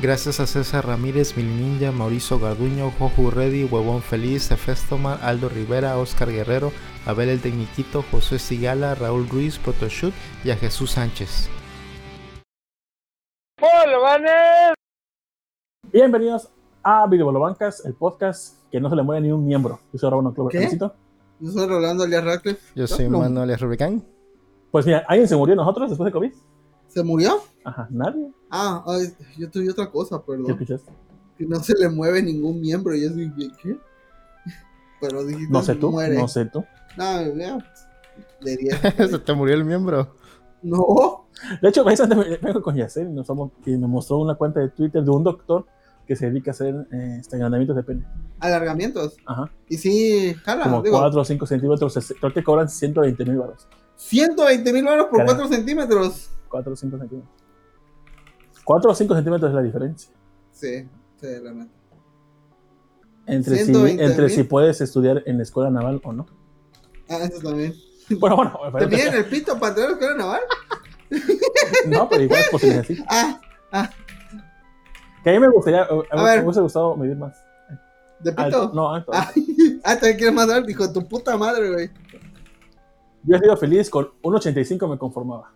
Gracias a César Ramírez, Mil Ninja, Mauricio Garduño, Joju Reddy, Huevón Feliz, Efestomar, Aldo Rivera, Oscar Guerrero, Abel el Tecniquito, José Sigala, Raúl Ruiz, Protoshoot y a Jesús Sánchez. Bienvenidos a Videobolobancas, el podcast que no se le mueve ni un miembro. Yo soy Roberto Club. Yo soy Rolando Alias Radcliffe. Yo soy No, no. Manuel Rubicán. Pues mira, ¿alguien se murió nosotros después de COVID? ¿Se murió? Ajá, nadie. Ah, ay, yo tuve otra cosa, ¿Qué perdón. escuchaste? Que no se le mueve ningún miembro. Y yo dije, ¿qué? Pero dijiste, No sé tú, muere. no sé tú. No, ya. De 10. Se te murió el miembro. no. De hecho, precisamente me- vengo con Yacel y, nos y me mostró una cuenta de Twitter de un doctor que se dedica a hacer eh, este, de pene. Alargamientos. Ajá. Y sí, jala. Como digo, 4 o 5 centímetros. Creo que cobran 120 mil baros. 120 mil euros por Caray. 4 centímetros. 4 o 5 centímetros. 4 o 5 centímetros es la diferencia. Sí, sí, la neta. Entre, si, 120 entre si puedes estudiar en la escuela naval o no. Ah, eso también. Bueno, bueno. ¿Te miden el pito para entrar a la escuela naval? No, pero igual pues se necesita. Ah, Que a mí me gustaría, a, a- ver. me hubiese gustado medir más. ¿de pito? Alto, no, alto. Ah, ah, también quieres más dar, dijo tu puta madre, güey. Yo he sido feliz con 1.85 me conformaba.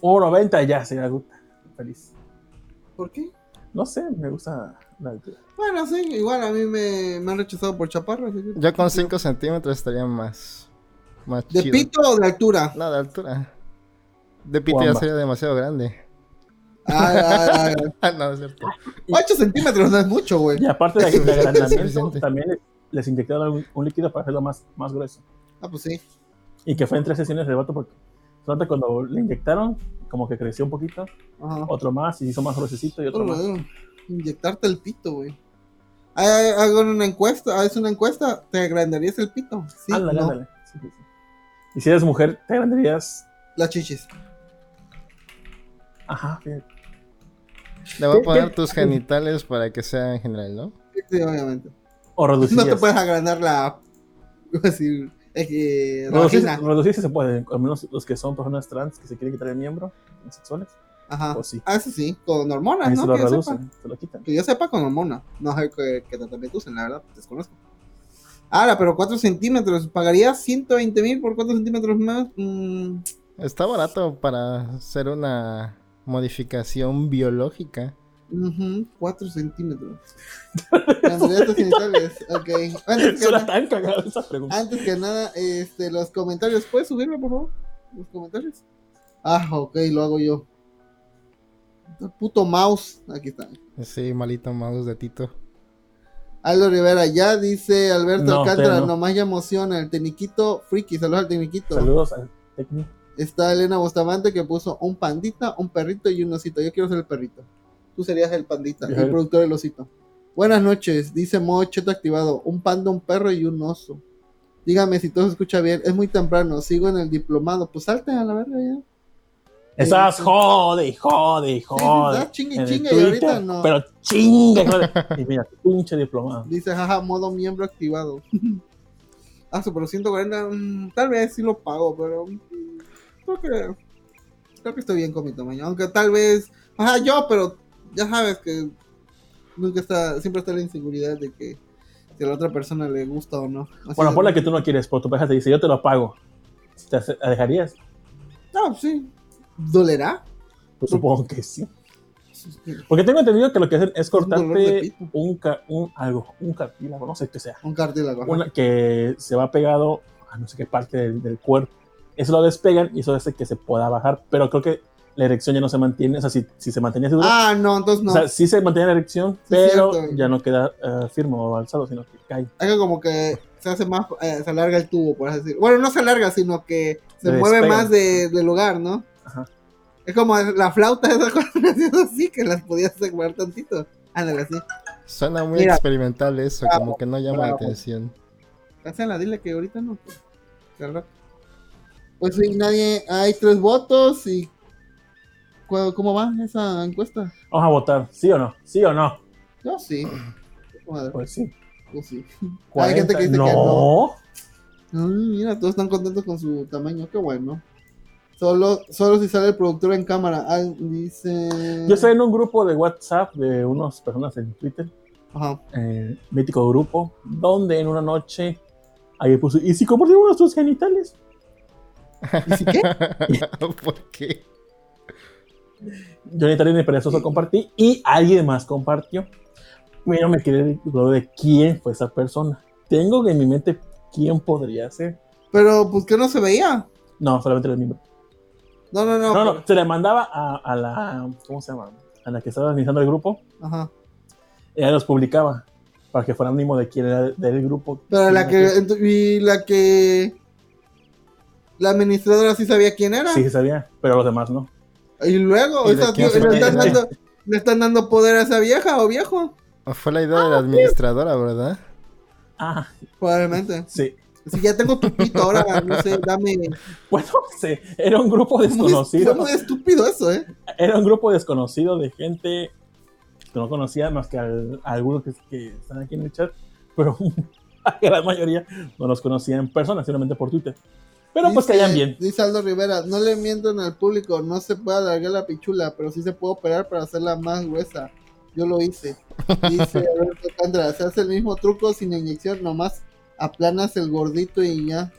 1.90 ya sería good. Feliz. ¿Por qué? No sé, me gusta la altura. Bueno, sí, igual a mí me, me han rechazado por chaparro. así que- Yo con 5 centímetros estaría más. Más ¿De chido. pito o de altura? No, de altura. De pito ya sería demasiado grande. Ah, ah, ah, Ah, no, es cierto. 8 centímetros no es mucho, güey. Y aparte de, de agrandamiento, también les- inyectaron un, un líquido para hacerlo más, más grueso. Ah, pues sí. Y que fue en tres sesiones de vato porque solamente cuando le inyectaron, como que creció un poquito, Ajá. otro más y hizo más gruesecito y otro Oh, más. Inyectarte el pito, güey. Ah, ah, Hago una encuesta, ah, es una encuesta, ¿te agrandarías el pito? Sí, ándale, no. ándale. Sí, sí, sí. Y si eres mujer, te agrandarías. Las chichis. Ajá, fíjate. Le voy a ¿Qué- poner qué- tus genitales para que sea en general, ¿no? Sí, obviamente. O No reducirías. te puedes agrandar la. Reducirse, vagina. reducirse se puede, al menos los que son personas trans que se quieren quitar el miembro, sexuales, Ajá. pues sí. Ah, eso sí, con hormonas, Ahí ¿no? se lo Que yo reducen, sepa. se lo quitan. Que yo sepa con hormona. No sé qué, tratamiento usen, la verdad, desconozco. Ahora, pero 4 centímetros, ¿pagarías 120 mil por 4 centímetros más? Mm, Está barato para hacer una modificación biológica. Ujú, 4 centímetros. Andrea, genitales. Ok. Antes que, nada, tan cagada esa pregunta. antes que nada, este, los comentarios. ¿Puedes subirme, por favor? Los comentarios. Ah, ok, lo hago yo. Puto mouse. Aquí está. Sí, malito mouse de Tito. Aldo Rivera, ya dice Alberto No, Alcántara, no. nomás ya emociona. El tecniquito, friki, saludos al tecniquito. Saludos al técnico. Está Elena Bustamante que puso un pandita, un perrito y un osito. Yo quiero ser el perrito. Tú serías el pandita, el productor del osito. Buenas noches, dice modo cheto activado. Un panda, un perro y un oso. Dígame si todo se escucha bien. Es muy temprano, sigo en el diplomado. Pues salte a la verga ya. Estás sí. jode, y jode, jode. ¿verdad? Chingue, chingue, y ahorita no. Pero chingue, jode. Y mira, pinche diplomado. Dice, jaja, modo miembro activado. ah, su, pero 140, mm, tal vez sí lo pago, pero mm, creo que creo que estoy bien con mi tamaño. Aunque tal vez, ajá, yo, pero ya sabes que nunca está, siempre está la inseguridad de que si a la otra persona le gusta o no. Así Bueno, de- ponle que tú no quieres, pero tu pareja te dice, yo te lo pago. ¿Te la dejarías? No, sí. ¿Dolerá? Pues supongo que sí. Porque tengo entendido que lo que hacen es cortarte un, ca- un algo, un cartílago, no sé qué sea. Un cartílago. Una que se va pegado a no sé qué parte del, del cuerpo. Eso lo despegan y eso hace que se pueda bajar. Pero creo que la erección ya no se mantiene. O sea, si, si se mantenía así duro, Ah, no, entonces no. o sea, sí se mantiene la erección, Sí, pero cierto. ya no queda eh, firme o alzado, sino que cae. Algo como que se hace más, eh, se alarga el tubo, por así decirlo. Bueno, no se alarga, sino que se Se mueve despega. más de, del lugar, ¿no? Ajá. Es como la flauta esa cuando hacías así, que las podías mover tantito. Ándale, así. Suena muy Mira. experimental eso, Bravo, como que no llama la atención. Cáncela, dile que ahorita no. Pues. Pues sí, nadie, hay tres votos y... ¿cu- ¿Cómo va esa encuesta? Vamos a votar, ¿sí o no? ¿Sí o no? Yo sí. Madre, Pues sí. yo sí. Hay gente 40. que dice no. que no. Ay, mira, todos están contentos con su tamaño, qué bueno. Solo, solo si sale el productor en cámara. Ah, dice. Yo estoy en un grupo de WhatsApp de unas personas en Twitter, Ajá. eh, mítico grupo, donde en una noche alguien puso, ¿y si compartimos nuestros genitales? ¿Y si qué? ¿Por qué? Yo ni tal ni perezoso compartí y alguien más compartió. Pero me quedé duda de quién fue esa persona. Tengo en mi mente quién podría ser. Pero, pues que no se veía. No, solamente el miembro. No, no, no. No, no, se le mandaba a, a la. ¿Cómo se llama? A la que estaba administrando el grupo. Ajá. Ella los publicaba para que fuera anónimo de quién era del grupo. Pero la que. Y la que. La administradora sí sabía quién era. Sí, se sabía, pero los demás no. Y luego, ¿Y de esa- quién le, están dando, le están dando poder a esa vieja o viejo. Fue la idea de la administradora, ¿verdad? Ah, Probablemente. sí. Si ya tengo tu pito, ahora no sé, dame. Bueno, sí, era un grupo desconocido. fue muy estúpido eso, ¿eh? Era un grupo desconocido de gente que no conocía más que al- a algunos que, que están aquí en el chat, pero la gran mayoría no los conocía en persona, simplemente por Twitter. Pero pues Dice- caían bien. Dice Aldo Rivera, no le mientan al público, no se puede alargar la pichula, pero sí se puede operar para hacerla más gruesa. Yo lo hice. Dice Alberto Candra, se hace el mismo truco sin inyección, nomás aplanas el gordito y ya.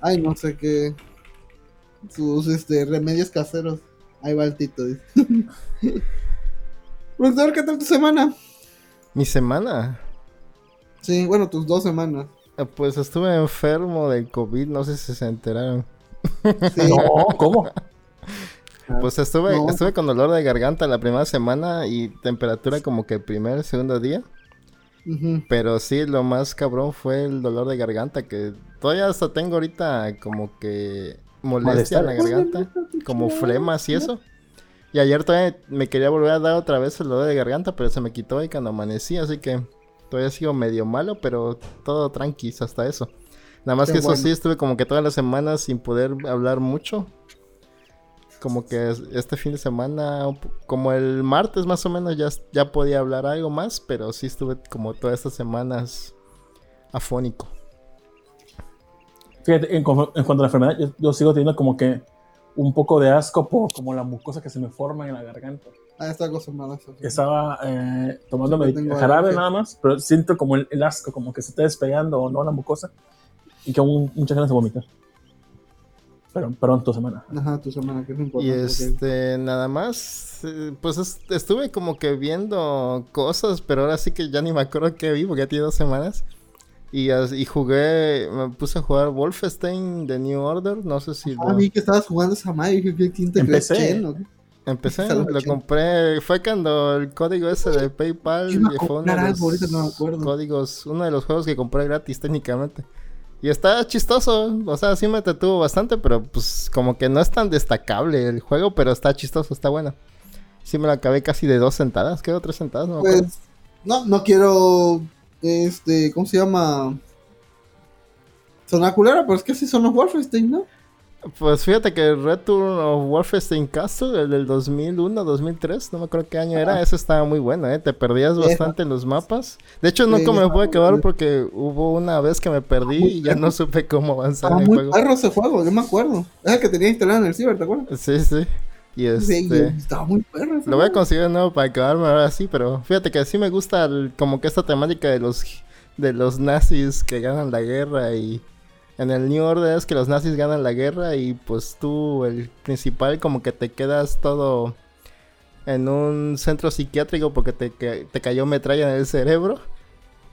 Ay, no sé qué. Sus este, remedios caseros. Ahí va el Tito, dice. Productor, ¿qué tal tu semana? Mi semana. Sí, bueno, tus dos semanas. Eh, Pues estuve enfermo del COVID, no sé si se enteraron. Sí. No, ¿cómo? Pues estuve, No. estuve con dolor de garganta la primera semana y temperatura como que el primer, segundo día. Pero sí, lo más cabrón fue el dolor de garganta, que todavía hasta tengo ahorita como que molestia en la garganta, como flemas y eso. Y ayer todavía me quería volver a dar otra vez el dolor de garganta, pero se me quitó ahí cuando amanecí, así que todavía sigo medio malo, pero todo tranquis hasta eso. Nada más que eso sí, estuve como que todas las semanas sin poder hablar mucho. Como que es- este fin de semana, como el martes más o menos, ya, ya podía hablar algo más, pero sí estuve como todas estas semanas afónico. Fíjate, en cuanto a la enfermedad, yo, yo sigo teniendo como que un poco de asco por como la mucosa que se me forma en la garganta. Ah, está acostumbrado a eso. Estaba eh, tomando jarabe nada más, pero siento como el, el asco, como que se está despegando o no la mucosa y que aún muchas ganas de vomitar. Pero pronto semana. Ajá, tu semana, que es Y importante. porque- este, nada más, eh, pues es- estuve como que viendo cosas, pero ahora sí que ya ni me acuerdo qué vi, porque ya tiene dos semanas. Y, y jugué, me puse a jugar Wolfenstein The New Order, no sé si Ah, lo vi que estabas jugando esa madre. Dije, ¿qué- ¿quién te crees? Empecé, lo compré, fue cuando el código ese de PayPal fue uno de los ahorita no me acuerdo. códigos, uno de los juegos que compré gratis técnicamente. Y está chistoso, o sea, sí me entretuvo bastante, pero pues como que no es tan destacable el juego, pero está chistoso, está bueno. Sí me lo acabé casi de dos sentadas, quedó tres sentadas, no acuerdo. Pues, no, no quiero. Este, ¿cómo se llama? Sonar culera, pero es que sí son los Wolfenstein, ¿no? Pues fíjate que Return of Wolfenstein Castle, el del 2001, 2003, no me acuerdo qué año era, ese estaba muy bueno, ¿eh? Te perdías bastante en los mapas. De hecho, nunca Sí, me pude bueno. porque hubo una vez que me perdí muy y ya no supe cómo avanzar en el muy juego. perro ese juego, yo me acuerdo. Es el que tenía instalado en el Ciber, ¿te acuerdas? Sí, sí. Y Sí, este... estaba muy perro. ese Lo voy a conseguir de nuevo para acabarme ahora sí, pero fíjate que sí me gusta el- como que esta temática de los de los nazis que ganan la guerra y en el New Order es que los nazis ganan la guerra y pues tú el principal como que te quedas todo en un centro psiquiátrico porque te, te cayó metralla en el cerebro.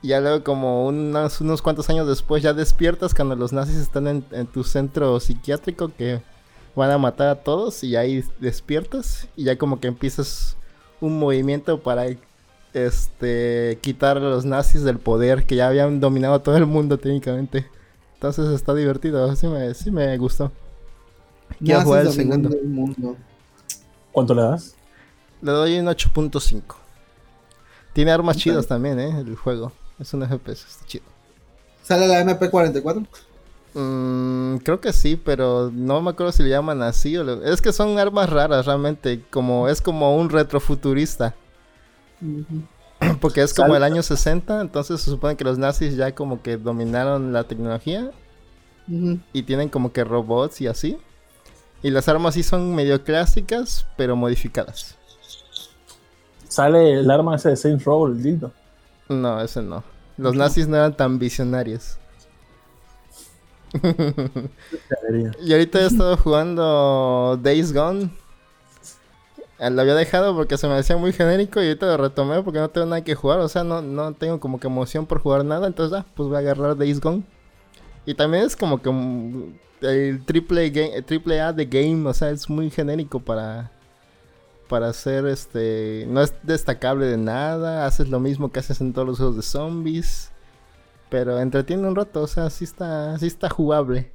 Y ya luego como unos, unos cuantos años después ya despiertas cuando los nazis están en, en tu centro psiquiátrico que van a matar a todos y ahí despiertas y ya como que empiezas un movimiento para este quitar a los nazis del poder que ya habían dominado todo el mundo técnicamente. Entonces está divertido, sí me, sí me gustó. Quiero jugar el segundo. el mundo. ¿Cuánto le das? Le doy un 8.5. Tiene armas chidas también, eh, el juego. Es un FPS, está chido. Sale la MP44. Mm, creo que sí, pero no me acuerdo si le llaman así o le- Es que son armas raras realmente, como es como un retrofuturista. Ujú. Porque es como el año 60, entonces se supone que los nazis ya como que dominaron la tecnología y tienen como que robots y así. Y las armas sí son medio clásicas, pero modificadas. Sale el arma ese de Saints Row, el dildo. No, ese no. Los nazis no eran tan visionarios. y ahorita he estado jugando Days Gone. Eh, Lo había dejado porque se me decía muy genérico y ahorita lo retomé porque no tengo nada que jugar. O sea, no, no tengo como que emoción por jugar nada. Entonces, ah, pues voy a agarrar Days Gone. Y también es como que un- el triple, ga- el triple A de game. O sea, es muy genérico para, para hacer este. No es destacable de nada. Haces lo mismo que haces en todos los juegos de zombies. Pero entretiene un rato, o sea, sí está, sí está jugable.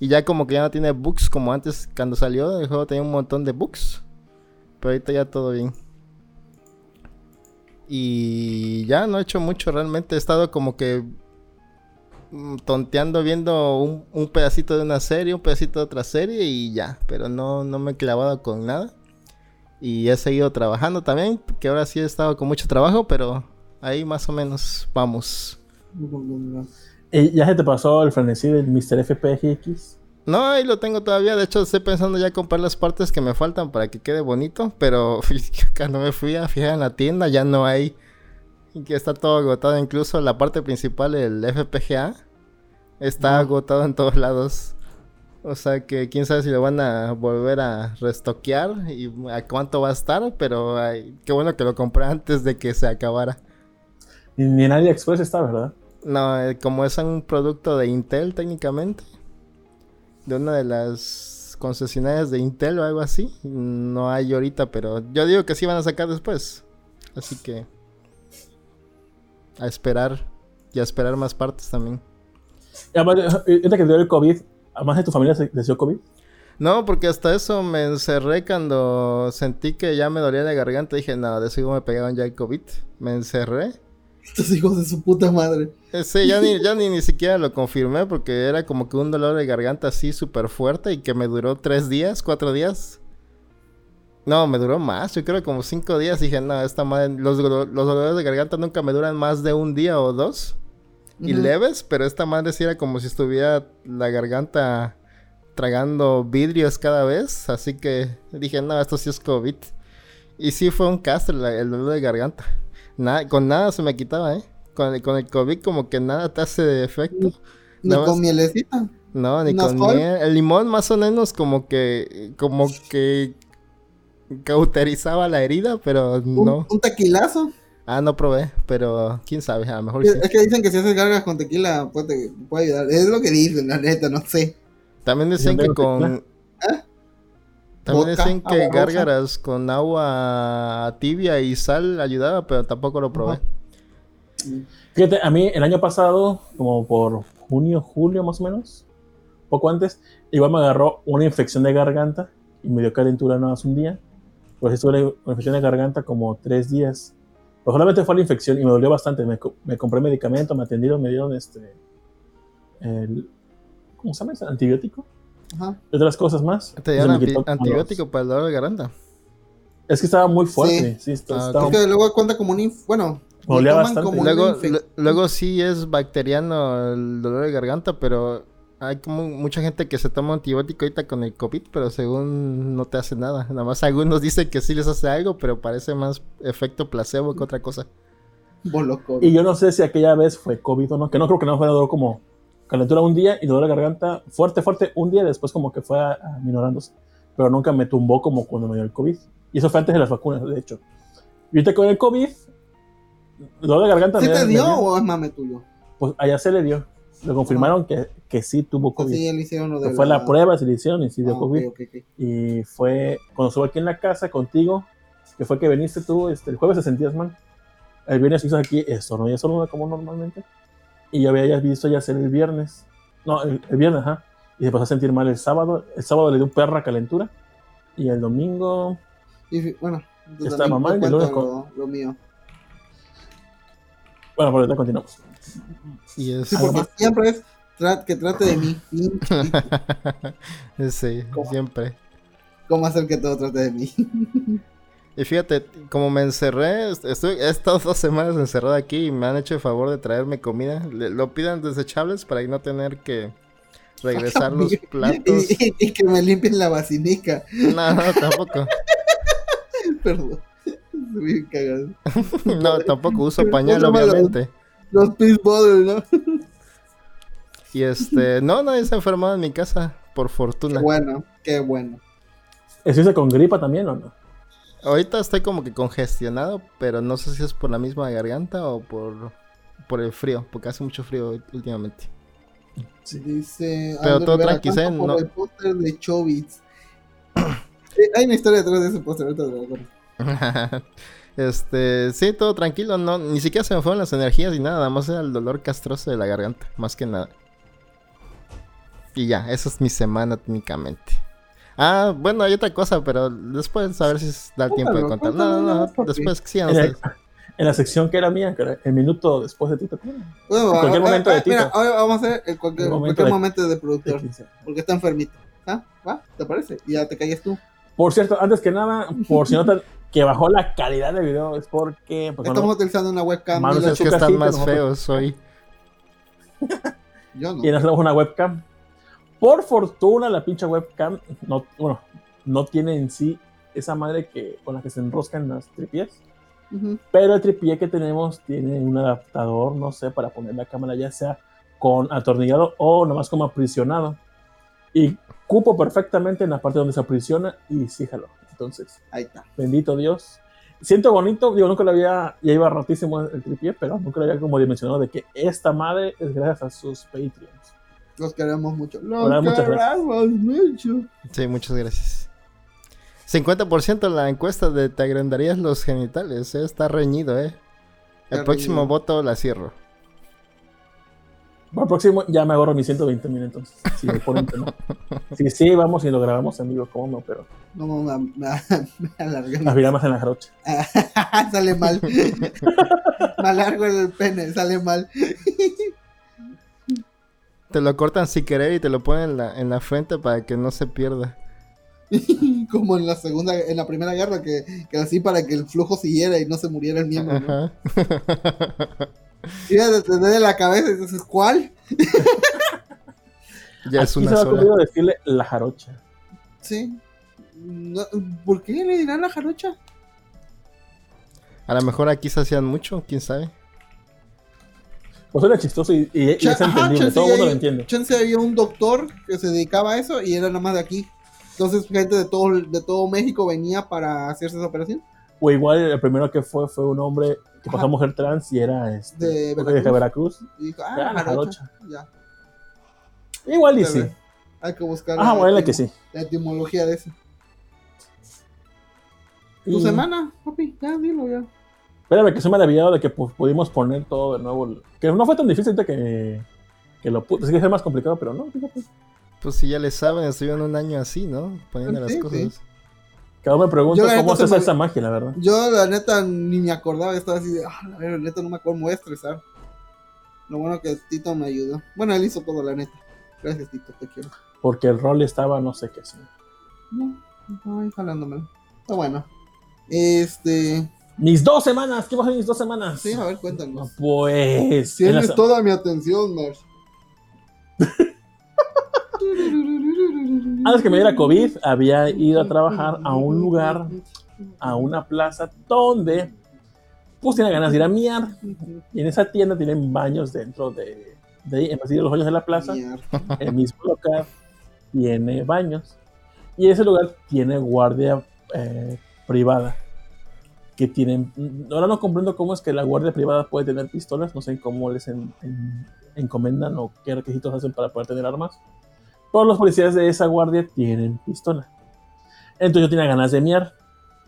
Y ya como que ya no tiene bugs como antes cuando salió, el juego tenía un montón de bugs. Pero ahorita ya todo bien. Y ya no he hecho mucho realmente. He estado como que mm, tonteando viendo un, pedacito de una serie, un pedacito de otra serie y ya. Pero no, no me he clavado con nada. Y he seguido trabajando también, que ahora sí he estado con mucho trabajo, pero ahí más o menos vamos. ¿Y ya se te pasó el frenesí del Mr. FPGX? No, ahí lo tengo todavía. De hecho, estoy pensando ya comprar las partes que me faltan para que quede bonito. Pero cuando me fui a fijar en la tienda ya no hay. Y que está todo agotado. Incluso la parte principal, el FPGA, está agotado en todos lados. O sea que quién sabe si lo van a volver a restoquear y a cuánto va a estar. Pero ay, qué bueno que lo compré antes de que se acabara. Ni, ni en AliExpress está, ¿verdad? No, eh, como es un producto de Intel técnicamente, de una de las concesionarias de Intel o algo así, no hay ahorita, pero yo digo que sí van a sacar después. Así que a esperar y a esperar más partes también. Y además, ahorita que te dio el COVID, además de tu familia se dio COVID. No, porque hasta eso me encerré cuando sentí que ya me dolía la garganta. Dije, no, de seguro me pegaron ya el COVID. Me encerré. Estos hijos de su puta madre. Eh, Sí, ya ni, ya ni, ni siquiera lo confirmé porque era como que un dolor de garganta así súper fuerte y que me duró tres días, cuatro días. No, me duró más, yo creo como cinco días. Dije, no, esta madre, los, los dolores de garganta nunca me duran más de un día o dos. Y leves, pero esta madre sí era como si estuviera la garganta tragando vidrios cada vez. Así que dije, no, esto sí es COVID. Y sí fue un castre el dolor de garganta. Nada, con nada se me quitaba, ¿eh? Con el, con el COVID como que nada te hace de efecto. Ni Nada con más- mielecita. No, ni ¿Un con miel. El limón más o menos como que... Como que... Cauterizaba la herida, pero Un, no. un tequilazo. Ah, no probé, pero quién sabe, a lo mejor sí. Es que dicen que si haces gargas con tequila puede, puede ayudar. Es lo que dicen, la neta, no sé. También decían que con... ¿Eh? También Vodka, decían que rosa. gárgaras con agua tibia y sal ayudaba, pero tampoco lo probé. Fíjate, a mí el año pasado, como por junio, julio más o menos, poco antes, igual me agarró una infección de garganta y me dio calentura nada más un día. Pues estuve con infección de garganta como tres días. Pues solamente fue la infección y me dolió bastante. Me, me compré medicamento, me atendieron, me dieron este. El, ¿Cómo se llama? Antibiótico Ajá. y otras cosas más. Te dieron anti- antibiótico para el dolor de garganta. Es que estaba muy fuerte. Sí, está- Ah, estaba- Es que luego cuenta como un. inf- Bueno, olía bastante. como Luego, luego sí es bacteriano el dolor de garganta, pero hay como mucha gente que se toma antibiótico ahorita con el COVID, pero según no te hace nada. Nada más algunos dicen que sí les hace algo, pero parece más efecto placebo que otra cosa. Y yo no sé si aquella vez fue COVID o no, que no creo que no fue dolor como calentura un día y dolor de garganta fuerte, fuerte un día, después como que fue aminorándose. Pero nunca me tumbó como cuando me dio el COVID. Y eso fue antes de las vacunas, de hecho. Y ahorita con el COVID, dolor de garganta ¿Sí me- te me dio o es mame tuyo? Pues allá se le dio. Le confirmaron que, que sí tuvo COVID. Así le hicieron lo de Que fue la prueba, se le hicieron y sí dio Ah, COVID. ok, ok. Y fue cuando estuve aquí en la casa contigo, que fue que viniste tú, este, el jueves te sentías mal. El viernes hizo aquí estornuda y estornuda como normalmente. Y yo había visto ya hacer el viernes. No, el, el viernes, ajá. Y se pasó a sentir mal el sábado. El sábado le dio perra calentura. Y el domingo. Y bueno, tú Está también mamá, y cuenta lunes lo, lo mío. Bueno, por ahorita continuamos. Y es... Sí, porque siempre es tra- que trate de mí. sí, ¿Cómo? siempre. ¿Cómo hacer que todo trate de mí? Y fíjate, como me encerré, est- estoy, he estado dos semanas encerrado aquí y me han hecho el favor de traerme comida. Le- lo pidan desechables para no tener que regresar los platos. y- y que me limpien la vacinica. No, no, tampoco. Perdón. Estoy bien cagado. No, tampoco uso pañal, obviamente. Los Peace Bottles, ¿no? Y este, no, nadie se ha enfermado en mi casa, por Qué fortuna. bueno, qué bueno. ¿Estuviste con gripa también o no? Ahorita estoy como que congestionado, pero no sé si es por la misma garganta o por, por el frío, porque hace mucho frío últimamente. Dice. Pero Aldo todo Rivera, tranqui, ¿cuánto ¿eh? por No- el póster de Chobits. Sí, Hay una historia detrás de ese póster. ahorita te lo este, sí, todo tranquilo, no, ni siquiera se me fueron las energías y nada, nada más era el dolor castroso de la garganta, más que nada. Y ya, esa es mi semana técnicamente. Ah, bueno, hay otra cosa, pero después a ver si da tiempo de contar. No, no, no, después que sigan En, el- ustedes. en la sección que era mía, que era el minuto después de ti. ¿te acuerdas? Bueno, En cualquier momento ah, de Tito. Mira, ahora vamos a hacer el cualquier, El momento cualquier de- momento de Sí, productor. sí, sí. Porque está enfermito. ¿Ah? ¿Va? ¿Te parece? Y ya te calles tú. Por cierto, antes que nada, por si notan que bajó la calidad del video, es porque. pues, Estamos bueno, utilizando una webcam. Manos Es que están sí, más feos hoy. Yo no. y nos tenemos una webcam. Por fortuna, la pinche webcam no, bueno, no tiene en sí esa madre que, con la que se enroscan las tripies. Ujú. Pero el tripié que tenemos tiene un adaptador, no sé, para poner la cámara ya sea con atornillado o nomás como aprisionado. Y cupo perfectamente en la parte donde se aprisiona y sí jaló. Entonces, Ahí está. bendito Dios. Siento bonito, digo, nunca lo había, ya iba ratísimo el tripié, pero nunca lo había como dimensionado de que esta madre es gracias a sus Patreons. Los queremos mucho. Los Hola, muchas gracias. queremos mucho. Sí, muchas gracias. 50% la encuesta de te agrandarías los genitales, eh, está reñido, eh. El próximo voto la cierro. Para el próximo ya me ahorro mis 120 mil entonces. Si me ponen que no. Sí, sí, vamos y lo grabamos en vivo, ¿cómo no? Pero No, me, me, me alargué. las más en la jarocha. sale mal. me alargo el pene, sale mal. Te lo cortan sin querer y te lo ponen en la, en la frente para que no se pierda. Como en la segunda, en la primera guerra, que, que así para que el flujo siguiera y no se muriera el miembro. ¿no? Ajá. Iba a detener la cabeza y dices, ¿cuál? ya es Aquí una se me ha sola. ocurrido decirle la jarocha. Sí. No, ¿Por qué le dirán la jarocha? A lo mejor aquí se hacían mucho, quién sabe. Pues era chistoso y, y- y es entendible, todo el mundo lo entiende. Chance había un doctor que se dedicaba a eso y era nada más de aquí. Entonces gente de todo, de todo México venía para hacerse esa operación. O igual el primero que fue fue un hombre que pasó a mujer trans y era este, De Veracruz. Y dijo, ah, la la jarocha. Ya. Igual y sí. Hay que buscar Ah, la, bueno, que sí. la etimología de eso. ¿Tu Y- semana, papi? Ya, dilo ya. Espérame, que soy maravillado de que pu- pudimos poner todo de nuevo. Que no fue tan difícil de que, que lo puse. Sí que es más complicado, pero no, fíjate. Pues si ya le saben, estuvieron un año así, ¿no? Poniendo las cosas. sí. Cada uno me pregunta Yo, la cómo se me- esa magia, la verdad. Yo, la neta, ni me acordaba. Estaba así de, ah, la verdad, neta, no me acuerdo, me estresar. Lo bueno que Tito me ayudó. Bueno, él hizo todo, la neta. Gracias, Tito, te quiero. Porque el rol estaba no sé qué. sí. No, no, ahí jalándome. Está bueno. Este. Mis dos semanas, ¿qué pasó en mis dos semanas? Sí, a ver, cuéntanos. Pues. la Tienes toda mi atención, Mars. Antes que me diera COVID, había ido a trabajar a un lugar, a una plaza, donde pues tenía ganas de ir a miar. Y en esa tienda tienen baños dentro de, de ahí, en los baños de la plaza. El mismo local tiene baños y ese lugar tiene guardia eh, privada que tienen ahora no comprendo cómo es que la guardia privada puede tener pistolas no sé cómo les en- en- encomendan o qué requisitos hacen para poder tener armas pero los policías de esa guardia tienen pistola entonces yo tenía ganas de miar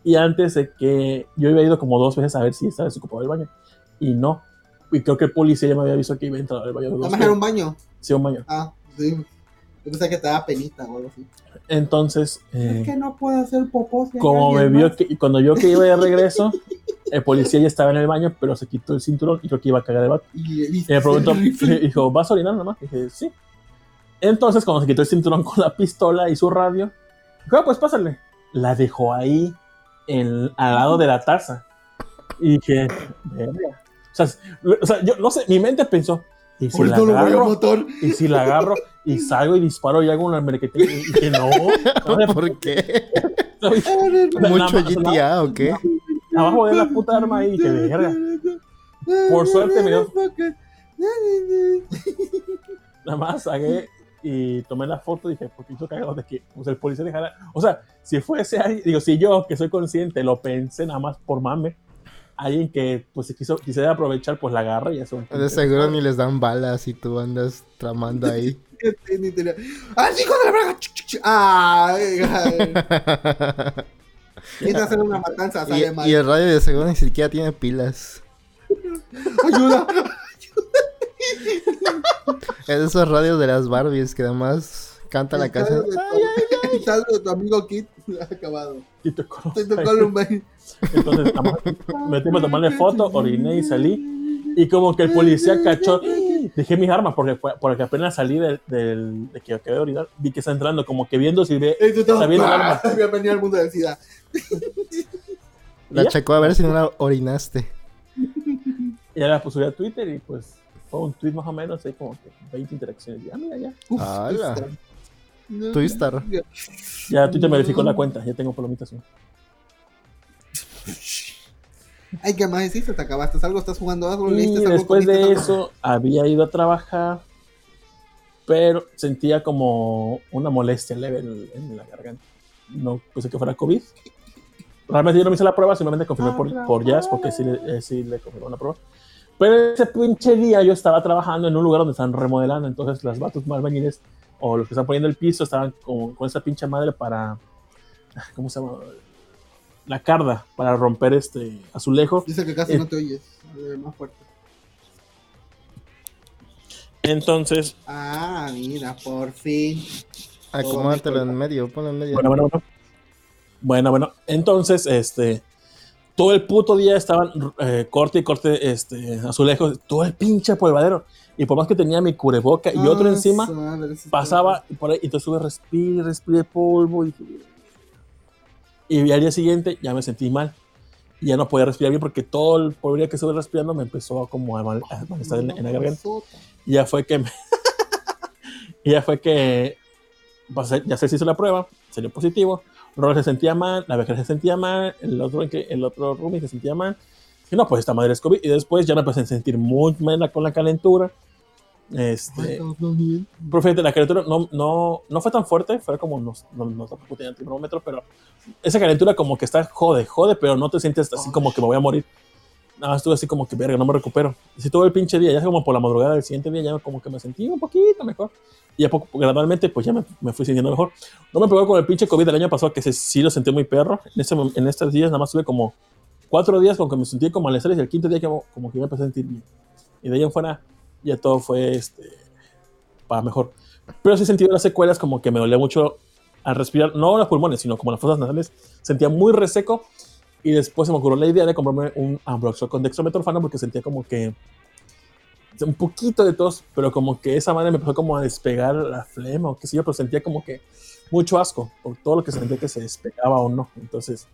y antes de que yo había ido como dos veces a ver si estaba desocupado el baño y no y creo que el policía ya me había visto que iba a entrar al baño era un baño. sí, un baño Ah, sí. Yo pensé que te daba penita o algo así. Entonces, eh, Es que no puedo hacer popó. si como me vio que, y cuando vio que iba de regreso, el policía ya estaba en el baño, pero se quitó el cinturón y creo que iba a cagar de vato. Y le Y viste me preguntó, y dijo, ¿vas a orinar nomás? Y dije, sí. Entonces, cuando se quitó el cinturón con la pistola y su radio, dijo, ah, pues pásale. La dejó ahí, en- al lado de la taza. Y dije. O sea, o sea, yo no sé, mi mente pensó, ¿y si la Ahorita lo voy a agarro? Y si la agarro, Y salgo y disparo y hago una merquetera. Y que no. no ¿Por qué? ¿Mucho GTA o qué? Abajo de la puta arma ahí, que verga. Por suerte me dio- Nada más saqué y tomé la foto y dije, porque hizo cagado de que pues, el policía dejara. O sea, si fuese ahí, digo, si yo, que soy consciente, lo pensé nada más por mame, alguien que pues se quiso, quisiera aprovechar, pues la agarra y un. De seguro ni les dan balas y tú andas tramando ahí. ¡Ah, hijo de la ch, ch. ¡Ay! ay. Quita hacer una matanza, y, sale mal. y el radio de seguro ni siquiera tiene pilas. ¡Ayuda! Es de esos radios de las Barbies que además canta la canción. El saldo de tu amigo Kit acabado. Y te conoces. Te tocó Columbine. Entonces, nada más me metí a tomarle foto, oriné y salí. Y como que el policía cachó, dejé mis armas porque, fue- porque apenas salí del, del- de que acabé de orinar, vi que está entrando, como que viendo si ve. Está viendo el arma. Bienvenido al mundo SIDA. La ¿Ya? checó a ver si no la orinaste. Y ya la subí a Twitter y pues fue un tweet más o menos, hay como que 20 interacciones. Y, ah, mira, ya. Uf, ¡Hala! Twister. No. Ya Twitter me verificó la cuenta, ya tengo palomitas. ¿no? Ay, ¿qué más hiciste? ¿Te acabaste algo? ¿Estás jugando algo? Y ¿Leíste algo? después de eso había ido a trabajar, pero sentía como una molestia leve en, en la garganta. No pensé que fuera COVID. Realmente yo no me hice la prueba, simplemente confirmé por, por Jazz, porque sí, le- eh, sí le confirmó la prueba. Pero ese pinche día yo estaba trabajando en un lugar donde están remodelando, entonces las vatos más albañiles o los que están poniendo el piso estaban con, con esa pinche madre para. ¿Cómo se llama? La carda, para romper este azulejo. Dice que casi Eh. no te oyes. Más fuerte. Entonces, Ah, mira, por fin. Acomódatelo en medio, ponlo en medio. Bueno, bueno, bueno. Bueno, bueno. Entonces, este. Todo el puto día estaban eh, corte y corte este, azulejos. Todo el pinche polvadero. Y por más que tenía mi cubreboca y otro Ah, encima, su madre, pasaba por ahí. Y entonces sube, respire, respire polvo. Y, y al día siguiente ya me sentí mal. Y ya no podía respirar bien porque todo el polvo que estuve respirando me empezó a como a, mal- a malestar en, en la garganta. Y ya fue que me- y ya fue que pasé- ya se hizo la prueba, salió positivo. Robert se sentía mal, la beca se sentía mal, el otro, el otro roomie se sentía mal. Y no, pues esta madre es COVID. Y después ya me empecé a sentir muy mal con la calentura. Este, pero fíjate, la calentura no, no, no fue tan fuerte, fue como, no, no, no tampoco tenía termómetro, pero esa calentura como que está jode, jode, pero no te sientes así como que me voy a morir. Nada, estuve así como que, verga, no me recupero. Y si todo el pinche día, ya como por la madrugada del siguiente día, ya como que me sentí un poquito mejor. Y ya poco, gradualmente, pues ya me, me fui sintiendo mejor. No me pegó con el pinche COVID del año pasado, que se- sí lo sentí muy perro. En, ese, en estos días, nada más tuve como cuatro días con que me sentí como malestares y el quinto día como, como que me empecé a sentir bien. Y de ahí en fuera, ya todo fue este, para mejor. Pero sí sentido las secuelas como que me dolía mucho al respirar, no los pulmones, sino como las fosas nasales. Sentía muy reseco y después se me ocurrió la idea de comprarme un Ambroxol con dextrometorfano porque sentía como que un poquito de tos, pero como que esa madre me empezó como a despegar la flema o qué sé yo, pero sentía como que mucho asco por todo lo que sentía que se despegaba o no. Entonces,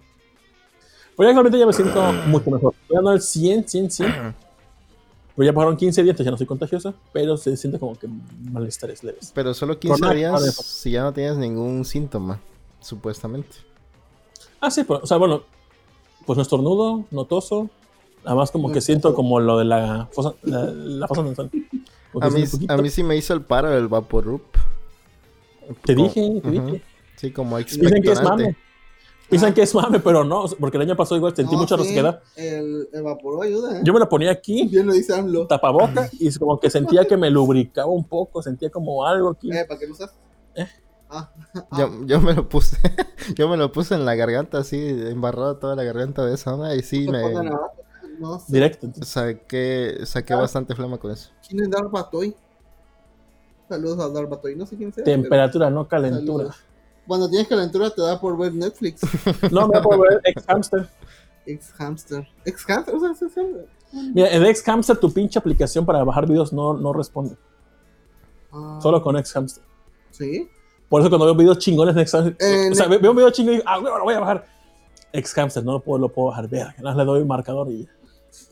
pues ya actualmente ya me siento mucho mejor. Ya no al 100, 100, 100. Pero ya pasaron 15 días, entonces ya no soy contagiosa, pero se siente como que malestares leves. Pero solo 15 Con días si ya no tienes ningún síntoma, supuestamente. Ah, sí, pero, o sea, bueno, pues no estornudo, no toso. Además, como que siento como lo de la fosa, la, la fosa nasal. A mí, a mí sí me hizo el paro el Vaporrup. Te Como- dije, te dije. Sí, como Dicen que es expectorante. mame. Piensan que es mame, pero no, porque el año pasado igual sentí No, mucha sí, resequedad. El, el ayuda, ¿eh? Yo me la ponía aquí, Bien lo dice AMLO. tapaboca, y como que sentía que me lubricaba un poco, sentía como algo aquí. Eh, ¿para qué lo usas? Eh. Ah. Yo, yo me lo puse, yo me lo puse en la garganta así, embarrado toda la garganta de esa onda y sí me abajo. No sé. Directo. saqué, saqué Ah. bastante flema con eso. ¿Quién es Darbatoy? Saludos a Darbatoy. No sé quién sea. Temperatura, no calentura. saludos. Cuando tienes calentura te da por ver Netflix. No, me voy a ver ex hamster. Ex hamster. Ex hamster. O sea, es- Mira, en ex hamster tu pinche aplicación para bajar videos no, no responde. Ah, Solo con ex hamster. Sí. Por eso cuando veo videos chingones de ex hamster, Eh, o sea, veo un video chingón y digo, ah, güey, lo voy a bajar. Ex hamster, no lo puedo, lo puedo bajar. Vea, nada más le doy un marcador y ya.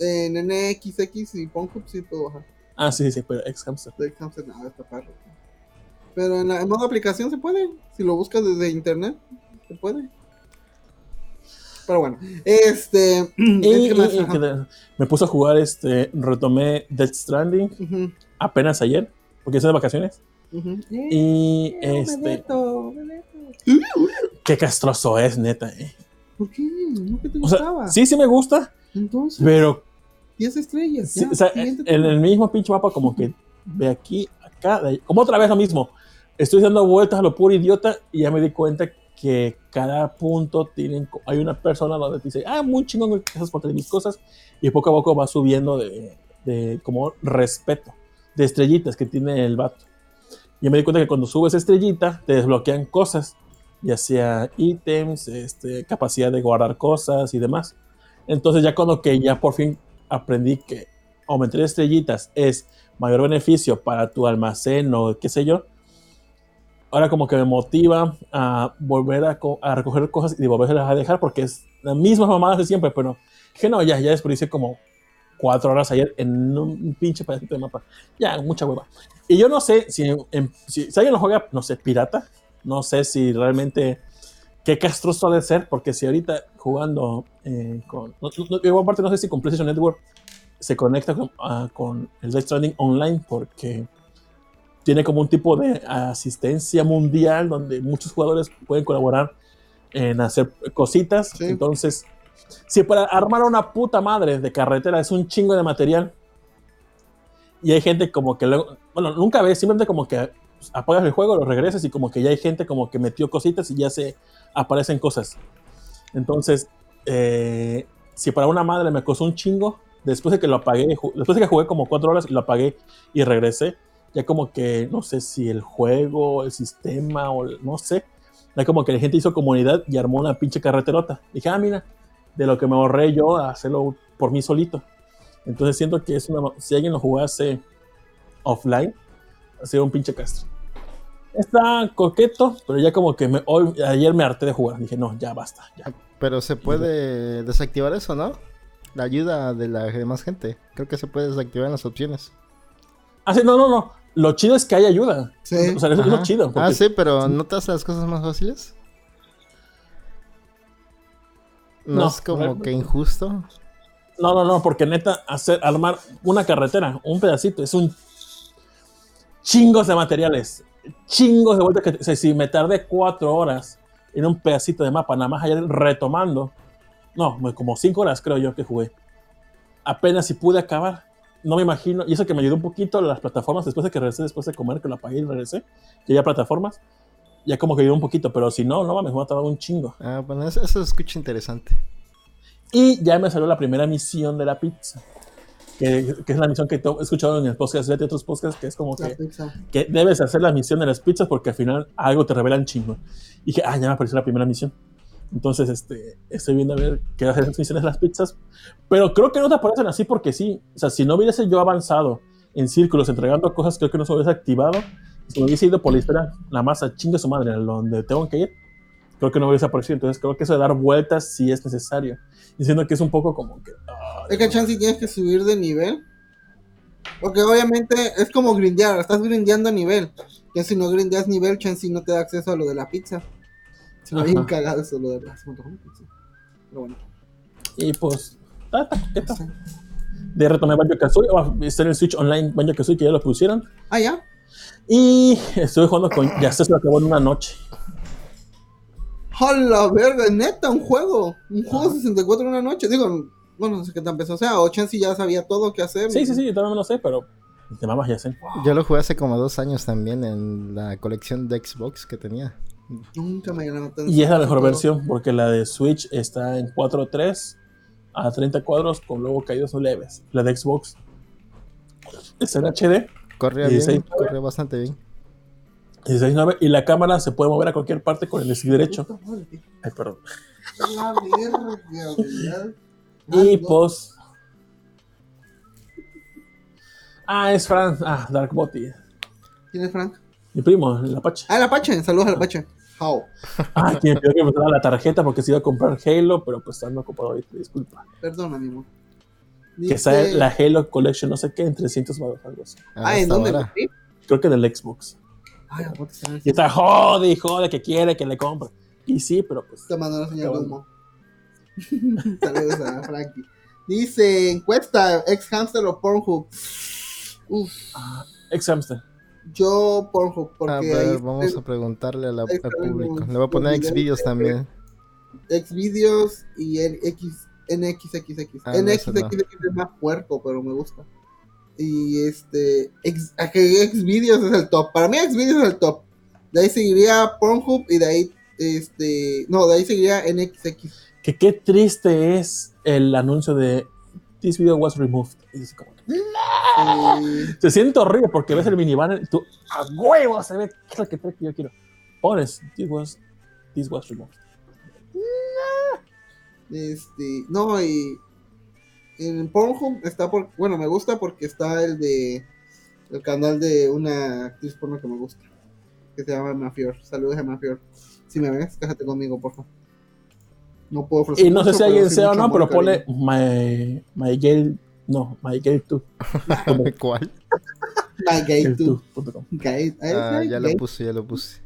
En NXX y Pornhub sí puedo bajar. Ah, sí, sí, pero ex hamster. De Ex hamster, nada, está perro. Pero en, la, en modo aplicación se puede. Si lo buscas desde internet, se puede. Pero bueno, este. Y, me puse a jugar, este, retomé Death Stranding apenas ayer, porque estoy de vacaciones. Y Eh, este, qué castroso es, neta. eh. ¿Por qué? ¿No que te O sea, gustaba? sí, sí me gusta, Entonces, pero 10 estrellas. sí, ya, o sea, siguiente en el mismo pinche mapa, como que de aquí, acá, de como otra vez lo mismo. Estoy dando vueltas a lo puro idiota y ya me di cuenta que cada punto tienen, hay una persona donde te dice, ah, muy chingón, gracias por tener mis cosas, y poco a poco va subiendo de, de como respeto, de estrellitas que tiene el vato. Y me di cuenta que cuando subes estrellita, te desbloquean cosas, ya sea ítems, este, capacidad de guardar cosas y demás. Entonces ya cuando que ya por fin aprendí que aumentar estrellitas es mayor beneficio para tu almacén o qué sé yo, ahora como que me motiva a volver a, co- a recoger cosas y volverlas a dejar porque es la misma mamada de siempre, pero dije no, ya, ya desperdicié como cuatro horas ayer en un pinche pedacito de mapa. Ya, mucha hueva. Y yo no sé si, en- si, si alguien lo juega, no sé, pirata, no sé si realmente qué castroso ha de ser, porque si ahorita jugando eh, con... No, no- yo aparte no sé si con PlayStation Network se conecta con, ah, con el Death Stranding online, porque tiene como un tipo de asistencia mundial donde muchos jugadores pueden colaborar en hacer cositas. Sí. Entonces, si para armar una puta madre de carretera es un chingo de material, y hay gente como que luego, bueno, nunca ves, simplemente como que apagas el juego, lo regresas y como que ya hay gente como que metió cositas y ya se aparecen cosas. Entonces, eh, si para una madre me costó un chingo, después de que lo apagué, después de que jugué como cuatro horas, lo apagué y regresé, ya como que no sé si el juego, el sistema o no sé, ya como que la gente hizo comunidad y armó una pinche carreterota. Dije, ah, mira, de lo que me ahorré yo a hacerlo por mí solito. Entonces siento que es una, si alguien lo jugase offline, sería un pinche castro. Está coqueto, pero ya como que me, hoy, ayer me harté de jugar. Dije, no, ya basta, ya. Pero se puede desactivar eso, ¿no? La ayuda de la demás gente. Creo que se puede desactivar en las opciones. Ah, sí, no, no, no. Lo chido es que hay ayuda. Sí. O sea, eso es lo chido. porque- Ah, sí, pero ¿no te hace las cosas más fáciles? ¿No, No, es como que injusto? No, no, no, porque neta, hacer, armar una carretera, un pedacito, es un chingos de materiales, chingos de vueltas que, o sea, si me tardé cuatro horas en un pedacito de mapa, nada más ayer retomando, no, como cinco horas creo yo que jugué, apenas si pude acabar, no me imagino, y eso que me ayudó un poquito las plataformas, después de que regresé, después de comer, que lo apagué y regresé, que ya plataformas, ya como que ayudó un poquito, pero si no, no mames, me va a tardar un chingo. Ah, bueno, eso, eso se escucha interesante. Y ya me salió la primera misión de la pizza. Que, que es la misión que he escuchado en el podcast de otros podcasts, que es como que, pizza. que debes hacer la misión de las pizzas porque al final algo te revelan chingo. Y dije, ah, ya me apareció la primera misión. Entonces, este, estoy viendo a ver qué hacer las misiones de las pizzas. Pero creo que no te aparecen así porque sí. O sea, si no hubiese yo avanzado en círculos entregando cosas, creo que no se hubiese activado. Si me hubiese ido por la historia, la masa chinga su madre, a donde tengo que ir, creo que no hubiese aparecido. Entonces, creo que eso de dar vueltas sí es necesario. Diciendo que es un poco como que. Es que chance tienes que subir de nivel. Porque obviamente es como grindear, estás grindeando nivel. Ya si no grindeas nivel, chance no te da acceso a lo de la pizza. Se me bien cagado eso lo de la pizza. Pero bueno. Y pues, de retomé Banjo Kazooie, o está en el Switch Online Banjo Kazooie que ya lo pusieron. Ah, ya. Y estuve jugando con. Ya se lo acabó en una noche. ¡Hola, verga! Neta, un juego. Un juego 64 en una noche. Digo, bueno, no sé qué tan empezó. O sea, o chance ya sabía todo qué hacer. Sí, sí, sí, yo también me lo sé, pero. Te mamas ya sé. Yo lo jugué hace como dos años también en la colección de Xbox que tenía. Nunca me ganó tan Y es la mejor versión porque la de Switch está en 4.3 a 30 cuadros con luego caídos leves. La de Xbox está en HD Corría 16. bien, corría bastante bien. 16.9 y la cámara se puede mover a cualquier parte con el stick derecho. Ay, perdón. La verga, güey. Y pues. Ah, es Fran. Ah, Dark Body. ¿Quién es Frank? Mi primo, el Apache. Ah, el Apache. Saludos al Apache. How. Ah, que me pidió que me la tarjeta porque se iba a comprar Halo, pero pues ando ocupado ahorita, disculpa. Perdona, mi Que sale la Halo Collection, no sé qué, en 300 baros, algo así. Ah, ¿en dónde? Creo que en el Xbox. Ay. Y está jode y jode que quiere que le compre. Y sí, pero pues. Te mandó la señal humo. Saludos a Frankie. Dice, encuesta, ex hamster o Pornhub. Uf, Ex hamster. yo Pornhub, porque A ver, está vamos el- a preguntarle a la- ahí al público. Le voy a poner Xvideos videos de- también. Xvideos y el X, NXXX. Ah, no, ese no. NXXX es más puerco, pero me gusta. Y este, Xvideos es el top. Para mí Xvideos es el top. De ahí seguiría Pornhub y de ahí, este, no, de ahí seguiría NXX. Que qué triste es el anuncio de This video was removed. Y dices como, Eh, se siente horrible porque ves el minivan y tú, a huevo, se ve qué es lo que que yo quiero. Pones, this was, this was removed. Este, no, y en Pornhub está por, bueno, me gusta porque está el de el canal de una actriz porno que me gusta, que se llama Emma Fior. Saludos Emma Fior. Si me ves, cájate conmigo, por favor. No puedo ofrecer Y no sé si alguien sea o no, pero y ponle my, my girl, no, my girl too. ¿Cuál? cariño. My com. Gay, ay, Ah, ay, ya lo puse, ya lo puse.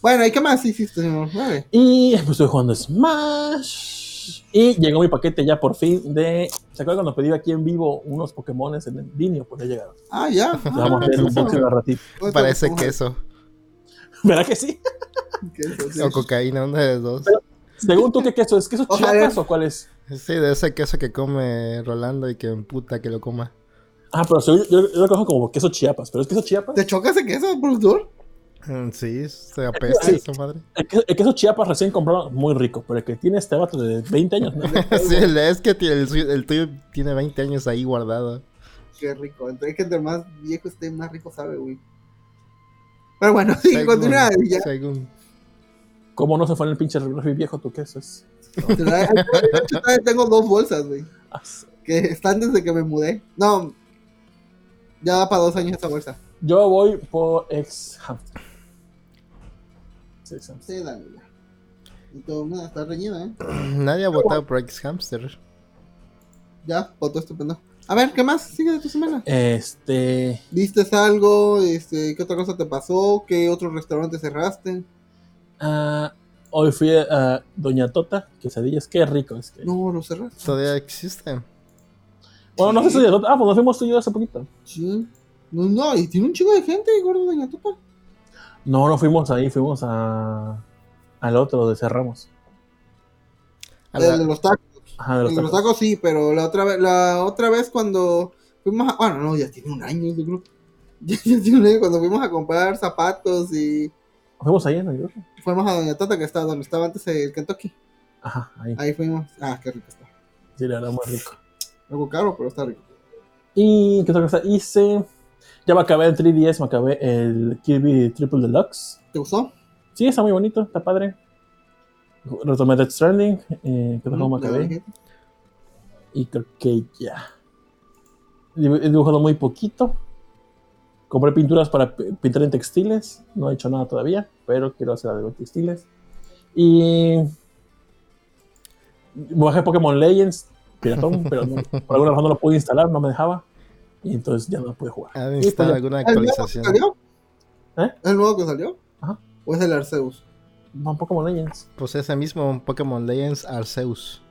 Bueno, ¿y qué más hiciste? Vale. Y pues estoy jugando Smash. Y llegó mi paquete ya por fin de. ¿Se acuerdan cuando pedí aquí en vivo unos Pokémones en el línea? Pues ya llegaron. Ah, ya. Ya vamos a ver un boxeo de ratito. Pues, Parece queso. ¿Verdad que sí? Queso, sí. O cocaína, una de los dos. Según tú, ¿qué queso es? ¿Queso chiapas o cuál es? Sí, de ese queso que come Rolando y que emputa que lo coma. Ah, pero según- yo, yo lo conozco como queso chiapas. ¿Pero es queso chiapas? ¿Te choca ese queso, productor? Sí, se apesta Sí. esa madre. El queso chiapas recién comprado, muy rico. Pero el que tiene este vato de 20 años, ¿no? Sí, el- es que el, tuyo tiene 20 años ahí guardado. Qué rico. Entre que entre más viejo esté, más rico sabe, güey. Pero bueno, sí, Según- continúa. y Ya. según. ¿Cómo no se fue en el pinche refri viejo tu queso? Es... Te la- de hecho, todavía tengo dos bolsas, güey. Ah. Que están desde que me mudé. No. Ya va para dos años esa bolsa. Yo voy por ex. Ya. Y todo, nada, está reñida, ¿eh? Nadie ha votado por X Hamster. Ya, foto estupendo. A ver, ¿qué más sigue de tu semana? Este. ¿Viste algo? Este, ¿Qué otra cosa te pasó? ¿Qué otro restaurante cerraste? ah, hoy fui a Doña Tota, quesadillas. Qué rico es que. No, lo cerraste. Todavía existe. Bueno, no sé si Doña Tota. Ah, pues nos fuimos tú y yo hace poquito. Sí. No, no, y tiene un chico de gente, gordo Doña Tota. No, no fuimos ahí, fuimos a. Al otro donde cerramos. La- El de los tacos. Ajá, de El los de los tacos. tacos sí, pero la otra vez, la otra vez cuando fuimos a, bueno, no, ya tiene un año ese grupo. Ya, ya tiene un año cuando fuimos a comprar zapatos y Fuimos ahí en el grupo. fuimos a Doña Tota que estaba donde estaba antes el Kentucky. Ajá, ahí. Ahí fuimos. Ah, qué rico está. Sí, la verdad, muy rico. Algo caro, pero está rico. Y qué otra cosa hice. Ya me acabé el 3DS, me acabé el Kirby Triple Deluxe. ¿Te gustó? Sí, está muy bonito, está padre. Retomé Death Stranding, eh, que tampoco me acabé. Y creo que ya. He dibujado muy poquito. Compré pinturas para pintar en textiles. No he hecho nada todavía, pero quiero hacer algo en textiles. Y. Bajé Pokémon Legends, piratón, pero no- por alguna razón no lo pude instalar, no me dejaba. Y entonces ya no pude jugar. ¿Ha de Y instalar ya. alguna ¿El nuevo que actualización? salió? ¿Eh? ¿El nuevo que salió? Ajá. ¿O es el Arceus? No, Pokémon Legends. Pues ese mismo Pokémon Legends Arceus.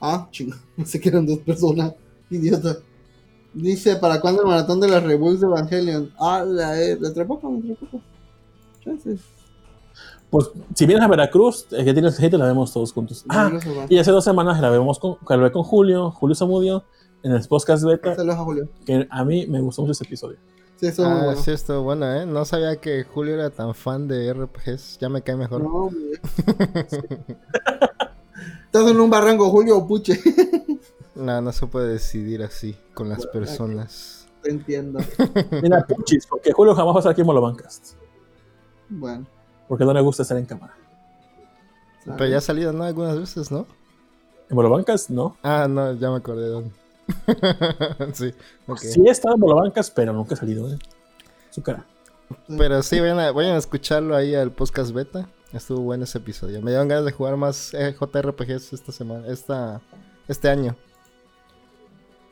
Ah, chinga. Pensé que eran dos personas. Idiota. Dice, ¿para cuándo el maratón de las reboots de Evangelion? Ah, la eh, dentro de poco. Chances. Pues si vienes a Veracruz, eh, que tienes gente, la vemos todos juntos. Ah, se va. y hace dos semanas la vemos con, grabé con Julio, Julio Zamudio, en el podcast beta, Saludos a Julio. que a mí me gustó mucho ese episodio. Sí, eso es muy Ah, bueno. sí, estuvo bueno, ¿eh? No sabía que Julio era tan fan de RPGs. Ya me cae mejor. No, hombre. Estás en un barranco, Julio o Puche. No, no se puede decidir así con las personas. Te entiendo. Mira, puchis, porque Julio jamás va a estar aquí en Molobancast, Bueno. porque no le gusta estar en cámara. Pero ya ha salido, ¿no? Algunas veces, ¿no? En Molobancast, no. Ah, no, ya me acordé de dónde. sí. Sí he estado en Molobancast, pero nunca he salido, ¿eh? Su cara. Pero sí, vayan a, vayan a escucharlo ahí al podcast beta. Estuvo bueno ese episodio. Me dieron ganas de jugar más eh, JRPGs esta semana, esta, este año.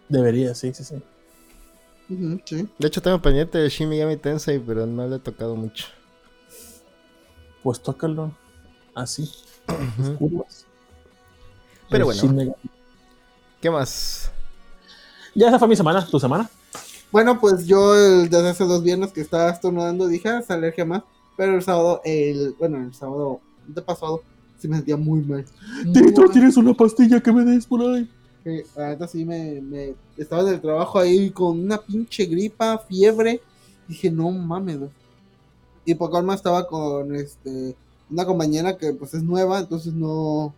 Debería, sí, sí, sí. De hecho, tengo pendiente de Shin Megami Tensei, pero no le he tocado mucho. Pues tócalo así. Ujú. curvas. Pero bueno. Shin Megami. ¿Qué más? Ya esa fue mi semana, tu semana. Bueno, pues yo el- desde hace dos viernes que estaba estornudando dije, ah, es alergia más. Pero el sábado, el, bueno, el sábado de pasado, sí me sentía muy mal. Mal. tienes una pastilla que me des por ahí. La neta sí me, me- estaba en el trabajo ahí con una pinche gripa, fiebre. Dije, no mames. güey". Y por colma estaba con este una compañera que pues es nueva, entonces no,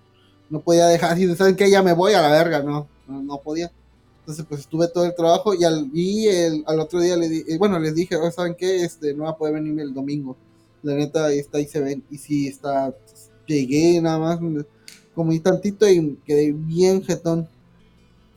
no podía dejar así saben que ya me voy a la verga, no, no, no podía. Entonces pues estuve todo el trabajo y al, y el, al otro día le di- eh, bueno, les dije, "Oh, ¿saben qué? Este, no va a poder venirme el domingo. La neta ahí está y se ven. Y sí, está, llegué nada más, comí tantito y quedé bien jetón.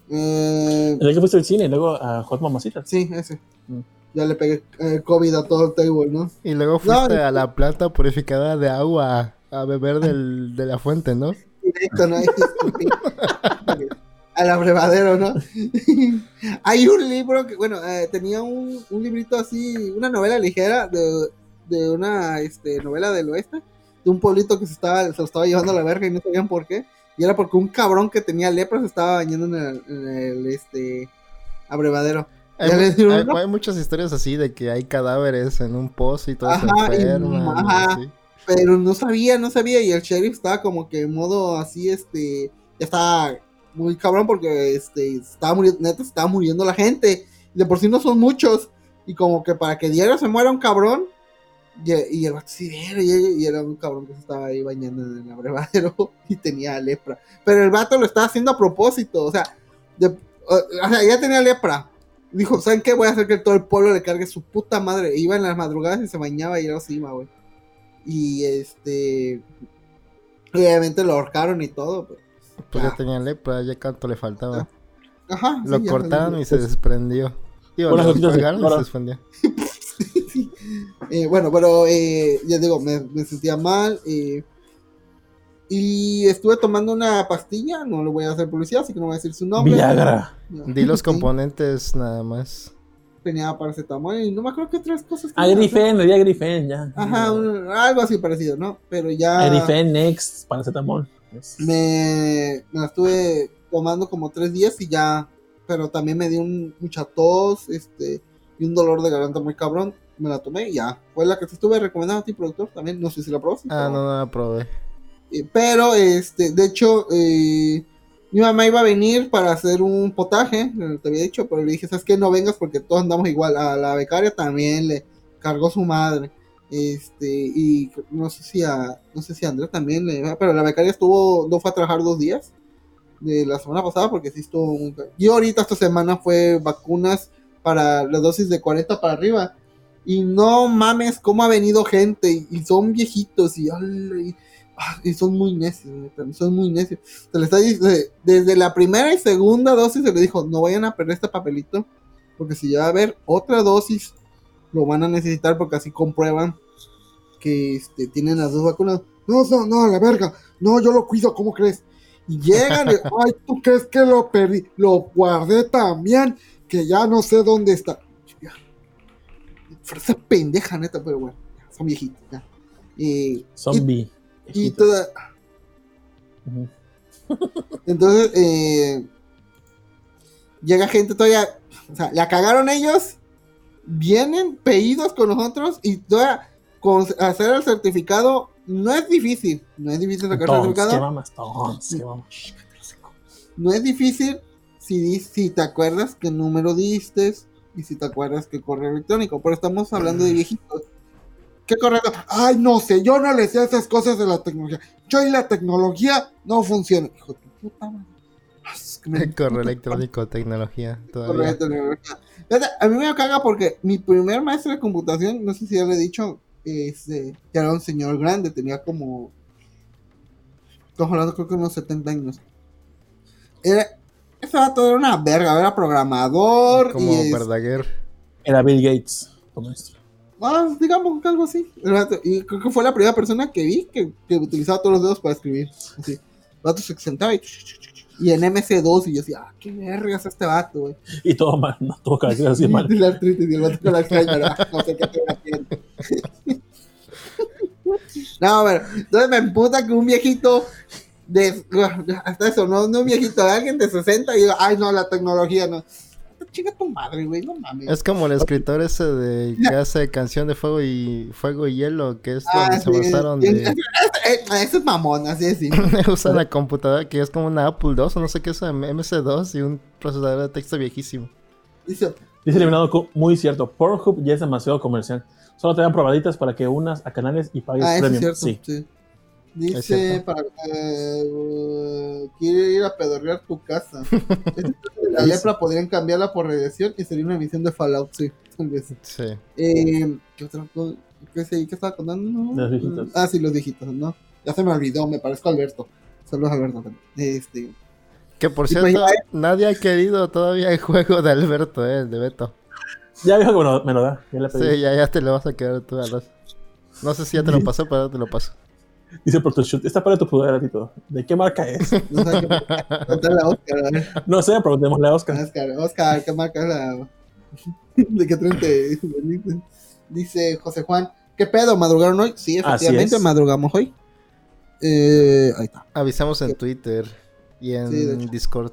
Eh, El que fuiste al cine y luego a Hot Mamacitas. sí, ese. Mm. Ya le pegué eh, COVID a todo el table, ¿no? Y luego fuiste No, a la planta purificadora de agua a beber del, de la fuente, ¿no? Directo, ¿no? Al abrevadero, ¿no? Hay un libro que, bueno, eh, tenía un, un librito así, una novela ligera de, de una este, novela del oeste, de un pueblito que se, estaba, se lo estaba llevando a la verga y no sabían por qué. Y era porque un cabrón que tenía lepra se estaba bañando en el, en el, este, abrevadero. Hay, mu- muchas historias así de que hay cadáveres en un pozo y todos Ajá, se y ajá. pero no sabía, no sabía, y el sheriff estaba como que en modo así, este, ya estaba muy cabrón porque, este, estaba muriendo, neta, estaba muriendo la gente, de por sí no son muchos, y como que para que diario se muera un cabrón, y, y el sí y, era un cabrón que se estaba ahí bañando en el abrevadero y tenía lepra, pero el vato lo estaba haciendo a propósito, o sea, o sea, ya tenía lepra. Dijo, ¿saben qué? Voy a hacer que todo el pueblo le cargue su puta madre. Iba en las madrugadas y se bañaba y era así, güey. Y este. Obviamente lo ahorcaron y todo. pero- Pues Ah. ya tenía lepra, ya cuánto le faltaba. Ajá. Lo sí, ya cortaron y se desprendió. Digo, Unas lo colgaron y se desprendió. Sí. Eh, bueno, pero eh, ya digo, me, me sentía mal. eh, y estuve tomando una pastilla. No le voy a hacer publicidad, así que no voy a decir su nombre. Viagra. No. Di los Sí, componentes nada más. Tenía paracetamol y no me acuerdo qué otras cosas. Agrifen, le di Agrifen, ya. Ajá, un- algo así parecido, ¿no? Pero ya. Agrifen, Next, paracetamol. Es- me, me la estuve tomando como tres días y ya, pero también me dio un, mucha tos, este, y un dolor de garganta muy cabrón. Me la tomé y ya. Fue la que te estuve recomendando a ti, productor, también. No sé si la probaste. Ah, pero, no, no la probé. eh, pero, este, de hecho, eh, mi mamá iba a venir para hacer un potaje, eh, te había dicho, pero le dije, ¿sabes qué? No vengas porque todos andamos igual. A la becaria también le cargó su madre. Este, y no sé si a, no sé si a Andrea también le, pero la becaria estuvo, no fue a trabajar dos días de la semana pasada porque sí estuvo muy Y ahorita esta semana fue vacunas para la dosis de 40 para arriba. Y no mames, cómo ha venido gente y, son viejitos y, ah, son muy necios, son muy necios. Se le está dic- desde la primera y segunda dosis se le dijo, no vayan a perder este papelito porque si ya va a haber otra dosis lo van a necesitar porque así comprueban que este, tienen las dos vacunas. No, no, no, la verga. No, yo lo cuido, ¿cómo crees? Y llegan, y, ay, ¿tú crees que lo perdí? Lo guardé también, que ya no sé dónde está. Frase pendeja, neta, pero bueno, son viejitos, ya. Y, Zombie. y, y toda, entonces, eh, llega gente todavía, o sea, la cagaron ellos, vienen pedidos con nosotros y todavía con hacer el certificado no es difícil, no es difícil sacar el certificado. ¿qué mamas? Tons. No es difícil si, si te acuerdas qué número diste y si te acuerdas qué correo electrónico. Pero estamos hablando de viejitos. ¿Qué correo? Ay, no sé, yo no le sé esas cosas de la tecnología. Yo y la tecnología no funciona. Hijo de puta madre. Es que me El correo electrónico, tecnología, correo todavía. de tecnología. A mí me caga porque mi primer maestro de computación, no sé si ya le he dicho, este, que era un señor grande, tenía como. Estamos hablando, creo que unos 70 años. Era, ese vato era una verga, era programador. Como y es- Verdaguer. Era Bill Gates. Como esto. ah, digamos que algo así. El y creo que fue la primera persona que vi que, que utilizaba todos los dedos para escribir. Así. vato se sentaba y, y en MC2 y yo decía, ah, qué vergas este vato, güey. Y todo mal, no, todo casi así mal. Y la artritis y el vato con la Alzheimer, ah, no sé qué te haciendo. No, pero entonces me emputa que un viejito de hasta eso, no, no un viejito, de alguien de 60 y digo, ay no, la tecnología no. Chinga tu madre, güey, no mames. Es como el escritor ese de que hace canción de fuego y fuego y hielo, que es donde Ah, se sí, basaron sí, de eh, Eso es mamón, así es. sí. usan la computadora que es como una Apple II o no sé qué es MC2 y un procesador de texto viejísimo. Dice, Dice eliminado muy cierto. Pornhub ya es demasiado comercial. Solo te dan probaditas para que unas a canales y pagues ah, es premium. cierto, Sí. Dice, para, eh, quiere ir a pedorrear tu casa. Este la lepra podrían cambiarla por radiación y sería una emisión de Fallout, sí. Sí. Eh, ¿Qué otra cosa? ¿Qué, qué estaba contando? Los viejitos. Ah, sí, los viejitos, ¿no? Ya se me olvidó, me parezco a Alberto. Saludos, Alberto. Este, Que por pues cierto, ya- nadie ha querido todavía el juego de Alberto, eh, el de Beto. Ya dijo que me lo, me lo da. Ya le pedí. Sí, ya, ya te lo vas a quedar tú, Alas. No sé si ya te lo pasó, pero te lo paso. Dice Protoshoot, tu poder y todo. ¿De qué marca es? no sé qué Preguntarle a Oscar, a ver. no sé, preguntémosle a Oscar. Oscar, Oscar, ¿qué marca es la. ¿De qué tren te Dice José Juan, ¿qué pedo? ¿Madrugaron hoy? Sí, efectivamente, es. madrugamos hoy. Eh, ahí está. Avisamos en Twitter y en Sí. Discord.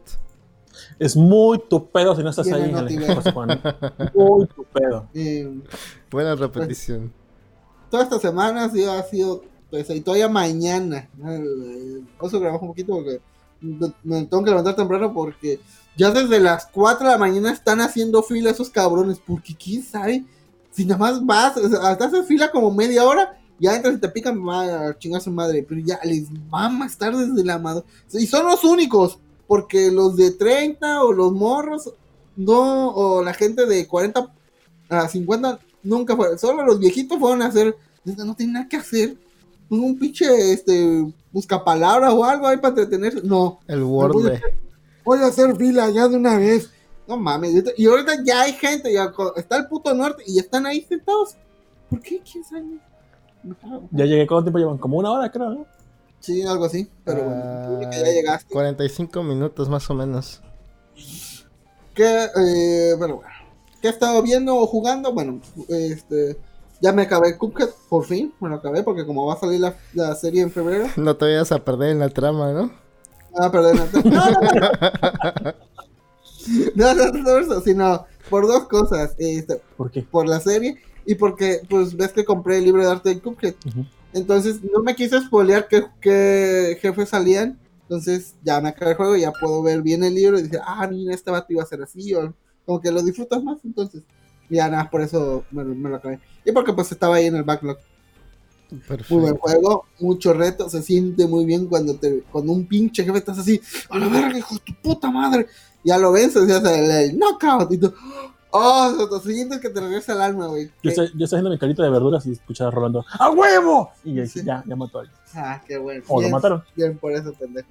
Es muy tu pedo si no estás ahí. José Juan. Muy tu pedo. Eh, Buena repetición. toda esta semana ha sido, pues, y todavía mañana. Vamos a grabar un poquito porque me tengo que levantar temprano porque ya desde las 4 de la mañana están haciendo fila esos cabrones. Porque quién sabe, si nada más vas, hasta haces fila como media hora, ya entras y te pican a chingar su madre. Pero ya les mama estar desde la madre. Y son los únicos, porque los de 30 o los morros, no, o la gente de 40 a 50 nunca fueron. Solo los viejitos fueron a hacer. No tienen nada que hacer. Un pinche este, busca palabras o algo ahí para entretenerse. No, El voy Wordle. voy a hacer fila ya de una vez. No mames. Y ahorita ya hay gente. Ya está el puto norte y están ahí sentados. ¿Por qué? ¿Quién sabe? Ya llegué, ¿cuánto tiempo llevan? Como una hora, creo, ¿no? Sí, algo así. Pero bueno, Ah, ya llegaste. 45 minutos más o menos. ¿Qué, eh, bueno, bueno, ¿qué he estado viendo o jugando? Bueno, este, ya me acabé Cuphead, por fin, me lo acabé, porque como va a salir la, la serie en febrero, No te vayas a perder en la trama, ¿no? me va a perder la- No, no, no. No, no, no, sino por dos cosas, este, ¿Por qué? por la serie y porque, pues, ves que compré el libro de arte de Cuphead. Ujú. Entonces, no me quise spoilear qué, qué jefes salían. Entonces, ya me acabé el juego, ya puedo ver bien el libro y decir, ah, mira, este vato iba a ser así, o como que lo disfrutas más. Entonces, ya nada, por eso me, lo- me lo acabé. Y porque, pues, estaba ahí en el backlog. Muy buen Perfecto. juego, mucho reto, se siente muy bien cuando te cuando un pinche jefe estás así, a la verga, hijo de tu puta madre. Ya lo vences, ya se el, el knockout y tú, oh, te sientes que te regresa el alma, güey. Yo estoy, yo estoy haciendo mi carita de verduras y escuchaba Rolando, ¡a huevo! Y ya, Sí. ya, ya mató a alguien. Ah, qué bueno. O lo mataron. Bien por eso, pendejo.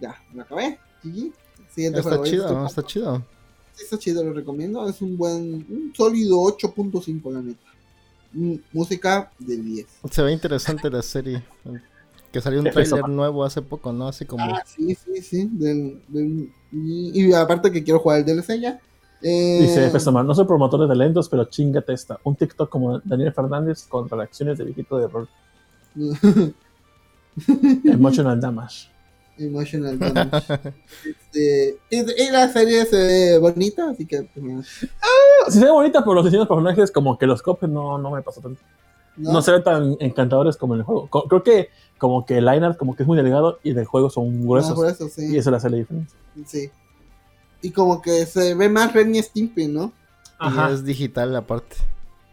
Ya, me acabé. Siguiente Está juego. chido, Este- ¿no? está chido. Está chido, lo recomiendo. Es un buen, un sólido 8.5, la neta. Mm, Música de 10. Se ve interesante la serie. Que salió un trailer nuevo hace poco, ¿no? Así como... Ah, sí, sí, sí. Del, del- y, y aparte que quiero jugar el DLC ya. Eh, Dice Festoman, no soy promotor de talentos, pero chingate esta. Un TikTok como Daniel Fernández con reacciones de viejito de rol. Emotional Damage. Emotional Damage. Este, y, y la serie se ve bonita, así que. pues, mira, Sí se ve bonita, pero los diseños de personajes, como que los copes no, no me pasó tanto. ¿no? No se ven tan encantadores como en el juego. Co- Creo que como que el line como que es muy delgado y del juego son Ah, gruesos. sí. y eso le hace la diferencia. Sí. Y como que se ve más Ren y Stimpy, ¿no? Y es digital aparte.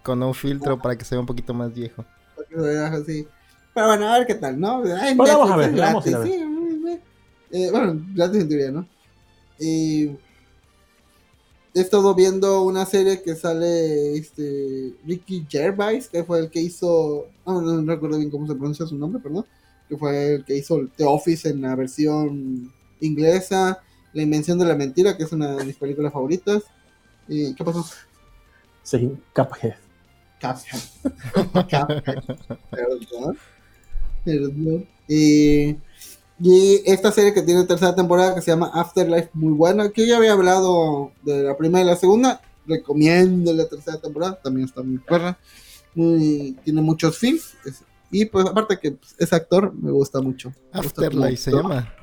Con un filtro para que se vea un poquito más viejo. Para que se vea así. Pero bueno, a ver qué tal, ¿no? Ay, Bueno, vamos a ver, vamos a gratis, sí. Eh, bueno, gratis en teoría, ¿no? Y he estado viendo una serie que sale este Ricky Gervais, que fue el que hizo, no, no recuerdo bien cómo se pronuncia su nombre, perdón, que fue el que hizo The Office en la versión inglesa, La Invención de la Mentira, que es una de mis películas favoritas. ¿Y qué pasó? Sí, Cuphead. Cuphead. Cuphead. Perdón. Perdón. Y Y esta serie que tiene tercera temporada que se llama Afterlife, muy buena. Que ya había hablado de la primera y la segunda. Recomiendo la tercera temporada, también está muy perra. Muy, tiene muchos films. Y pues aparte que pues, es actor, me gusta mucho. Afterlife se llama.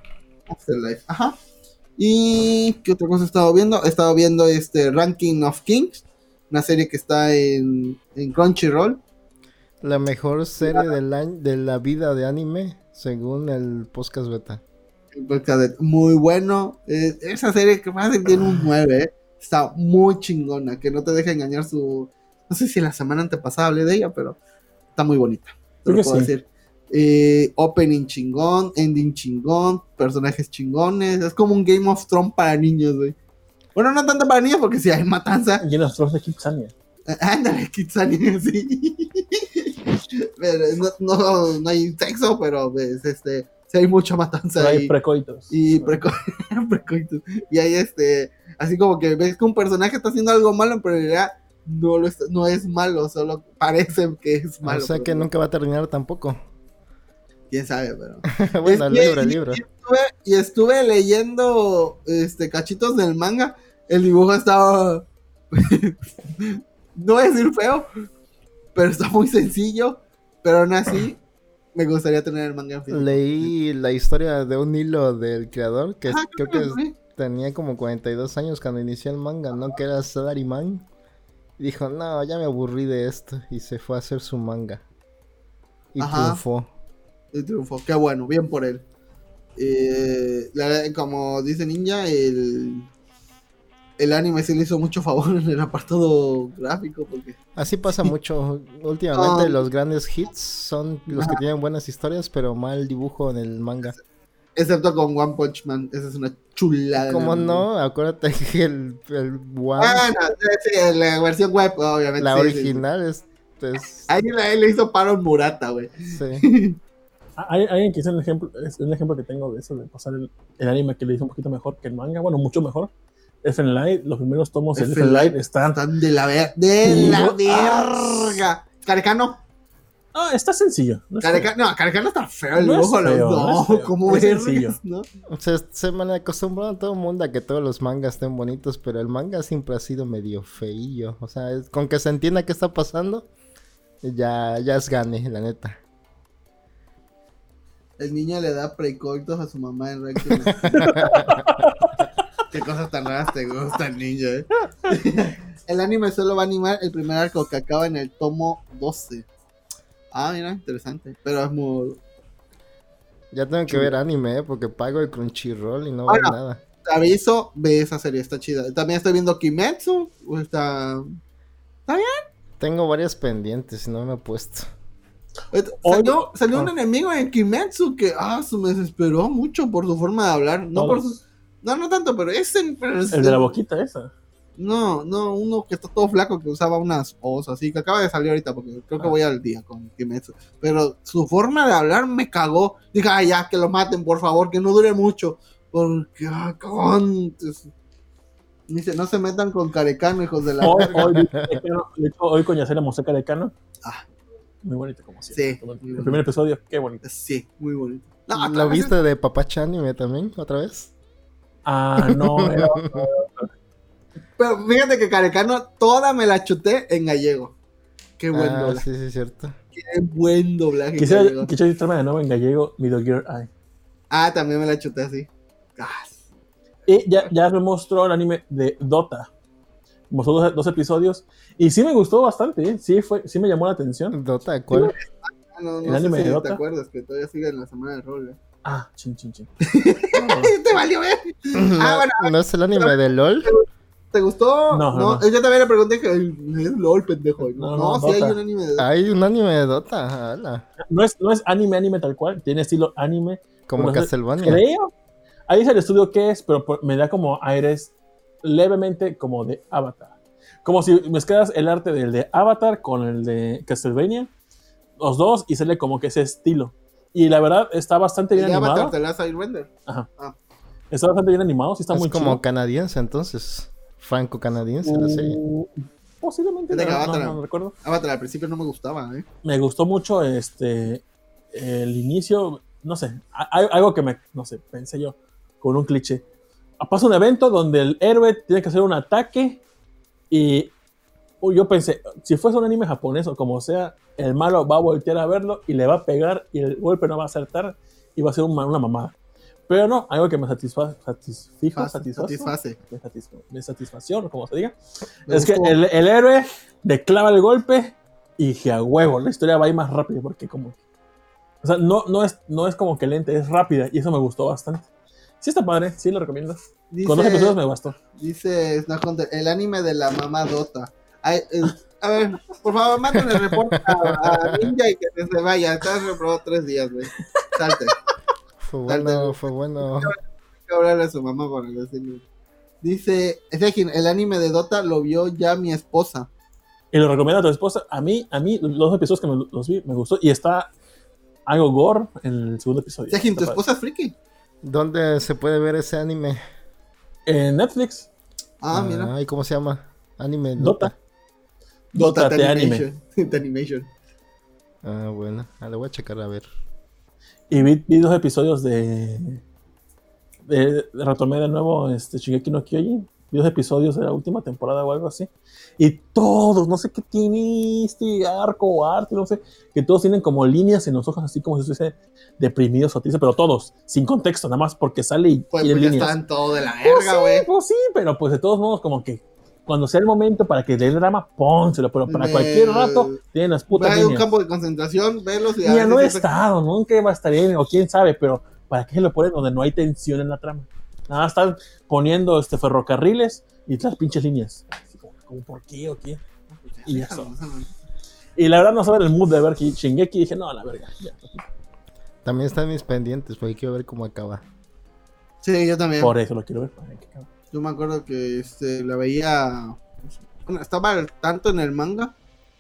Afterlife, ajá. Y qué otra cosa he estado viendo? He estado viendo este Ranking of Kings, una serie que está en, en Crunchyroll. La mejor serie del año, de la vida de anime, según el podcast beta. Porque de- Muy bueno. Eh, esa serie que más tiene un 9, eh. Está muy chingona, que no te deja engañar su... No sé si la semana antepasada hablé de ella, pero está muy bonita. Te Creo lo que puedo sí. decir. Eh, opening chingón, ending chingón, personajes chingones. Es como un Game of Thrones para niños, güey. Bueno, no tanto para niños porque si hay matanza. Lleno de Thrones de Kitsania. Ándale, Kitsani, sí. Pero no, no, no hay sexo, pero pues, este, sí hay mucha matanza Pero hay y, precoitos. y preco- precoitos. Y hay este, así como que ves que un personaje está haciendo algo malo, pero en realidad no, lo está- no es malo, solo parece que es malo. o sea que no. nunca va a terminar tampoco. Quién sabe, pero. bueno, Es libro, el libro. Estuve- y estuve leyendo este cachitos del manga. El dibujo estaba. no voy a decir feo, pero está muy sencillo. Pero aún así, me gustaría tener el manga en físico. Leí la historia de un hilo del creador que Ajá, creo que tenía como 42 años cuando inició el manga, ¿no? Que era Salaryman. Y dijo, no, ya me aburrí de esto. Y se fue a hacer su manga. Y Ajá. triunfó. El triunfo, qué bueno, bien por él. Eh, la- como dice Ninja, el, el anime sí le hizo mucho favor en el apartado gráfico. Porque Así pasa mucho. Últimamente Ah. los grandes hits son los que tienen buenas historias, pero mal dibujo en el manga. Excepto con One Punch Man, esa es una chulada. ¿Cómo no? Acuérdate que el, el One, Ah, no, sí, sí, la versión web, obviamente. la sí, sí, sí. original es... es- Ahí le, hizo paro en Murata, güey. sí. Ah, Hay alguien que es un ejemplo, es un ejemplo que tengo de eso, de pasar el, el anime que le hizo un poquito mejor que el manga, bueno, mucho mejor. Elfen Light, los primeros tomos de Elfen Light están. Están de la, ver de la no- verga. Carecano. Ah, está sencillo. No es no, Carecano está feo el No es dibujo. No, feo, no es feo, como es vergas, sencillo. ¿no? Se, se me acostumbró a todo el mundo a que todos los mangas estén bonitos, pero el manga siempre ha sido medio feillo. O sea, es- con que se entienda qué está pasando, ya, ya es gane, la neta. El niño le da precoitos a su mamá en Ranking. Qué cosas tan raras te gusta el niño, eh. el anime solo va a animar el primer arco que acaba en el tomo 12. Ah, mira, interesante. Pero es muy. Ya tengo que ver anime, ¿eh? porque pago el Crunchyroll y no veo nada. Te aviso, ve esa serie, está chida. También estoy viendo Kimetsu. o Está. Tengo varias pendientes y no me he puesto. Salió, salió un ah. enemigo en Kimetsu que ah, se me desesperó mucho por su forma de hablar. No, por Todos. No, no tanto, pero ese. pero es- El de la boquita esa. No, no, uno que está todo flaco que usaba unas os así, que acaba de salir ahorita porque creo que Ah. voy al día con Kimetsu. Pero su forma de hablar me cagó. Dije, ay, ya, que lo maten, por favor, que no dure mucho. Porque, ah, cagón. Dice, no se metan con Carecano, hijos de la Hoy, hoy, hoy con Yacela mostré Carecano. Ah. Muy bonito, como siempre. Sí, El bonito. primer episodio, qué bonito. Sí, muy bonito. No, ¿Lo claro, viste de Papacha Anime también, otra vez? Ah, no, era- Pero fíjate que Carecano toda me la chuté en gallego. Qué buen ah, doblaje. sí, sí, cierto. Qué buen doblaje. quisiera, editarme de nuevo en gallego, Middle Gear Eye. Ah, también me la chuté así. Ah, Y ya, ya me mostró el anime de Dota. Mostró dos, dos episodios. Y sí me gustó bastante, ¿eh? sí, fue, sí me llamó la atención. Dota, ¿cuál? no, ¿El no sé anime de si te Dota? acuerdas que todavía sigue en la semana de rol. ¿eh? Ah, chin, chin, chin. ¿Te valió ver? ¿No, Ah, bueno. ¿no es el anime de LOL? ¿Te gustó? No, no, no. Yo también le pregunté que es LOL, pendejo. No, No, sí hay Dota. un anime de Hay un anime de Dota, ala. No es, no es anime, anime tal cual. Tiene estilo anime. Como Castlevania. Creo. Ahí dice el estudio qué es, pero por- me da como aires levemente como de Avatar. Como si mezclas el arte del de Avatar con el de Castlevania, los dos, y sale como que ese estilo. Y la verdad está bastante bien animado. Avatar, The Last Airbender. Ajá. Ah. Está bastante bien animado, sí está es muy como chido. canadiense, entonces. Franco-canadiense la serie. Uh, Posiblemente, Es de no, no, Avatar. no recuerdo. Avatar al principio no me gustaba, ¿eh? Me gustó mucho este el inicio. no sé, hay algo que me, no sé, pensé yo, con un cliché. Pasa un evento donde el héroe tiene que hacer un ataque y yo pensé, si fuese un anime japonés o como sea, el malo va a voltear a verlo y le va a pegar y el golpe no va a acertar y va a ser una, una mamada. Pero no, algo que me satisfa, satisfijo, satisface, me, satisfacción, como se diga, es que el, el, héroe le clava el golpe y que a huevo, la historia va a ir más rápido porque como... O sea, no, no, es, no es como que lente, es rápida y eso me gustó bastante. Sí está padre, sí lo recomiendo. Con dos episodios me gustó. Dice el anime de la mamá Dota. A ver, por favor, manden el reporte a, Ninja y que se vaya. Estás reprobado tres días, güey. Salte. Fue bueno, fue bueno. que hablarle a su mamá para decirle. Dice, el anime de Dota lo vio ya mi esposa. Y lo recomiendo a tu esposa. A mí, a mí, los dos episodios que me, los vi, me gustó. Y está algo gore en el segundo episodio. Sejin, tu esposa es friki. ¿Dónde se puede ver ese anime? En Netflix. Ah, mira. ¿Y cómo se llama? Anime Dota. Dota, Dota de anime. animation. Ah, bueno. Ah, le voy a checar a ver. Y vi, dos episodios de, de, Retomé de nuevo este, Shigeki no Kyojin. Vi dos episodios de la última temporada o algo así. Y todos, no sé qué tiene este arco o arte, no sé, que todos tienen como líneas en los ojos, así como si estuviese deprimidos o tristes, pero todos, sin contexto, nada más porque sale y. Pues, pues están todo de la verga, güey. Pues, pues, sí, pero pues de todos modos, como que cuando sea el momento para que dé drama, pónselo, pero para cualquier rato tienen las putas Hay un campo de concentración, velos y... Ya no he estado, nunca va a estar bien, o quién sabe, pero ¿para qué lo ponen donde no hay tensión en la trama? Nada, están poniendo este ferrocarriles y las pinches líneas. como, ¿por qué o qué? Y ya Y la verdad no saben el mood de ver Shingeki y dije, no, a la verga. También están mis pendientes, porque quiero ver cómo acaba. Sí, yo también. Por eso lo quiero ver. Yo me acuerdo que este, la veía. Estaba tanto en el manga,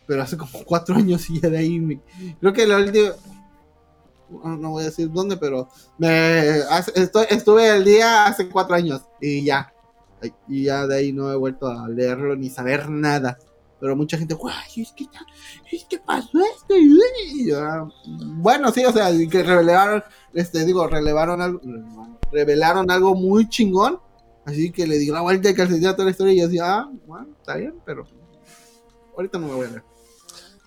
pero hace como cuatro años y ya de ahí. creo que la última. No voy a decir dónde, pero me, estuve el día hace cuatro años y ya. Y ya de ahí no he vuelto a leerlo ni saber nada. Pero mucha gente, guay, es pasó esto. Y bueno, sí, o sea, que revelaron, este, digo, revelaron algo, revelaron algo muy chingón Así que le digo la vuelta de calcetín a toda la historia y yo decía, ah, bueno, está bien, pero ahorita no me voy a ver.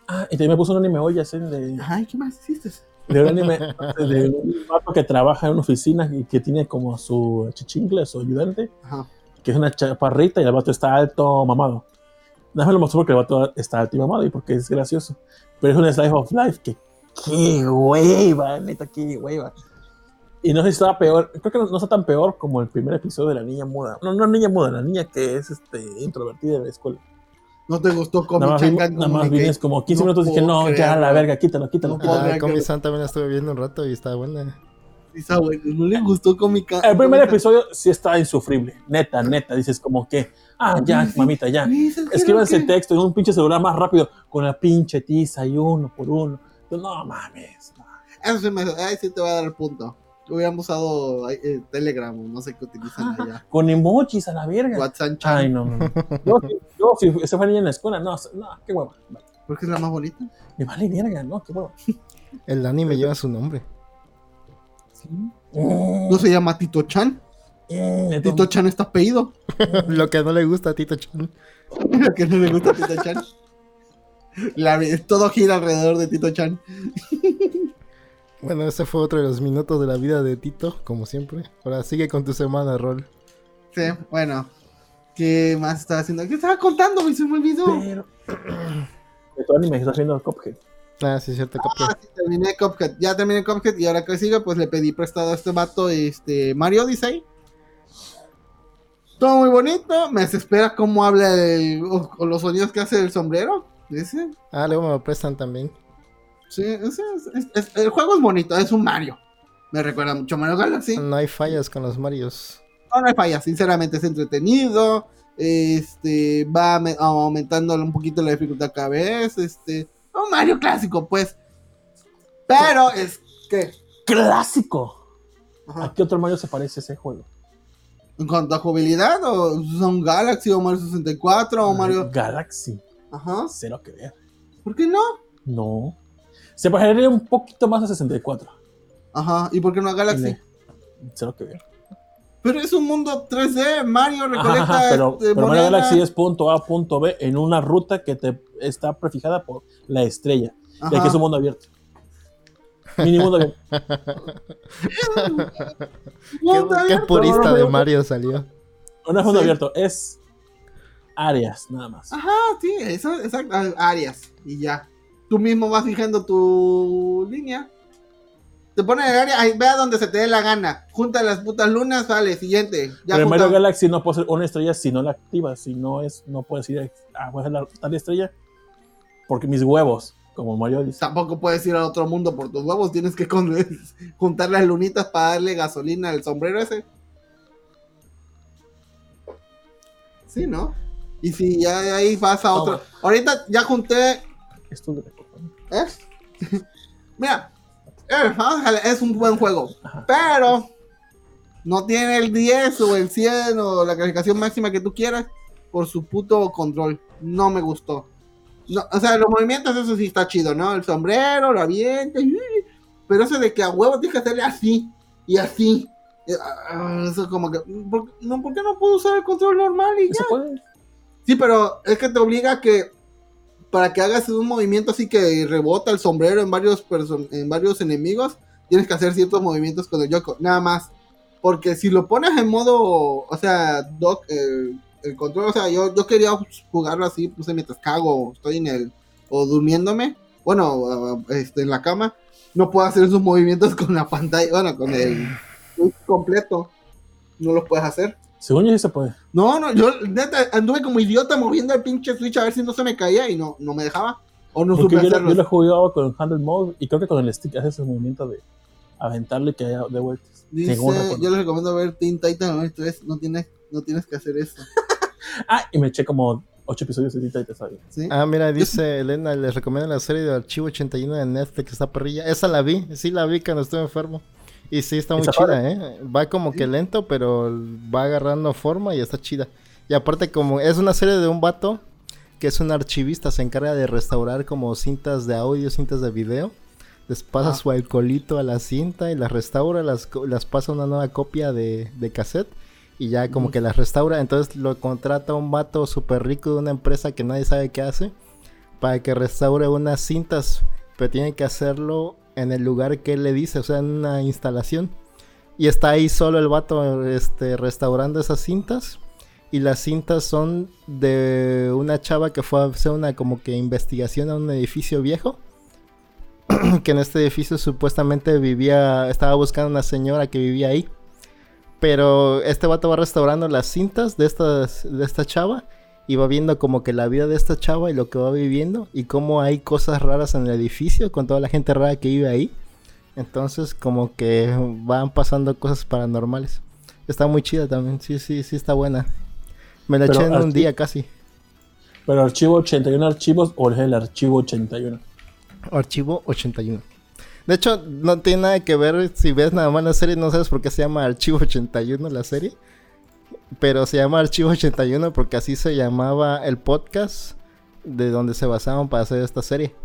Ah, y también me puso un anime hoy, así de... Ay, ¿qué más hiciste? De un anime de un vato que trabaja en una oficina y que tiene como su chichingle, su ayudante, Ajá. que es una chaparrita y el vato está alto, mamado. Nada más lo mostró porque el vato está alto y mamado y porque es gracioso. Pero es un slice of life que... ¡Qué hueva! Neta, qué hueva. Y no sé si estaba peor, creo que no, está tan peor como el primer episodio de la niña muda. No, no niña muda, la niña que es este, introvertida de la escuela. ¿No te gustó como Nada más, nada más vienes como 15 minutos y dije, no, ya la verga, quítalo, quítalo. No ah, Comi San también la estuve viendo un rato y estaba buena. Está bueno, no le gustó Comic El primer episodio sí está insufrible, neta, neta. Dices como que, ah, ya, mamita, ya. Escríbanse el texto en un pinche celular más rápido con la pinche tiza y uno por uno. No mames. Eso sí, me, ahí sí te va a dar el punto. Hubiéramos usado eh, Telegram, no sé qué utilizan allá. Con emojis a la verga. WhatsApp. Ay, no, no. Yo, yo, si ese fue niña en la escuela, no, no, qué hueva. ¿Por qué es la más bonita? Me vale verga, no, qué hueva. El anime lleva su nombre. ¿Sí? ¿No se llama Tito Chan? Mm, Tito Chan está apellido. Lo que no le gusta a Tito Chan. Lo que no le gusta a Tito Chan. La, todo gira alrededor de Tito Chan. Bueno, ese fue otro de los minutos de la vida de Tito, como siempre. Ahora sigue con tu semana, Rol. Sí, bueno. ¿Qué más estaba haciendo? ¿Qué estaba contando? Me se me olvidó. Pero... De tu anime estás viendo Cuphead. Ah, sí, cierto, Cuphead. Ah, sí, terminé Cuphead. Ya terminé Cuphead y ahora que sigo, pues le pedí prestado a este vato este, Mario Odyssey. Todo muy bonito. Me desespera cómo habla el, o, los sonidos que hace el sombrero. ¿Dice? Ah, luego me lo prestan también. Sí, el juego es bonito, es un Mario. Me recuerda mucho a Mario Galaxy. No hay fallas con los Marios. No, no hay fallas, sinceramente es entretenido. Este va aumentando un poquito la dificultad cada vez. Este, un Mario clásico, pues. Pero es que. ¡Clásico! ¿A qué otro Mario se parece ese juego? En cuanto a jugabilidad, o son Galaxy o Mario 64 o Mario. Galaxy. Ajá. Cero que ver. ¿Por qué no? No. Se parecería un poquito más a 64. Ajá, ¿y por qué no a Galaxy? Sé lo que veo. Pero es un mundo 3D, Mario Ajá, recolecta ajá, pero, este, pero Mario monedas. Galaxy es punto A, punto B en una ruta que te está prefijada por la estrella. Y Ajá. aquí es un mundo abierto. Mini mundo abierto. Mundo Qué, qué purista de Mario salió. No es mundo Sí. abierto, es áreas, nada más. Ajá, sí, eso, exacto, áreas, y ya. Tú mismo vas fijando tu línea. Te pones el área, ahí, ve a donde se te dé la gana. Junta las putas lunas, sale, siguiente. Ya Pero en Mario Galaxy no puede ser una estrella si no la activas. Si no es, no puedes ir a, a hacer la tal estrella. Porque mis huevos, como Mario dice. Tampoco puedes ir al otro mundo por tus huevos. Tienes que con- juntar las lunitas para darle gasolina al sombrero ese. Sí, ¿no? Y si ya ahí vas a otro. Ahorita ya junté Esto de- ¿Eh? Mira, es un buen juego, pero no tiene el 10 o el 100 o la calificación máxima que tú quieras por su puto control. No me gustó. No, o sea, los movimientos, eso sí está chido, ¿no? El sombrero, lo avienta, y- pero eso de que a huevo tienes que hacerle así y así. eh, ah, Eso como que, ¿por, no, ¿por qué no puedo usar el control normal y ya? Sí, pero es que te obliga a que para que hagas un movimiento así que rebota el sombrero en varios en varios enemigos, tienes que hacer ciertos movimientos con el Yoko, nada más. Porque si lo pones en modo, o sea, doc, eh, el control, o sea, yo, yo quería jugarlo así, puse mientras cago, o estoy en el, o durmiéndome, bueno, este, en la cama, no puedo hacer esos movimientos con la pantalla, bueno, con el completo, no los puedes hacer. Según yo sí se puede. No, no, yo neta anduve como idiota moviendo el pinche Switch a ver si no se me caía y no, no me dejaba. O no Porque supe yo, lo- hacerlo. yo lo he jugado con el handle mode y creo que con el stick hace ese movimiento de aventarle y que haya de vueltas. Dice, yo les recomiendo ver Teen Titan 93, no tienes, no tienes que hacer eso. Ah, y me eché como 8 episodios de Tita y te sabía. ¿sí? Ah, mira, dice Elena, les recomiendo la serie de Archivo 81 de Netflix, está perrilla. Esa la vi, sí la vi cuando estuve enfermo. Y sí, está muy chida, ¿eh? Va como que lento, pero va agarrando forma y está chida. Y aparte, como es una serie de un vato que es un archivista, se encarga de restaurar como cintas de audio, cintas de video. Les pasa Ah. su alcoholito a la cinta y las restaura, las, las pasa una nueva copia de, de cassette y ya como que las restaura. Entonces lo contrata un vato súper rico de una empresa que nadie sabe qué hace para que restaure unas cintas, pero tiene que hacerlo en el lugar que le dice, o sea, en una instalación. Y está ahí solo el vato este, restaurando esas cintas. Y las cintas son de una chava que fue a hacer una como que investigación a un edificio viejo. que en este edificio supuestamente vivía, estaba buscando una señora que vivía ahí. Pero este vato va restaurando las cintas de, estas, de esta chava y va viendo como que la vida de esta chava y lo que va viviendo y cómo hay cosas raras en el edificio con toda la gente rara que vive ahí. Entonces como que van pasando cosas paranormales. Está muy chida también, sí, sí, sí está buena. Me la Pero eché en un día casi. Pero archivo 81 archivos o es el archivo 81. Archivo 81. De hecho, no tiene nada que ver si ves nada más la serie, no sabes por qué se llama Archivo 81 la serie. Pero se llama Archivo 81 porque así se llamaba el podcast de donde se basaban para hacer esta serie.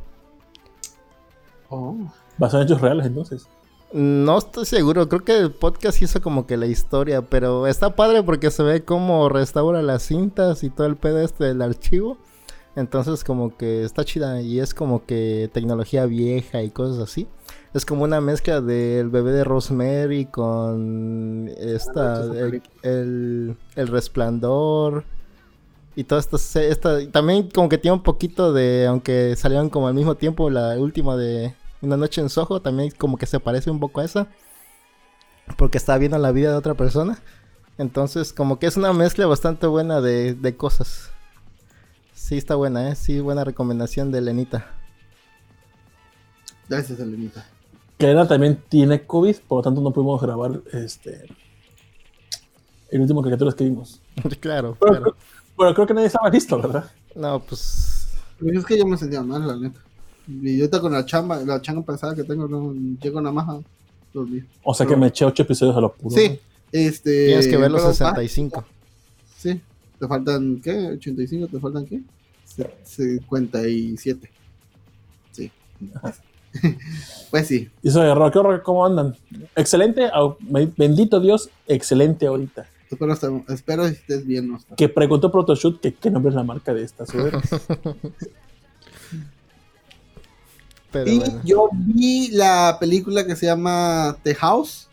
Oh. Basado en hechos reales, entonces. No estoy seguro, creo que el podcast hizo como que la historia, pero está padre porque se ve cómo restaura las cintas y todo el pedo este del archivo. Entonces como que está chida y es como que tecnología vieja y cosas así. Es como una mezcla del bebé de Rosemary con esta, el, el, el resplandor y toda esta, se- esta... También como que tiene un poquito de, aunque salieron como al mismo tiempo, la última de Una noche en Soho, también como que se parece un poco a esa. Porque está viendo la vida de otra persona. Entonces como que es una mezcla bastante buena de, de cosas. Sí, está buena, ¿eh? Sí, buena recomendación de Lenita. Gracias, Elenita. Elena también tiene COVID, por lo tanto no pudimos grabar este el último caricaturas que vimos. claro, Pero, claro. pero creo que nadie estaba listo, ¿verdad? No, pues... Pero es que yo me sentía mal, la neta. Y yo con la chamba, la chamba pesada que tengo, no, llego nada más a dormir. O sea que me eché ocho episodios a lo puro. Sí, este. Tienes que ver los pero, ah, 65. Sí, te faltan, ¿qué? ¿85? ¿Te faltan qué? Se- 57. Sí. pues sí. Y eso de horror, ¿qué horror? ¿Cómo andan? Excelente, bendito Dios, excelente ahorita. Espero, espero que estés bien, Oscar. Que preguntó Protoshoot que qué nombre es la marca de esta sudadera. Pero Y bueno. yo vi la película que se llama The House,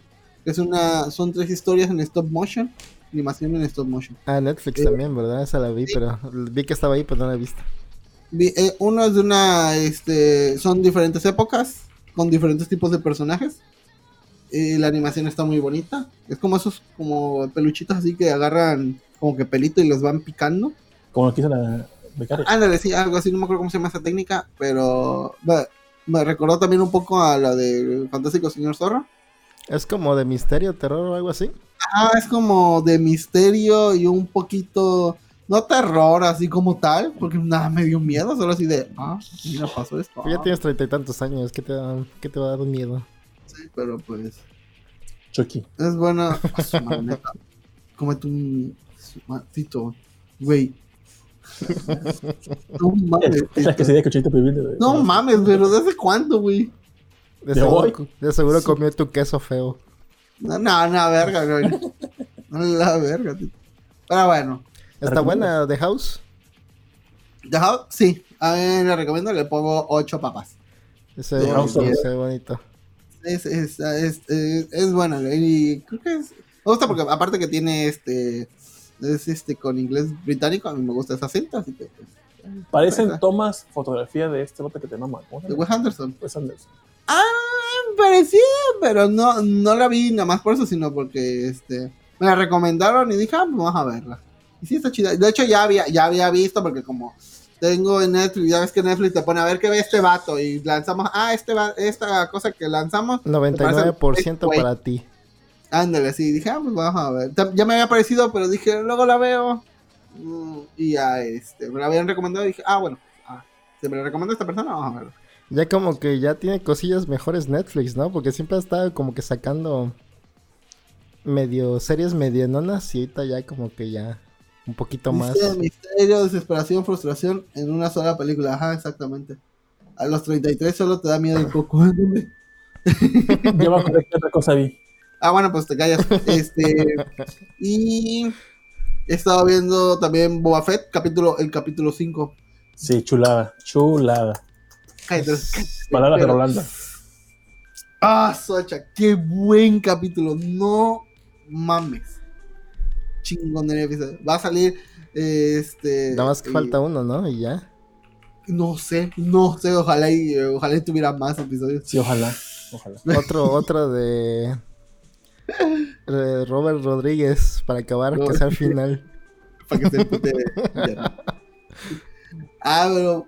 que es una, son tres historias en stop motion, animación en stop motion. Ah, Netflix Eh, también, ¿verdad? Esa la vi, pero vi que estaba ahí, pero no la he visto. Eh, uno es de una, este, son diferentes épocas, con diferentes tipos de personajes. Y la animación está muy bonita. Es como esos, como peluchitos así que agarran como que pelito y los van picando. Como lo quiso la becaria. Ándale, sí, algo así, no me acuerdo cómo se llama esa técnica, pero me, me recordó también un poco a la de Fantástico Señor Zorro. Es como de misterio, terror o algo así. Ah, es como de misterio y un poquito, no terror así como tal, porque nada me dio miedo, solo así de, ah, mira, pasó esto. Pues ya ah, tienes treinta y tantos años, ¿qué te, da, qué te va a dar miedo? sí, pero pues, Chucky. es buena. Cómete un su maldito, güey. No mames, Es la que se dio cochito pibil. no mames, pero ¿desde cuándo, güey? De ¿De seguro, hoy? de seguro Sí. comió tu queso feo. No, no, no, verga, güey. No, la verga, tío. Pero bueno, ¿Está buena The House? The House, sí, a mí le recomiendo, le pongo 8 papas. Se ve The House bonito, of- se ve bonito. Es, es, es, es, es buena, y creo que es. Me gusta porque, aparte que tiene este. Es este con inglés británico, a mí me gusta esa cinta, así que. Pues, Parecen tomas, fotografía de este bote que te mama. ¿Cómo se de? Wes Anderson. Wes Anderson. Ah, parecía, pero no, no la vi nada más por eso, sino porque este. Me la recomendaron y dije, ah, pues vamos a verla. Y sí está chida. De hecho, ya había, ya había visto, porque como tengo en Netflix, ya ves que Netflix te pone a ver qué ve este vato. Y lanzamos, ah, este va, esta cosa que lanzamos. 99% Güey. para ti. Ándale, sí, dije, ah, pues vamos a ver. Ya me había parecido, pero dije, luego la veo. Mm, Y ya, este, me la habían recomendado y dije, ah, bueno, ah, se me la recomendó esta persona, vamos a verla. Ya como que ya tiene cosillas mejores Netflix, ¿no? Porque siempre ha estado como que sacando medio series medianonas y ahorita ya como que ya un poquito más. Misterio, desesperación, frustración en una sola película. Ajá, exactamente. A los 33 solo te da miedo el coco. Yo me acordé que otra cosa vi. ah, bueno, pues te callas. Este, y he estado viendo también Boba Fett, capítulo, el capítulo 5. Sí, chulada, chulada. Cállate, Palabras de pero- Rolanda. Ah, Socha, qué buen capítulo. No mames. Chingonería episodio. Va a salir este. Nada más que eh, falta uno, ¿no? Y ya. No sé, no sé, ojalá y ojalá y tuviera más episodios. Sí, ojalá, ojalá. Otro, otro de, Robert Rodríguez para acabar, que sea el final. Para que se empute ya. Ah, pero.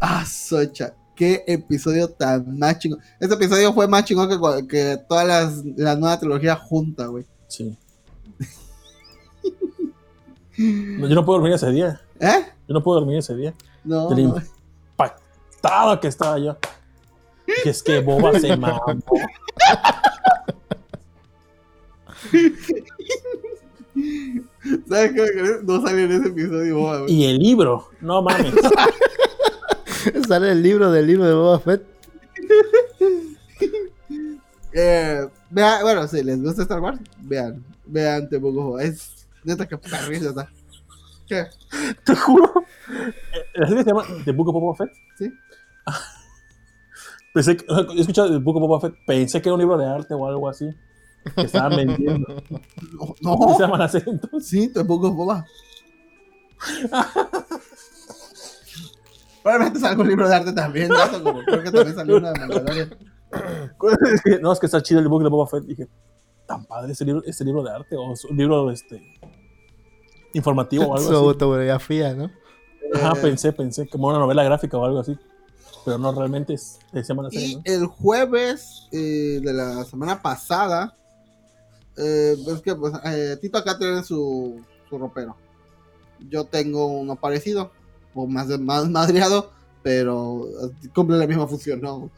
Ah, Socha. Qué episodio tan más chingón. Este episodio fue más chingón que, que todas las la nueva trilogía junta, güey. Sí. No, yo no puedo dormir ese día. ¿Eh? Yo no puedo dormir ese día. No. Del impactado que estaba yo. Y es que Boba se mamó. ¿Sabes qué? No salió en ese episodio, boba. Y el libro, no mames. Sale el libro del libro de Boba Fett. Eh, vea- bueno, si les gusta Star Wars, vean, vean of Boba. Es neta que está. ¿Qué? Te juro. ¿La serie se llama The Book of Boba Fett? Sí. Pensé que, he escuchado The Book of Boba Fett, pensé que era un libro de arte o algo así. Que estaban vendiendo. No, ¿Cómo se llaman entonces? Sí, The Book of Boba. Probablemente salga un libro de arte también, ¿no? Como creo que también salió una de Mandalorian. No, es que está chido el book de Boba Fett. Dije, tan padre este libro, este libro de arte o un libro este, informativo o Su algo así. autobiografía, ¿no? Ajá, Eh, pensé, pensé, como una novela gráfica o algo así. Pero no, realmente es, se llama la serie, Y ¿no? el jueves eh, de la semana pasada, eh, es que pues, eh, Tito acá tiene su, su ropero. Yo tengo uno parecido, o más, más madreado, pero cumple la misma función, ¿no?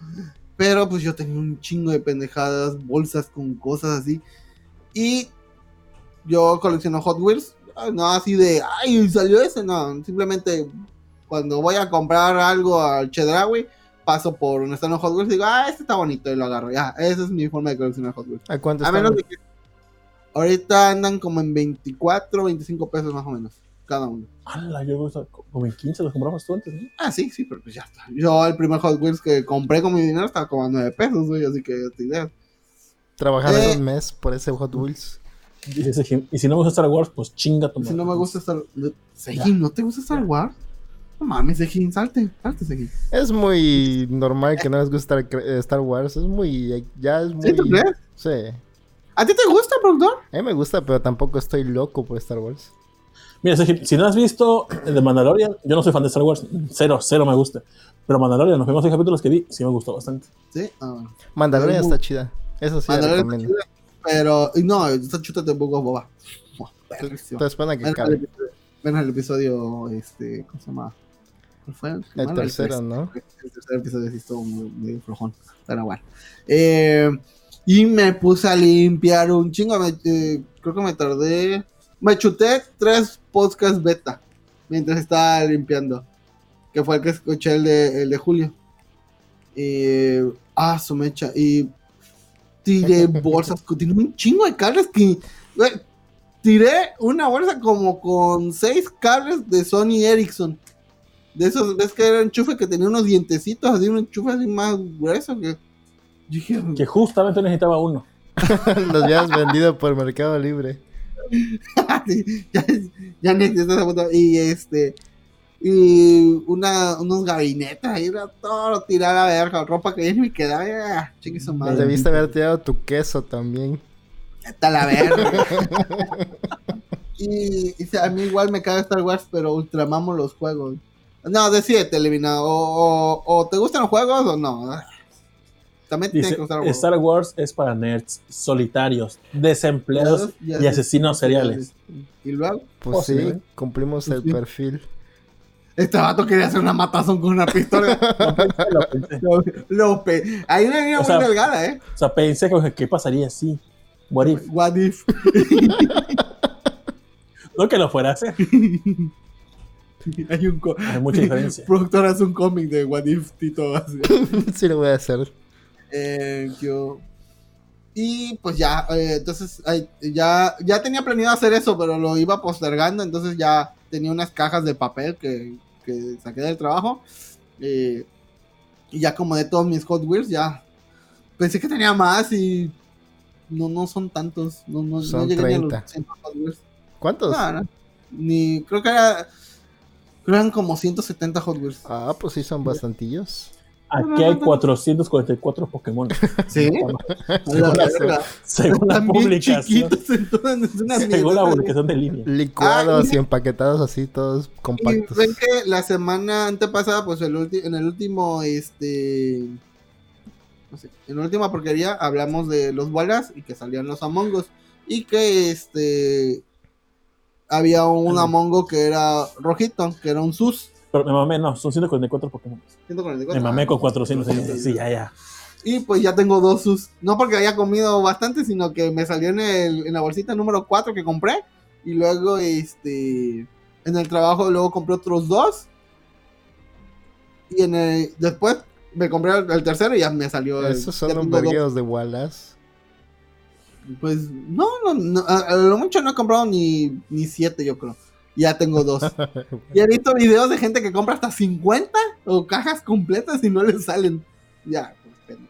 Pero pues yo tengo un chingo de pendejadas, bolsas con cosas así. Y yo colecciono Hot Wheels, no así de, ay, salió ese, no, simplemente cuando voy a comprar algo al Chedraui, paso por un stand de Hot Wheels y digo, ah, este está bonito y lo agarro. Ya, esa es mi forma de coleccionar Hot Wheels. ¿A cuánto A menos de que ahorita andan como en 24, 25 pesos más o menos, cada uno. Ala, yo como en 15 los compramos tú antes, ¿no? Ah, sí, sí, pero pues ya está. Yo el primer Hot Wheels que compré con mi dinero estaba como a 9 pesos, güey, así que ya te idea. Trabajar Eh. un mes por ese Hot Wheels. Y, dice Jim, y si no me gusta Star Wars, pues chinga tu Si no me gusta Star Sejin, ¿no te gusta Star Wars? No mames, Sejin, salte, salte, Sejin. Es muy normal que no les guste Star, Star Wars. Es muy. Ya es muy. ¿Sí, tú crees? Sí. ¿A ti te gusta, productor? A mí me gusta, pero tampoco estoy loco por Star Wars. Mira, Sergio, si no has visto el de Mandalorian, yo no soy fan de Star Wars, cero, cero me gusta. Pero Mandalorian, los primeros seis capítulos que vi, sí me gustó bastante. Sí, ah, bueno. Mandalorian Es está chida. Eso sí, la Mandalorian está recomiendo. chida, Pero, no, esta chuta de Book of Boba. Buah, perrísimo. Entonces, espera que Ven al acabe. episodio- ven al episodio, este, ¿cómo se llama? ¿Cuál fue? El tercero. ¿no? El tercer episodio sí estuvo muy, muy flojón. Pero bueno. Eh, y me puse a limpiar un chingo. me- eh, creo que me tardé. Me chuté tres podcasts beta mientras estaba limpiando. Que fue el que escuché el de, el de Julio. Y, ah, su mecha. Y tiré bolsas. Tiene un chingo de cables que. güey, tiré una bolsa como con seis cables de Sony Ericsson. De esos, ves que era enchufe que tenía unos dientecitos, así un enchufe así más grueso que. Dije, Que justamente necesitaba uno. Los habías vendido por Mercado Libre. Sí, ya, ya puta- Y este. Y una, unos gabinetes ahí, todo tirar a la verga, ropa que ya ni me quedaba, ya, chingue su madre. Debiste haber tirado tu queso también. Está la verga. y, a mí igual me caga Star Wars, pero ultramamo los juegos. No, decídete, Elevina, o, o, o te gustan los juegos o no. También te tiene Dice, que gustar los Star Wars es para nerds solitarios, desempleados y asesinos seriales. Y luego, Pues Oh, sí, ¿eh? cumplimos Pues el sí. perfil. Este vato quería hacer una matazón con una pistola. Lo pensé. Lo- lo pe- Hay una línea O muy sea, delgada, ¿eh? O sea, pensé que qué pasaría si. What if? What if? No que lo fuera a hacer. Hay un Hay mucha diferencia. productor hace un cómic de What if Tito así. sí lo voy a hacer. Eh, yo... Y pues ya, eh, entonces ay, ya, ya tenía planeado hacer eso, pero lo iba postergando, entonces ya tenía unas cajas de papel que, que saqué del trabajo. eh, y ya como de todos mis Hot Wheels, ya pensé que tenía más y no, no son tantos. No, no, no Son llegué ni a 30. los 100 Hot Wheels. ¿Cuántos? No, no. Ni, creo que era, creo eran como 170 Hot Wheels. Ah, pues sí, son bastantillos. Aquí hay 444 Pokémon. ¿Sí? Según la, según la publicación. entonces, una Según la publicación de línea. Licuados Ah, y- y empaquetados así, todos Y compactos. ven que la semana antepasada, pues el en el último, este. No sé, en la última porquería hablamos de los bolas y que salían los Among Us. Y que este. Había un Ajá. Among Us que era rojito, que era un SUS. Pero me mamé, no, son 144 Pokémon. 144. Me mamé con Ah, 400. sí, Sí, ya, ya. Y pues ya tengo dos sus. No porque haya comido bastante, sino que me salió en, el, en la bolsita número 4 que compré. Y luego, este. En el trabajo, luego compré otros dos. Y en el, después me compré el, tercero y ya me salió. el- Esos son los vergueos de Wallace. Pues no, no, no, a, a lo mucho no he comprado ni, ni siete, yo creo. Ya tengo dos. y he visto videos de gente que compra hasta 50 o cajas completas y no les salen. Ya, pues, pero-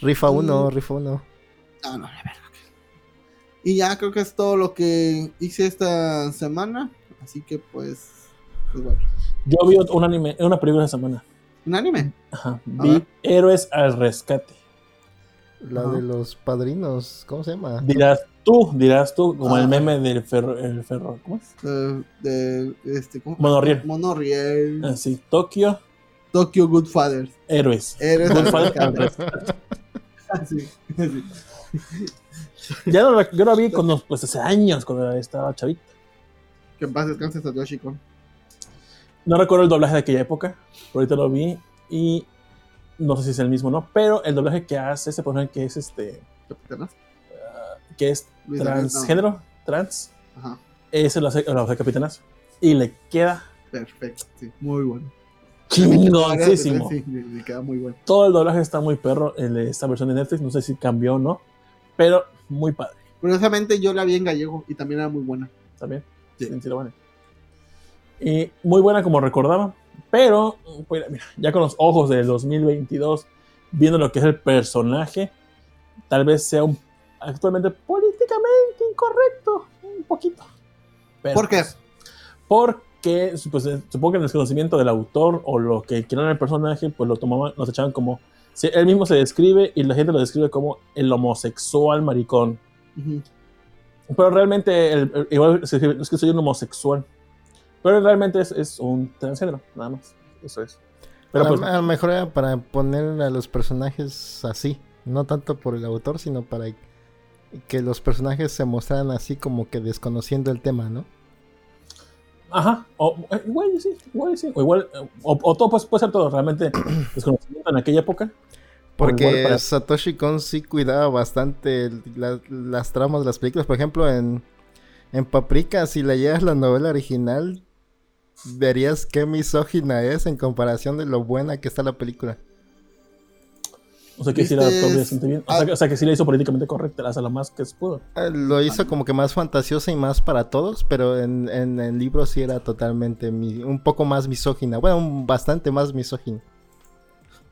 rifa uno, Mm. rifa uno. No, no, la verdad. Y ya creo que es todo lo que hice esta semana. Así que pues. Pues bueno. Yo vi un anime, una película esta semana. ¿Un anime? Ajá. A Vi ver. Héroes al Rescate. La de los padrinos, ¿cómo se llama? Dirás tú, dirás tú, como Ah. el meme del ferro, el ferro, ¿cómo es? Eh, de este. ¿cómo? Monorriel. Monorriel. Así, Tokio, Tokyo Good Fathers. Héroes. Eres Good Father al Rescate. sí, sí. Ya no, lo- yo lo vi cuando, pues hace años, cuando estaba chavito. Que en paz descanse Satoshi Kon. No recuerdo el doblaje de aquella época, pero ahorita lo vi y no sé si es el mismo o no, pero el doblaje que hace ese personaje que es este, Capitanas. que es Luis Daniel, no. transgénero, trans, Ajá. ese lo hace, lo hace Capitanazo. Y le queda Perfecto. Sí, muy bueno. Chingoncísimo. Sí, sí, queda muy bueno. Todo el doblaje está muy perro en esta versión de Netflix. No sé si cambió o no, pero muy padre. Curiosamente yo la vi en gallego y también era muy buena. También. Sí. Sí, sí lo vale. Y muy buena como recordaba. Pero, pues, mira, ya con los ojos del 2022, viendo lo que es el personaje, tal vez sea un, actualmente políticamente incorrecto. Un poquito. Pero, ¿Por qué? pues, porque pues, eh, supongo que en el desconocimiento del autor o lo que quieran el personaje, pues lo tomaban, nos echaban como. si él mismo se describe y la gente lo describe como el homosexual maricón. Pero realmente, el- el- igual es que soy un homosexual. Pero realmente es, es un transgénero, nada más. Eso es. Pero a, pues, a lo mejor era para poner a los personajes así. No tanto por el autor, sino para que los personajes se mostraran así como que desconociendo el tema, ¿no? ajá. O, eh, igual sí, igual sí. O igual, o, o todo pues, puede ser todo. Realmente, desconocimiento en aquella época. Porque para- Satoshi Kon sí cuidaba bastante la- las tramas de las películas. Por ejemplo, en, en Paprika, si leías la novela original, verías qué misógina es en comparación de lo buena que está la película. O sea que sí la ¿Viste? adaptó bastante bien. O sea, que- o sea que sí la hizo políticamente correcta, hasta lo más que se pudo. Eh, Lo hizo como que más fantasiosa y más para todos, pero en, en el libro sí era totalmente mi- un poco más misógina. Bueno, un- bastante más misógina.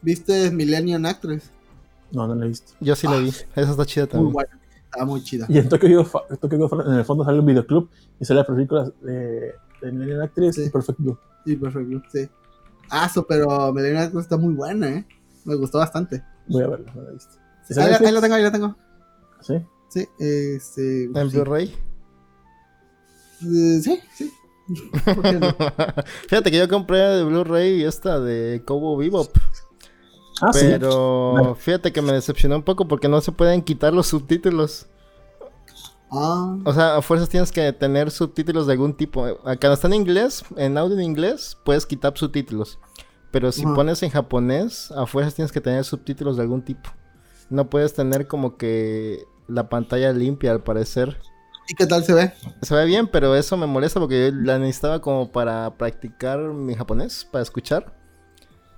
¿Viste Millennium Actress? No, no la he visto. Yo sí la vi. Esa está chida Muy también. buena. Estaba muy chida. Y en Tokyo, en el fondo sale un videoclub y sale la película de, de Millennium Actress Sí. y Perfect Blue. Sí, perfecto. Sí. Ah, pero Millennium Actress está muy buena, ¿eh? Me gustó bastante. Voy a verla, no la he visto. ¿Sí Ahí, ahí la tengo, ahí la tengo. Sí. Sí, este. En sí. Blu-ray. Eh, sí, sí. ¿Por qué no? Fíjate que yo compré de Blu-ray esta de Cobo Bebop. Ah, pero fíjate que me decepcionó un poco porque no se pueden quitar los subtítulos. Ah, O sea, a fuerzas tienes que tener subtítulos de algún tipo. Acá está en inglés, en audio en inglés, puedes quitar subtítulos. Pero si pones en japonés, a fuerzas tienes que tener subtítulos de algún tipo. No puedes tener como que la pantalla limpia, al parecer. ¿y qué tal se ve? Se ve bien, pero eso me molesta porque yo la necesitaba como para practicar mi japonés, para escuchar.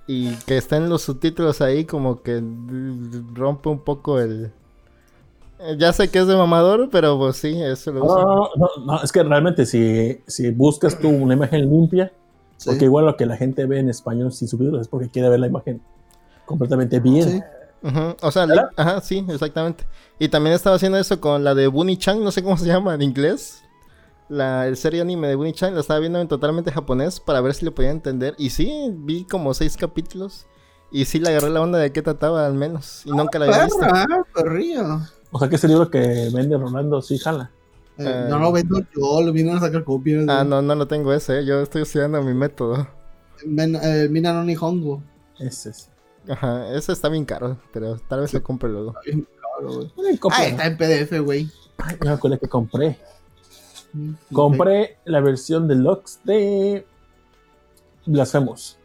Y que estén los subtítulos ahí como que rompe un poco el... Ya sé que es de mamador, pero pues sí, eso lo No, uso. no, no, no, es que realmente si, si buscas tú una imagen limpia, Sí. porque igual lo que la gente ve en español sin subtítulos es porque quiere ver la imagen completamente bien. Sí. O sea, ajá, sí, exactamente. Y también estaba haciendo eso con la de Bunny Chan, no sé cómo se llama en inglés. La el serie anime de Bunny Chan la estaba viendo en totalmente japonés para ver si le podía entender. Y sí, vi como seis capítulos. Y sí le agarré la onda de qué trataba al menos. Y nunca la había visto. Perra, perrillo. O sea que ese libro que vende Rolando sí jala. Eh, Eh. no lo vendo yo, lo vienen a sacar copias. Ah, no, no lo tengo ese, ¿eh? yo estoy estudiando mi método. Men- eh, Mina no Nihongo. Ese es. Ajá, ese está bien caro, pero tal vez lo compre luego. Está bien caro, güey. Ah, está en PDF, güey. Ay, me acuerdo que compré. Mm, Compré la versión deluxe de Blasphemous.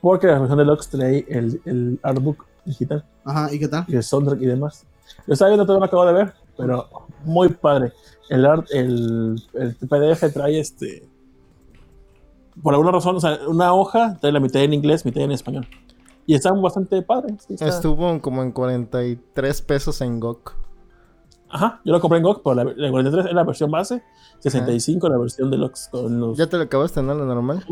Porque la versión deluxe trae el, el artbook digital Ajá, ¿y qué tal? y el soundtrack y demás. Lo estaba viendo, todavía no acabo de ver, pero muy padre. El, art, el, el PDF trae este. Por alguna razón, o sea, una hoja trae la mitad en inglés, mitad en español. Y está bastante padre. sí, está- Estuvo en como en 43 pesos en GOK. Ajá, yo lo compré en GOG, pero la, la 43 es la versión base, 65 la versión deluxe con los ¿Ya te lo acabaste, no? Lo normal.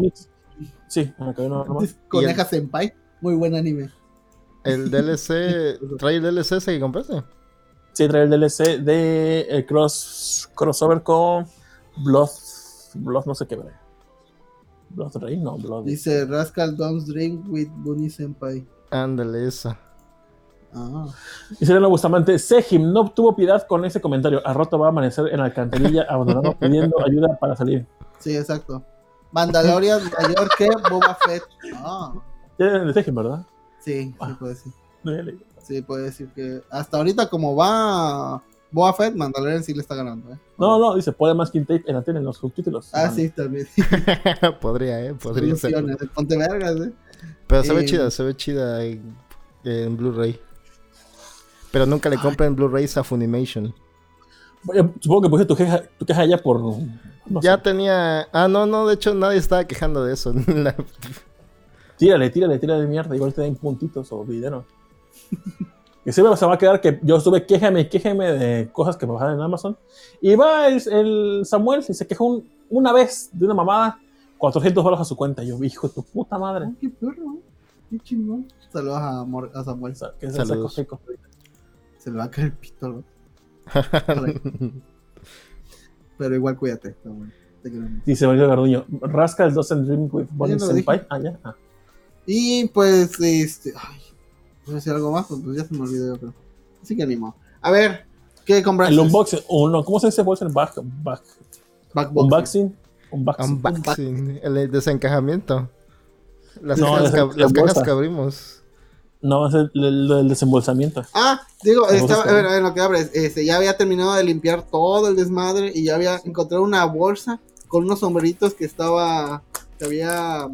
Sí, me acabé no, nomás. Coneja Senpai. Muy buen anime. El DLC, ¿trae el DLC ese que compraste? Sí, trae el DLC de el cross, crossover con Blood, Blood no sé qué, ¿verdad? Blood Rain, no, Blood. Dice Rascal Don't Drink with Bunny Senpai. Ándale, esa. Ah. Y Sereno Bustamante, Sejim no tuvo piedad con ese comentario. A roto va a amanecer en la alcantarilla, abandonado, pidiendo ayuda para salir. Sí, exacto. Mandalorian mayor que Boba Fett. Ah. Ya de Sejim, ¿verdad? Sí, sí Ah. puede decir. Sí, puede decir que hasta ahorita como va Boba Fett, Mandalorian sí le está ganando, ¿eh? no, no, dice, puede más que tape en en los subtítulos. Ah, sí, también. podría, eh, podría ser. Ponte vergas, ¿eh? Pero se ve Eh, chida, se ve chida en, en Blu-ray. Pero nunca le compren Blu-rays a Funimation. Supongo que pusiste tu queja, tu queja ya por. no Ya sé. tenía. Ah, no, no, de hecho nadie estaba quejando de eso. La- Tírale, tírale, tírale de mierda. Igual te den puntitos o dinero. Y siempre se va a quedar que yo estuve quéjame, quéjame de cosas que me bajan en Amazon. Y va el, el Samuel y se quejó un- una vez de una mamada, 400 dólares a su cuenta. Yo, hijo de tu puta madre. Ay, qué perro, qué chingón. Saludos a, Mor- a Samuel. Que es Saludos. seco, seco. Se le va a caer el pito, ¿no? Pero igual cuídate, Samuel. Dice Mario Garduño, Rascals doesn't dream with Bonnie Senpai. Ah, ya. Ah. Y pues, este. Ay, voy a decir algo más, pues ya se me olvidó, yo creo. Así que animo. A ver, ¿qué compraste? El unboxing, o no, ¿cómo se dice bolsa? Back, back, Backbox. unboxing. Unboxing. Unboxing, el desencajamiento. Las, No, cajas, las la cajas que abrimos. No, es el, el- el desembolsamiento. Ah, digo, estaba, a ver, a ver, lo que abres, este, ya había terminado de limpiar todo el desmadre y ya había encontrado una bolsa con unos sombreritos que estaba, que había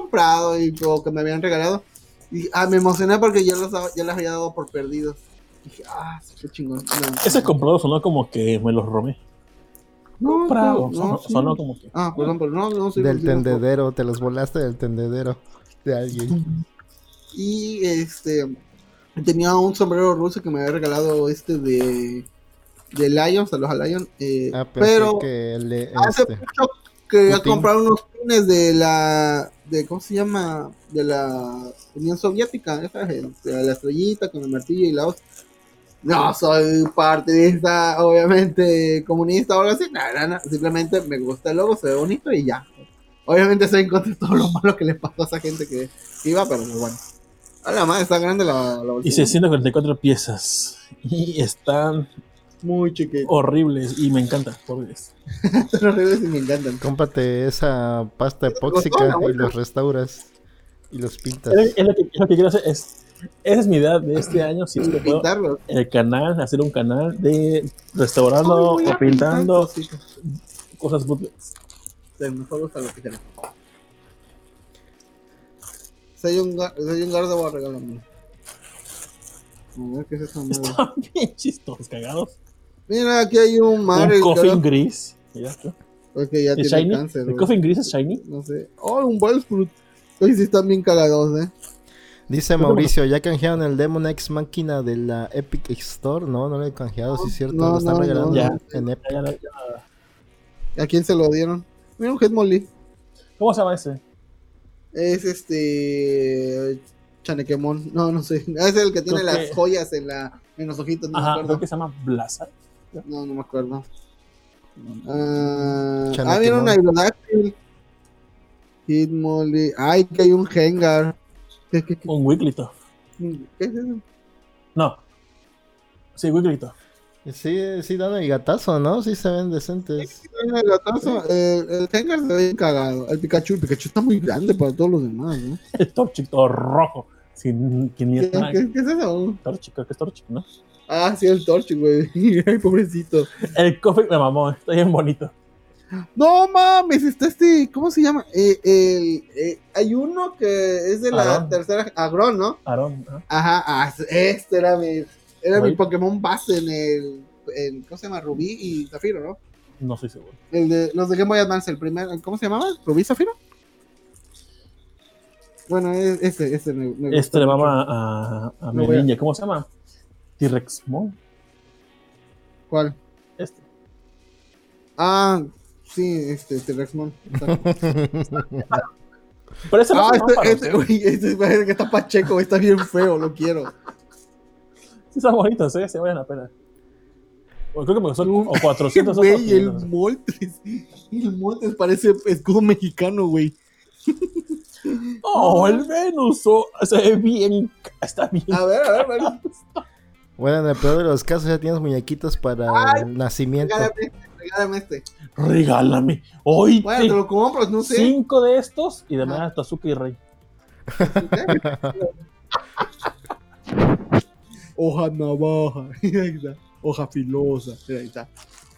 comprado y o que me habían regalado. Y ah, me emocioné porque yo los, ya los había dado por perdidos. Dije, ah, qué chingón. No, Ese comprado sonó como que me los robé. no, Comprado. no, sonó, sí. sonó como que. Ah, perdón, pero no, no soy Del tendedero, te los volaste del tendedero de alguien. Y este tenía un sombrero ruso que me había regalado este de de Lion, saludos a Lion. eh, Ah, pero que le, hace este, mucho quería Putin. comprar unos pines de la de cómo se llama de la Unión Soviética, esa gente, la estrellita con el martillo y la hoz. No soy esta, obviamente, comunista o algo así. No, no, Simplemente me gusta el logo, se ve bonito y ya. Obviamente estoy en contra de todo lo malo que le pasó a esa gente que iba, pero bueno. A la madre, está grande la, la. Hice 144 piezas. Y están Muy chiquito. horribles. Y me encantan. Horribles. Están horribles y me encantan. cómprate esa pasta epóxica y los restauras y los pintas. Es, es lo que, es lo que quiero hacer. Es, esa es mi idea de este año. Si es que puedo. Pintarlos. El canal, hacer un canal de restaurando voy a o pintando pintar cosas bootlegs. Del mejor gusta lo que quieras. Soy un, soy un gardo, regálame. A ver qué es esa madre. Están bien chistosos, cagados. Mira, aquí hay un mar. un coffin gris. Esto. Porque ya ¿Es tiene shiny? cáncer. ¿El güey. coffin gris es shiny? No sé. Oh, un Ballsprout. Hoy sí están bien cagados, eh. Dice Mauricio, ¿ya canjearon el Demon X máquina de la Epic Store? No, no lo he canjeado, sí es cierto, No, lo están no, regalando no. en Epic. Ya, ya, ya. ¿A quién se lo dieron? Mira, un Headmolly. ¿Cómo se llama ese? Es este. Chanequemon. No, no sé. Es el que tiene Creo las que- joyas en, la, en los ojitos. No me Ajá, creo acuerdo. que se llama Blaza. No, no me acuerdo. Ah, Chanequemon. ah, mira un Aerodactyl. Hitmolly. Ay, que hay un Hengar. ¿Qué, qué, qué, Un Wigglytuff. qué es eso? No. Sí, Wigglytuff. Sí, sí dan el gatazo, ¿no? Sí se ven decentes. El, gatazo, el, el Hengar se ve bien cagado. El Pikachu, el Pikachu está muy grande para todos los demás, ¿no? El Torchic todo rojo. Sin ¿Qué, 500 qué, qué es eso? Torchic, creo que es Torchic, ¿no? Ah, sí, el Torchic, güey. Ay, pobrecito. El coffee me mamó, está bien bonito. No mames, está este. ¿Cómo se llama? Eh, el, eh, hay uno que es de la tercera. Agrón, ¿no? Aaron, ¿no? Ajá, ah, este era mi. Era mi. Pokémon base en el. En, ¿Cómo se llama? Rubí y Zafiro, ¿no? No estoy seguro. El de, los de Game Boy Advance, el primer. ¿Cómo se llamaba? ¿Rubí Zafiro? Bueno, es- este, este me, me Este le mama a, a mi ninja. ¿Cómo se llama? T-Rex. ¿Cuál? Este. Ah, sí, este, T-Rexmon. Pero ese no ah, este, este, güey, este parece que está pacheco, está bien feo, lo quiero. Sí, están bonitos, ¿eh? Se valen la pena. Bueno, creo que me costó o 400 o Güey, el 500. Moltres. El Moltres parece escudo mexicano, güey. Oh, el Venus. oh, se ve bien. Está bien. A ver, a ver, a ver. Bueno, en el peor de los casos ya tienes muñequitos para Ay, el nacimiento. Regálame este, regálame este. Regálame. Hoy Bueno, te lo compro, no sé. cinco de estos y de manera Tazuka y Rey. Hoja navaja. Ahí está. Hoja filosa. Mira, ahí está.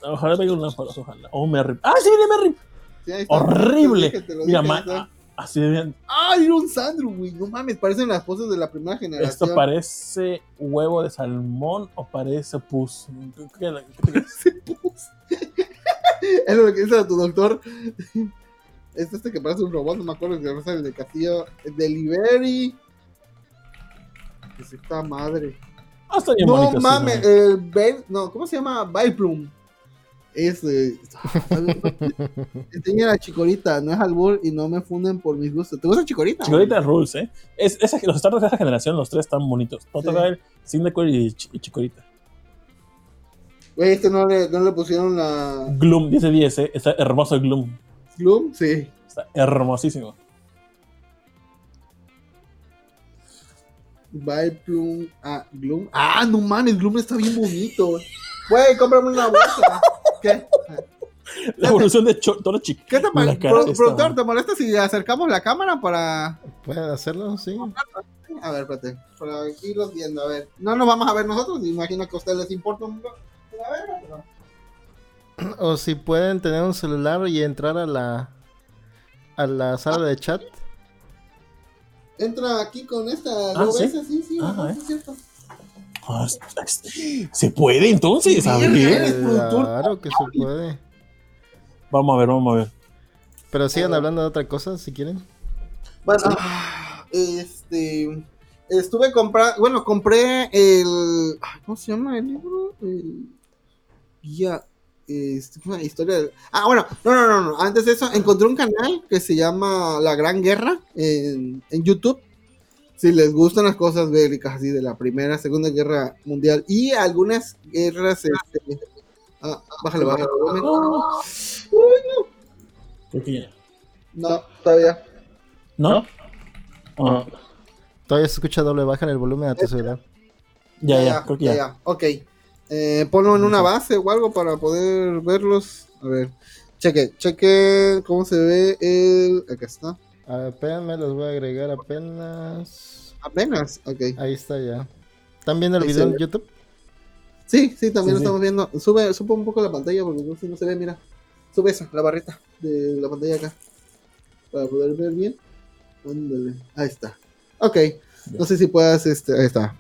Ojalá me un lámparas, ojalá. Oh, Merry. ¡Ah, sí, de Merry! Sí. ¡Horrible! Mira, dije, ma-. Así de bien. ¡Ay, era un Sandro, güey! No mames, parecen las poses de la primera generación. ¿Esto parece huevo de salmón o parece pus? ¿Qué- qué- qué- Es lo que dice tu doctor. Es este que parece un robot, no me acuerdo que es el de Castillo. Delivery. Es esta madre. Ah, No mames, el no, ¿cómo se llama? Viplum. Es. eh, Enseña la chicorita, no es albur y no me funden por mis gustos. ¿Te gusta chicorita? Chicorita Rules, ¿eh? Es, esa, los starters de esa generación, los tres están bonitos. Totodile, Cyndaquil y, Ch- y Chikorita. Güey, este no le, no le pusieron la. Gloom, 10 de 10, ¿eh? Está hermoso el Gloom. Gloom, sí. Está hermosísimo. Viplum. Ah, Gloom. Ah, no mames, Gloom está bien bonito. Güey, cómprame una bolsa. ¿Qué? La evolución de Torchic. ¿Qué te parece? productor, ¿te molesta si acercamos la cámara para. ¿Puede hacerlo? Sí. A ver, espérate. Para irlos viendo, a ver. No nos vamos a ver nosotros, imagino que a ustedes les importa un. La verga, pero- O si pueden tener un celular y entrar a la a la sala de chat. Entra aquí con esta. Ah, ¿Lo ¿sí? ves? Sí, sí, Ah, ajá, eh. sí, es cierto. ¿Se puede entonces? A ver. Claro que se puede. Vamos a ver, vamos a ver. Pero sigan hablando de otra cosa si quieren. Bueno, este. Estuve comprando. Bueno, compré el. ¿Cómo se llama el libro? El. Guía. Este, una historia del- Ah, bueno, no, no, no, no. Antes de eso, encontré un canal que se llama La Gran Guerra en, en YouTube. Si les gustan las cosas bélicas así de la Primera, Segunda Guerra Mundial y algunas guerras. Este, ah, bájale, bájale. el volumen. Creo que ya. No, todavía. ¿No? Ah, Todavía se escucha doble baja en el volumen a tu celular. ya, ya, creo que ya. Ok. Eh, ponlo en una base o algo para poder verlos. A ver. Cheque, cheque cómo se ve el. Acá está. A ver, espérenme, los voy a agregar apenas. Apenas. Ok. Ahí está ya. ¿Están viendo el Ahí video en. YouTube? Sí, sí, también Sí, lo sí. estamos viendo. Sube, sube un poco la pantalla porque no, si no se ve, mira. Sube esa, la barrita de la pantalla acá. Para poder ver bien. Ándale. Ahí está. Ok. No sé si puedas, este. Ahí está.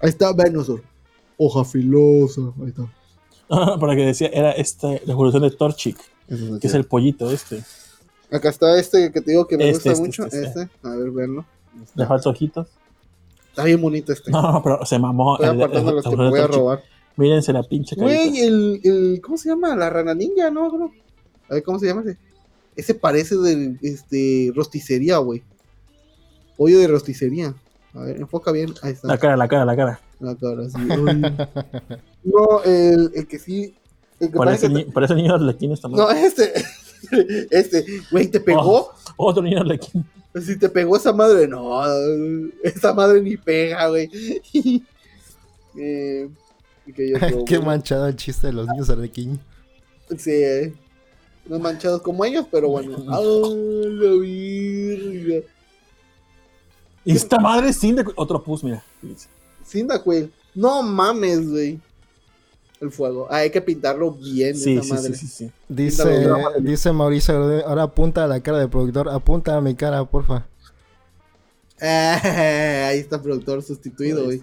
Ahí está Venusaur. Hoja filosa. Ahí está. Ah, Para que decía, era esta, la evolución de Torchic, que es el pollito este. Acá está este que te digo que me Este, gusta este, mucho. este, Este. A ver, verlo. Le falta ojitos. Está bien bonito este. No, pero se mamó. Estoy apartando los que me voy de a robar. Mírense la pinche carita. Güey, el, el. ¿Cómo se llama? La rana ninja, ¿no, bro? A ver, ¿cómo se llama ese? Ese parece de este, rosticería, güey. Pollo de rosticería. A ver, enfoca bien. Ahí está. La cara, la cara, la cara. La cara, sí. No, el, el que sí. El que Parece, parece ni, parece niño esta No, este. Este, güey, te pegó. Otro niño arlequín. Si te pegó esa madre, no. Esa madre ni pega, güey. eh, Qué güey. manchado el chiste de los niños arlequín. Sí, eh. No manchados como ellos, pero bueno. ¡Ah, la virga! Y esta madre de... Otro pus, mira. Cyndaquil. No mames, güey. El fuego. Ah, hay que pintarlo bien, Sí, esa sí, madre. sí, sí, sí. Dice, dice Mauricio, ahora apunta a la cara del productor, apunta a mi cara, porfa. Ah, ahí está productor sustituido, güey.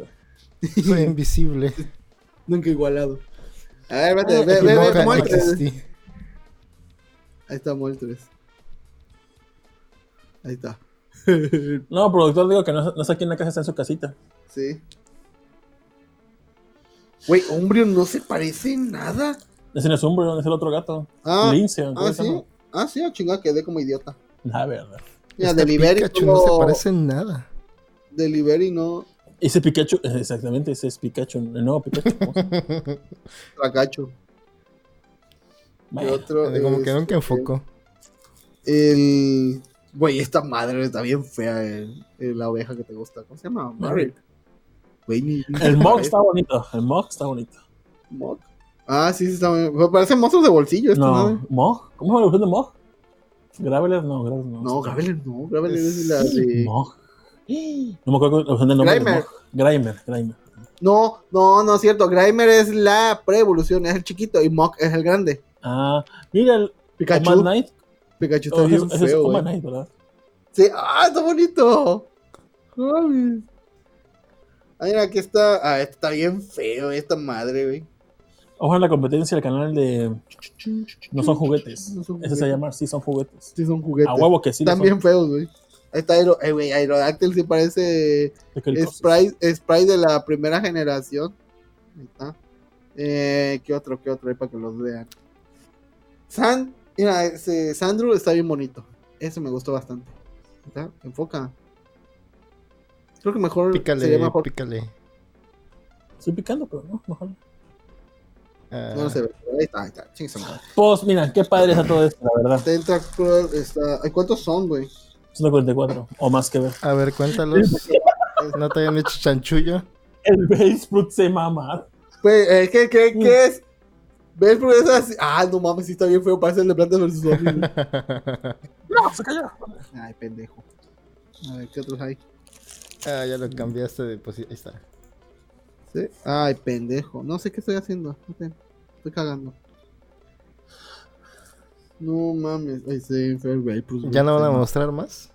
Soy invisible. Nunca igualado. A ver, vete, Ah, ve, ve, Moltres. Ahí está Moltres. Ahí está. No, productor, digo que no, no sé quién en la casa está en su casita. Sí. Güey, Umbreon no se parece en nada. Ese no es Umbreon, es el otro gato. Ah, Lince, ¿cómo ah, se sí. Ah, sí, a chingada quedé como idiota. La verdad. Mira, Este Delivery Pikachu no se parece en nada. Delivery no. Ese Pikachu, eh, exactamente, ese es Pikachu, el nuevo Pikachu. ¿cómo se- Tracacho. ¿Qué Bueno, otro? Como que es, nunca enfocó. El. Güey, esta madre está bien fea. El, el- la oveja que te gusta. ¿Cómo se llama? Merrick. Güey, ni. ni El Mog está bonito, el Mog está bonito. Mog. Ah, sí, sí, está. Pero Parecen monstruos de bolsillo esta madre. No, ¿Mog? ¿Cómo la evolución de Mog? Graveler, no, Graveler no. No, Graveler no. Graveler es la de. Mog. No me acuerdo la del nombre Grimer. Grimer, Grimer. No, no, no es cierto. Grimer es la pre-evolución, es el chiquito y Mog es el grande. Ah, mira el Pikachu. Command Knight. Pikachu está Oh, bien es feo. Knight, ¿verdad? Sí, ah, está bonito. Ay. Ah, mira, aquí está. Ah, está bien feo esta madre, güey. Ojo en la competencia del canal de No son juguetes. No son Ese se llama Sí son juguetes. Sí, son juguetes. A huevo que sí. Están bien feos, güey. Ahí está Aero, eh, güey, Aerodactyl sí parece. Sprite, Sprite de la primera generación. Ahí está. Eh, ¿Qué otro? ¿Qué otro? Ahí para que los vean. San, mira, ese Sandro está bien bonito. Ese me gustó bastante. Ahí ¿Está? Enfoca. Creo que mejor Pícale, sería mejor. pícale. Estoy picando, pero no, no jala. Ah, No se ve. pero Ahí está, ahí está. Chingue su madre. Pues mira, qué padre está todo esto, la verdad. Tentacruel está. ¿Cuántos son, güey? 144 o más que ver. A ver, cuéntalos. ¿No te habían hecho chanchullo? El Base Fruit se mama. Güey, eh, ¿qué, qué, Mm. qué es? ¿Ves por eso así? Ah, no mames, sí está bien feo. Parece el de Plantas vs. Zombies. No, se cayó. Ay, pendejo. A ver, ¿qué otros hay? Ah, ya lo cambiaste de posición. Ahí está. ¿Sí? Ay, pendejo. No sé qué estoy haciendo. No. Estoy cagando. No mames. Ay, sí, güey, pues, ¿Ya no van a mostrar más?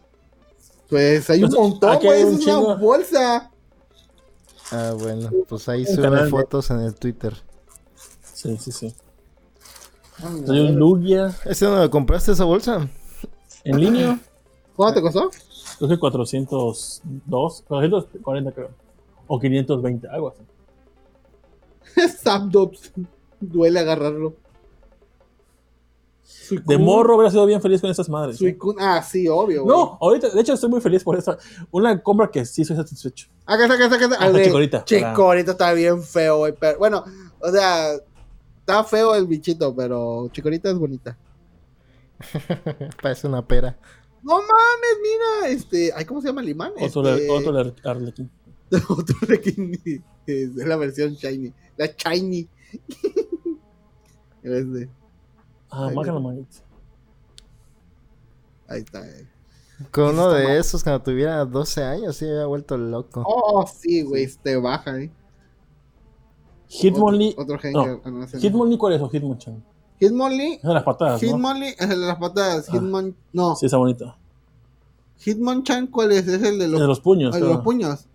Pues hay un montón, aquí güey. un es una bolsa. Ah, bueno, pues ahí suben fotos en el Twitter. Sí, sí, sí. Ay, Hay un Lugia ¿Ese dónde lo compraste esa bolsa? en línea. ¿Cuánto te costó? Creo que 402, 440 creo. O 520, algo así. Zapdops. Duele agarrarlo. De morro hubiera sido bien feliz con esas madres. ¿eh? Suicune. Ah, sí, obvio. güey. No, ahorita, de hecho, estoy muy feliz por esa. Una compra que sí soy satisfecho. Acá está, acá está, acá está. Ah, Chicorita. Chicorita está bien feo, güey. Pero, bueno, o sea, está feo el bichito, pero Chicorita es bonita. Parece una pera. No mames, mira, este, ay, ¿cómo se llama el imán? Otro, Este, otro Ar- Arlequín. otro Requiem, es la versión shiny, la shiny. Este, Ah, Ay, marca la no. manita. ahí está. eh. Con uno de mal. esos cuando tuviera 12 años, sí, había vuelto loco. Oh, sí, güey, te baja, eh. Hitmonlee. Otro, otro gen no. ah. Hitmonlee, ¿cuál es? O Hitmonchan. Hitmonlee, Es de las patadas, ¿no? Hitmonlee es el de las patas, Ah. Hitmon, no, Sí, está bonito. Hitmonchan, ¿cuál es? Es el de El los, de los puños. el de los puños.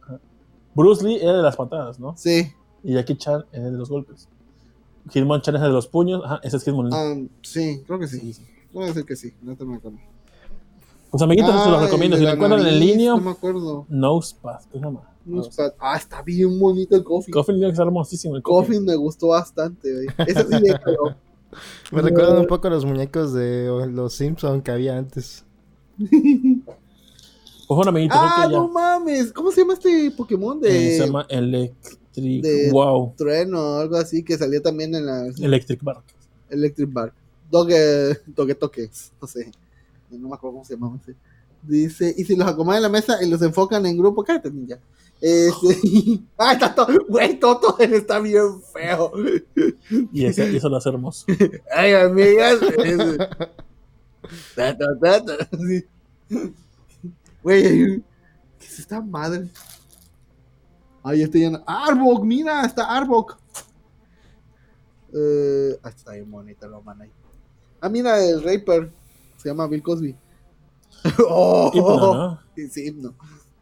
Bruce Lee era de las patadas, ¿no? Sí. Y Jackie Chan es de los golpes. Hitmonchan es de los puños. Ajá, ese es Hitmonlee. Um, sí, creo que sí. Sí, sí. Voy a decir que sí, no te me acuerdo. Pues amiguitos, se los recomiendo. Si lo encuentran en nariz, línea, No me acuerdo. Nosepad. ¿Qué se llama? Nuspat. Ah, está bien bonito el coffee. Coffin tiene que ser hermosísimo. El coffin. Coffee me gustó bastante, güey. Eso sí déjalo. Me recuerdan un poco a los muñecos de los Simpson que había antes. Bueno, amiguitos, ah, ya. no mames. ¿Cómo se llama este Pokémon Eh, de se llama Electric. de- Wow. trueno o algo así que salía también en la Electric Bark. Electric Bar? Doge, Doge Toques. No sé. No me acuerdo cómo se llamaba ese. Dice, y si los acomodan en la mesa y los enfocan en grupo, cállate, ninja. Este, ah, está todo, güey, Toto está bien feo. Y, ese- y eso lo hace hermoso. Ay, amigas. es- Ta, ta, ta, ta, sí. Güey, ¿qué es esta madre? Ay, estoy lleno. Arbok, mira, está Arbok. Eh, ah, está bien bonita la man ahí. Ah, mira, el Raper. Se llama Bill Cosby. oh, Hypno, ¿no? Sí, sí, himno.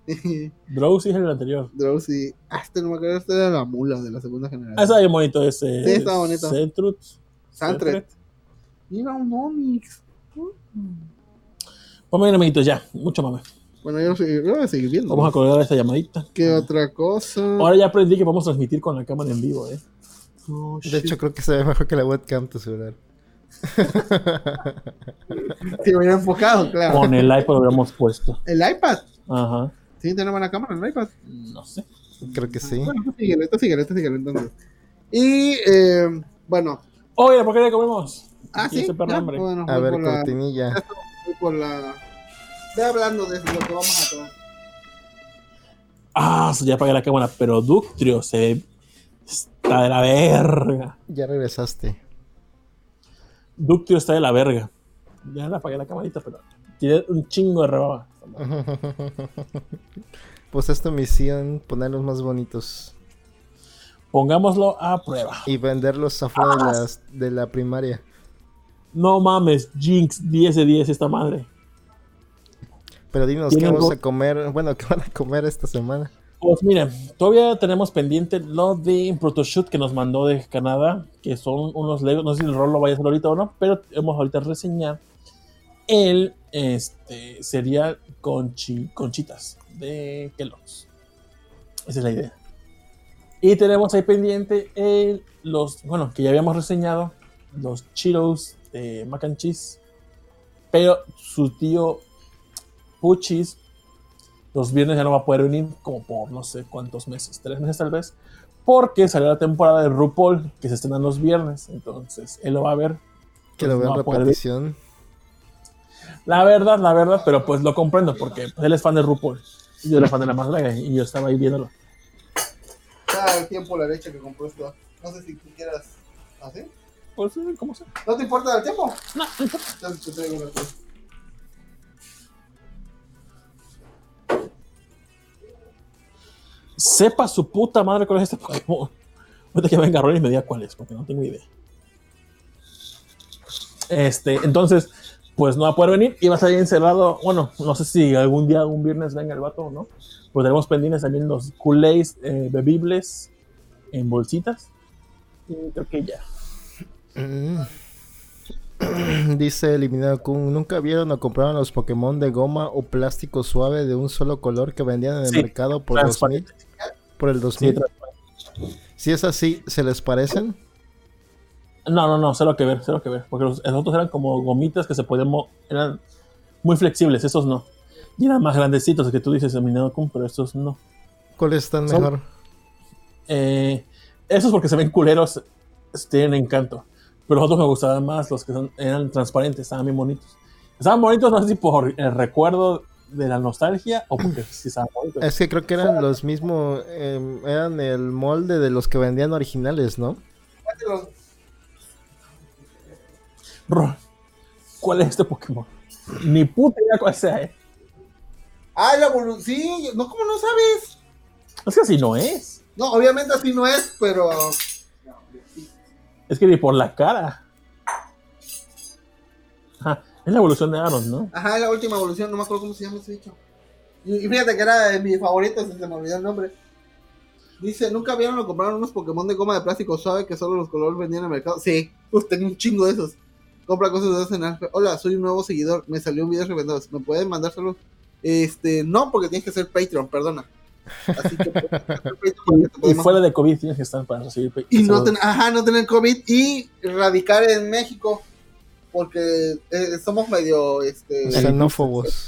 Drowsy es el anterior. Drowsy. Ah, este no me acuerdo, este era la mula de la segunda generación. Ah, está bien bonito ese. Sí, está bonito. Centrut. Santret. Mira un Onix. Pues bien, amiguitos, ya. Mucho mame. Bueno, yo, yo voy a seguir viendo. Vamos a colgar esta llamadita. ¿Qué otra cosa? Ahora ya aprendí que podemos transmitir con la cámara en vivo, ¿eh? Oh, De shit. hecho, creo que se ve mejor que la webcam tu celular. Sí, hubiera enfocado, claro. Con el iPod lo hubiéramos puesto. El iPad. Ajá. Sí, tiene buena cámara el iPad. No sé. Creo que sí. Bueno, esto síguele, esto síguele, esto síguele, entonces. Y, eh, bueno. Oye, ¿por qué ya comemos? Ah, sí. hambre. Bueno, A ver, por la, cortinilla. voy por la... Ve hablando de lo que vamos a tomar. Ah, ya apagué la cámara, pero Ductrio se ve. Está de la verga. Ya regresaste. Ductrio está de la verga. Ya le apagué la camarita, pero tiene un chingo de rebaba. Pues es tu misión ponerlos más bonitos Pongámoslo a prueba. y venderlos afuera de, las- de la primaria. No mames, Jinx 10 de 10 esta madre. Pero dinos qué vamos a comer. Bueno, qué van a comer esta semana. Pues miren, todavía tenemos pendiente lo de Protoshoot que nos mandó de Canadá, que son unos Legos, no sé si el rol lo vaya a hacer ahorita o no, pero hemos ahorita reseñar el este, cereal conchi, conchitas de Kellogg's. Esa es la idea. Y tenemos ahí pendiente el, los, bueno, que ya habíamos reseñado, los Cheetos de mac and cheese, pero su tío Puchis los viernes ya no va a poder venir como por no sé cuántos meses, tres meses tal vez, porque salió la temporada de RuPaul que se estrena los viernes, entonces él lo va a ver. Que lo vea no en poder repetición. La verdad, la verdad, pero pues lo comprendo porque pues, él es fan de RuPaul y yo era fan de la más larga y yo estaba ahí viéndolo. Cada el tiempo la leche que compró esto. No sé si tú quieras. ¿Así? Pues, ¿cómo se? ¿No te importa el tiempo? No, no importa. Entonces te traigo una cosa. Sepa su puta madre cuál es este Pokémon. Ahorita que venga Ron y me diga cuál es, porque no tengo idea. Este, entonces, pues no va a poder venir y va a salir encerrado. Bueno, no sé si algún día, un viernes venga el vato o no. Pues tenemos pendientes también los Kool-Aid eh, bebibles en bolsitas. Y creo que ya. Mm. Dice Eliminado Kun, ¿nunca vieron o compraron los Pokémon de goma o plástico suave de un solo color que vendían en el Sí, mercado por, 2000, Transparente. por el Sí, 2000? transparente. si es así, ¿se les parecen? No, no, no, cero que ver, cero que ver. Porque los, los otros eran como gomitas que se podían. eran muy flexibles, esos no. Y eran más grandecitos que tú dices, Eliminado Kun, pero estos no. ¿Cuáles están Son- mejor? Eh, esos porque se ven culeros, tienen encanto. Pero los otros me gustaban más, los que son- eran transparentes, estaban bien bonitos. Estaban bonitos, no sé si por el recuerdo de la nostalgia o porque sí estaban bonitos. Es que creo que eran los mismos, em, eran el molde de los que vendían originales, ¿no? Los- ¿Cuál es este Pokémon? Ni puta idea cuál sea, eh. Ah, la evolución. Sí, no, ¿cómo no sabes? Es que así no es. No, obviamente así no es, pero. Es que ni por la cara. Ajá, es la evolución de Aaron, ¿no? Ajá, la última evolución, no me acuerdo cómo se llama ese bicho. Y, fíjate que era de mis favoritos, se me olvidó el nombre. Dice, ¿nunca vieron o compraron unos Pokémon de goma de plástico suave que solo los colores vendían en el mercado? Sí, pues tengo un chingo de esos. Compra cosas de esos en Alfa. Hola, soy un nuevo seguidor. Me salió un video revendado. ¿Me pueden mandar solo? Este, no, porque tienes que ser Patreon, perdona. Así que te Y fuera de COVID tienes que estar para recibir. y no, ten- ajá, no tener COVID y radicar en México. Porque eh, somos medio, este... Xenófobos.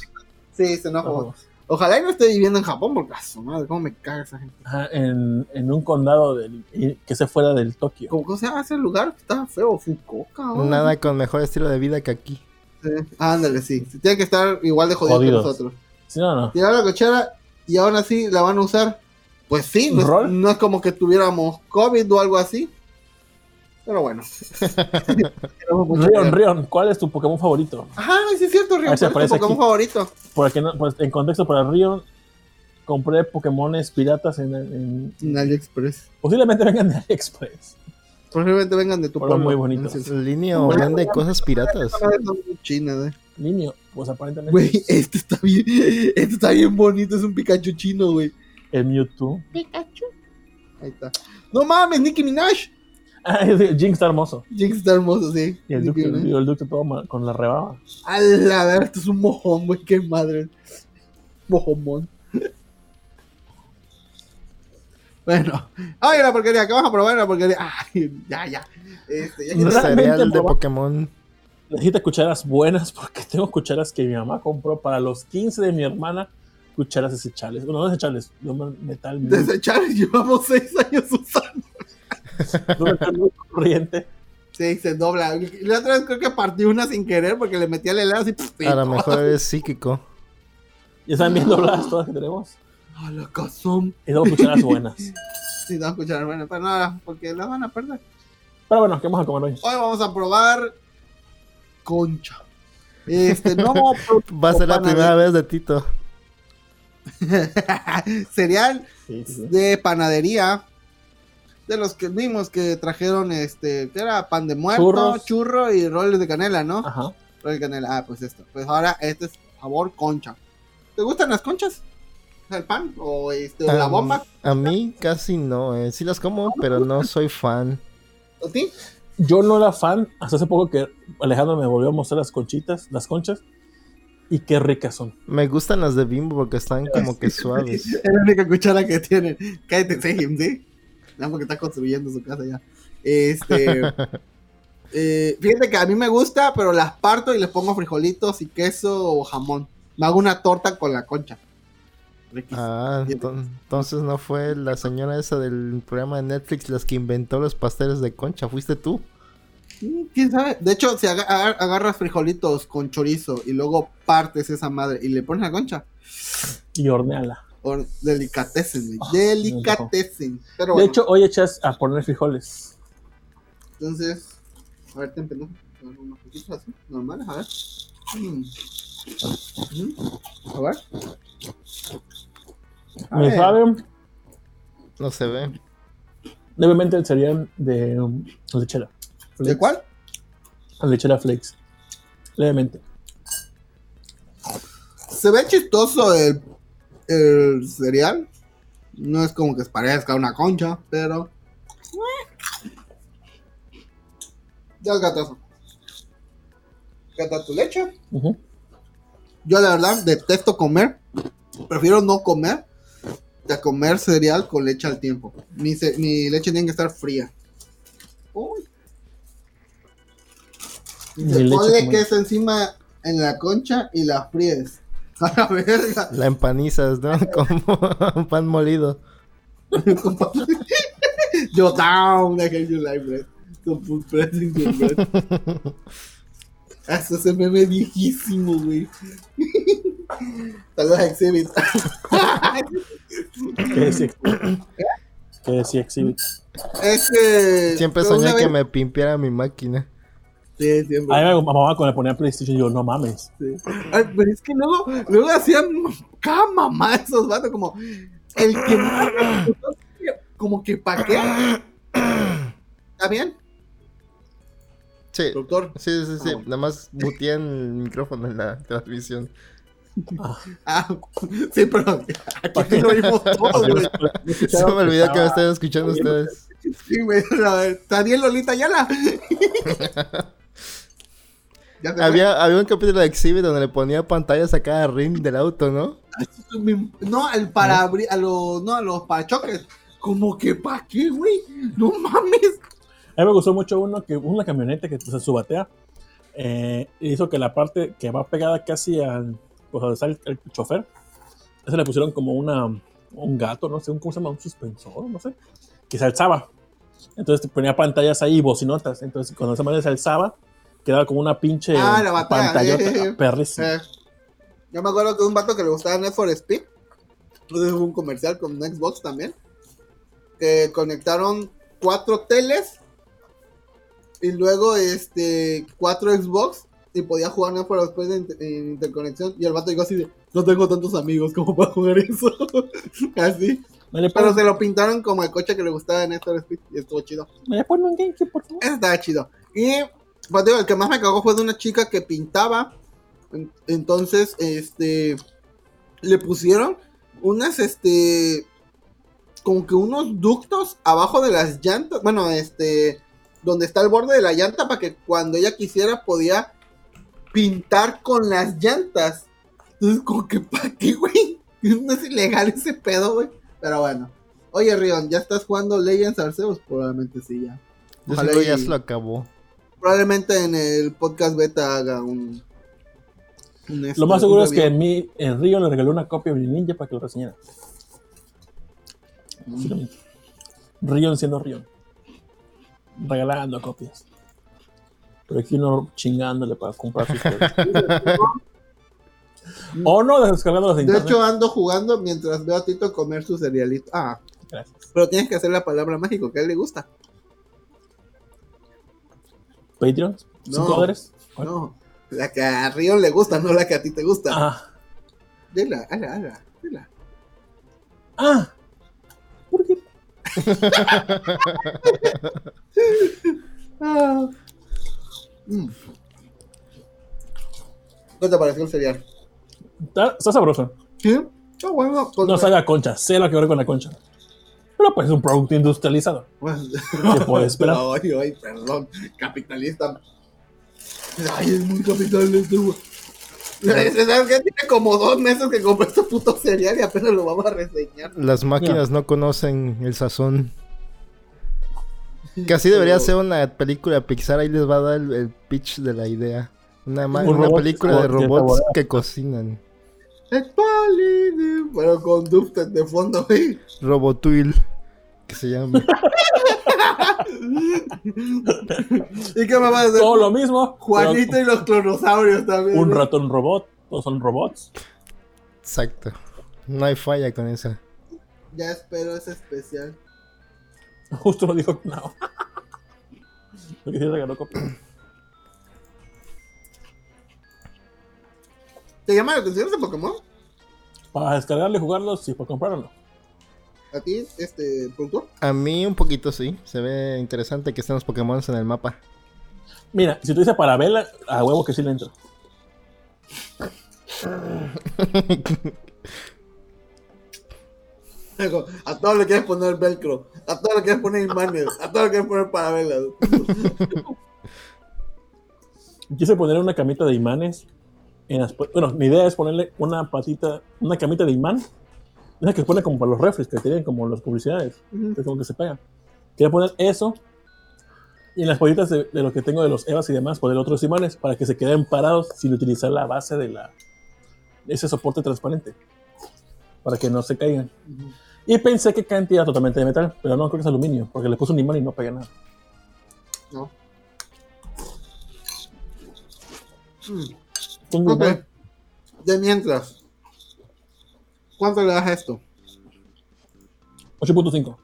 Sí, xenófobos. Ojalá y no esté viviendo en Japón, porque a su madre, cómo me caga esa gente. Ajá, en, en un condado del, y- que se fuera del Tokio. ¿Cómo cómo se llama ese lugar? Está feo, Fukuoka. ¿o? Nada con mejor estilo de vida que aquí. Sí. Ándale, sí. Tiene que estar igual de jodido Jodidos. que nosotros. Sí, no, no. Tirar la cochera y aún así la van a usar. Pues sí, no es, no es como que tuviéramos COVID o algo así. Pero bueno. Rion. Rion, ¿cuál es tu Pokémon favorito? Ajá, sí es cierto, Rion. Se ¿Cuál es tu Pokémon aquí. favorito? Por aquí pues, en contexto para Rion, compré Pokémones piratas en, en- En AliExpress. posiblemente vengan de AliExpress. Posiblemente vengan de tu Fueron pueblo. muy bonitos. Línea o vende cosas piratas. Chinas, eh. Niño, pues aparentemente Güey, es este está bien, este está bien bonito, es un Pikachu chino, güey. el Mewtwo. Ahí está. No mames, Nicki Minaj. Ah, Jinx está hermoso. Jinx está hermoso, sí. Y el Duque, Minaj. el Duque todo con la rebaba. A la ver, esto es un mojón, güey, qué madre. Mojomón. Bueno, ay, la porquería, ¿qué vamos a probar la porquería? Ay, ya, ya. Este, ya Cereal de proba- Pokémon. Necesita cucharas buenas porque tengo cucharas que mi mamá compró para los 15 de mi hermana. Cucharas desechables. Bueno, no desechables, de metal. desechar, llevamos seis años usando. Muy corriente. Sí, se dobla. La otra vez creo que partí una sin querer porque le metí al helado y A lo mejor eres psíquico. Ya están bien dobladas todas que tenemos. A la cazón. Y tengo cucharas buenas. Sí, no escuchar, bueno, pero nada, porque la van a perder. Pero bueno, ¿qué vamos a comer hoy? Hoy vamos a probar concha. Este, no, Va a ser la primera vez de Tito. cereal Sí, sí, sí. de panadería. De los que vimos que trajeron este, que era pan de muerto, Churros. churro y roles de canela, ¿no? Ajá. Roles de canela, ah, pues esto. Pues ahora este es sabor concha. ¿Te gustan las conchas? el pan o, este, la bomba. A mí casi no, eh. sí las como, pero no soy fan. ¿A ti? Yo no era fan hasta hace poco que Alejandro me volvió a mostrar las conchitas, las conchas, y qué ricas son. Me gustan las de Bimbo porque están como que suaves. Es la única cuchara que tiene. Cállate, Sejim, ¿sí? Nada porque está construyendo su casa ya. Este. eh, fíjate que a mí me gusta, pero las parto y les pongo frijolitos y queso o jamón. Me hago una torta con la concha. Riquísimo. Ah, enton- entonces no fue la señora esa del programa de Netflix las que inventó los pasteles de concha, fuiste tú. ¿Quién sabe? De hecho, si aga- agar- agarras frijolitos con chorizo y luego partes esa madre y le pones la concha, Y horneala. Or. Ah, delicatecen. Pero De bueno, hecho, hoy echas a poner frijoles. entonces, a ver, ten pendejo. Unos poquitos así, normales, a ver. Mm. Mm. A ver. A Me ver. saben No se ve. levemente el cereal de um, lechera. ¿De cuál? Lechera flakes. Levemente. Se ve chistoso el, el cereal. No es como que parezca una concha, pero. Ya el gatazo. Gata tu leche. Yo la verdad detesto comer. Prefiero no comer que comer cereal con leche al tiempo. Mi, ce- mi leche tiene que estar fría. Uy. Queso encima en la concha y la fríes. A la verga. La empanizas, ¿no? Como pan molido. Yo down, I hate you like bread. Put bread in your bread. Eso se meme viejísimo, güey. Saludos a Exhibit. ¿Qué decía? ¿Qué decía Exhibit? es que. Siempre soñé que me pimpiera mi máquina. Sí, siempre. A mí mi mamá cuando le ponía PlayStation, yo, no mames. Sí. Ay, pero es que luego, luego hacían cada mamá esos vatos, como el que más como que pa' qué. ¿Está bien, Sí. doctor? Sí, sí, sí. Ah. Nada más muteé el micrófono en la transmisión. Ah, sí, pero aquí lo oímos todos, güey. Se me olvidó que me estaban escuchando ustedes. Sí, güey. a ver, ¿Está bien Lolita Yala? Ya. Había, había un capítulo de Exhibit donde le ponía pantallas a cada ring del auto, ¿no? No, al para abrir, a los, no, a los parachoques. Como que pa' qué, güey. No mames. A mí me gustó mucho uno que una camioneta que se subatea eh, hizo que la parte que va pegada casi al pues donde está el, el chofer, ese le pusieron como una un gato, no sé, un, ¿cómo se llama? Un suspensor, no sé, que se alzaba. Entonces te ponía pantallas ahí y bocinotas. Entonces cuando esa manera se alzaba, quedaba como una pinche Ah, la batalla, pantallota eh, eh. perrísima. Eh, yo me acuerdo que un vato que le gustaba Need for Speed. Entonces hubo un comercial con Xbox también. Que conectaron cuatro teles. Y luego este cuatro Xbox. Y podía jugar Need for Speed en, en interconexión. Y el vato dijo así de, no tengo tantos amigos como para jugar eso. así. ¿Me le Pero ponen, se lo pintaron como el coche que le gustaba Need for Speed. Y estuvo chido. ¿me le ponen un GameCube, por favor? Ese estaba chido. Y pues, digo, el que más me cagó fue de una chica que pintaba. En- Entonces, este. Le pusieron unas, este. Como que unos ductos abajo de las llantas. Bueno, este. Donde está el borde de la llanta para que cuando ella quisiera podía pintar con las llantas. Entonces, como que, ¿para qué, güey? No es ilegal ese pedo, güey. Pero bueno. Oye, Rion, ¿ya estás jugando Legends Arceus? Probablemente sí, ya. Yo Ojalá seguro ya se lo acabó. Probablemente en el podcast beta haga un. un este, Lo más seguro es que en mí, en Río le regaló una copia a mi ninja para que lo reseñara. Mm. Rion siendo Rion. Regalando copias. Pero aquí uno chingándole para comprar sus o no, descargándolas de De internet. hecho, ando jugando mientras veo a Tito comer su cerealito. Ah, Gracias. pero tienes que hacer la palabra mágico que a él le gusta. Patreon, 5 No. dólares. ¿Cuál? No, la que a Rion le gusta, no la que a ti te gusta. Ah. Dila, ala, ala, dila. Ah. ¿Por qué? Ah. Mm. ¿Qué te pareció el cereal? Está, está sabroso. ¿Sí? No, bueno, pues, No sabe a concha, sé lo que ver con la concha. Pero pues es un producto industrializado. pues, ¿Qué puede esperar? Ay, ay, perdón, capitalista. Ay, es muy capitalista, güey. ¿Sabes qué? Tiene como dos meses que compré este puto cereal y apenas lo vamos a reseñar. Las máquinas no conocen el sazón. Que así debería ser una película de Pixar. Ahí les va a dar el, el pitch de la idea. Una, Un película de robots que cocinan. Pero con Dufted de fondo, güey. Robotuil. Que se llama. ¿Y qué decir? Todo lo mismo. Juanito y los clonosaurios también. Un ratón robot. Todos son robots. Exacto. No hay falla con esa. Ya espero ese especial. Justo lo dijo no. Lo que sí regaló copia. ¿Te llama la atención ese Pokémon? Para descargarlo y jugarlo, sí, para comprarlo. ¿A ti, este, productor? A mí un poquito sí. Se ve interesante que estén los Pokémon en el mapa. Mira, si tú dices para verla, a huevo que sí le entro. A todo le quieres poner velcro, a todo le quieres poner imanes, a todo le quieres poner parabelas. Quise poner una camita de imanes. En las, pu- bueno, mi idea es ponerle una patita, una camita de imán. Esa que pone como para los refres, que tienen como las publicidades, que como que se pegan. Quería poner eso. Y en las patitas de, de lo que tengo de los EVAs y demás, poner otros imanes para que se queden parados sin utilizar la base de la ese soporte transparente. Para que no se caigan. Y pensé que cantidad totalmente de metal, pero no creo que es aluminio, porque le puse un imán y no pega nada. No. Un Ok. imán. De mientras, ¿cuánto le das a esto? 8.5.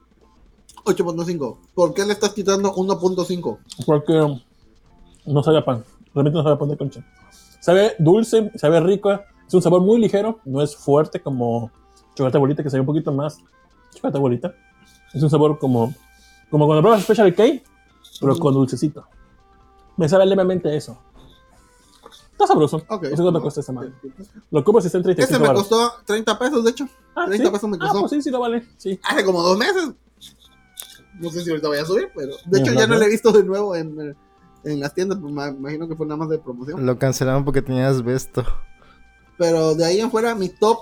8.5. ¿Por qué le estás quitando 1.5? Porque no sabe a pan. Realmente no sabe a pan de concha. Sabe dulce, sabe rico. Es un sabor muy ligero. No es fuerte como chocolate bolita, que sabe un poquito más chocolate bolita. Es un sabor como, como cuando pruebas Special K, pero con dulcecito. Me sabe levemente eso. Está sabroso. Ok. No sé cuánto cuesta esa madre. Lo compras y está en 35 Ese me baros. costó 30 pesos, de hecho. Ah, 30 ¿sí? pesos me Ah, costó. pues sí, sí lo vale. Sí. Hace como dos meses. No sé si ahorita vaya a subir, pero. De hecho, ya no ¿no? lo he visto de nuevo en, en las tiendas. pues, me imagino que fue nada más de promoción. Lo cancelaron porque tenías vesto. Pero de ahí en fuera, mi top.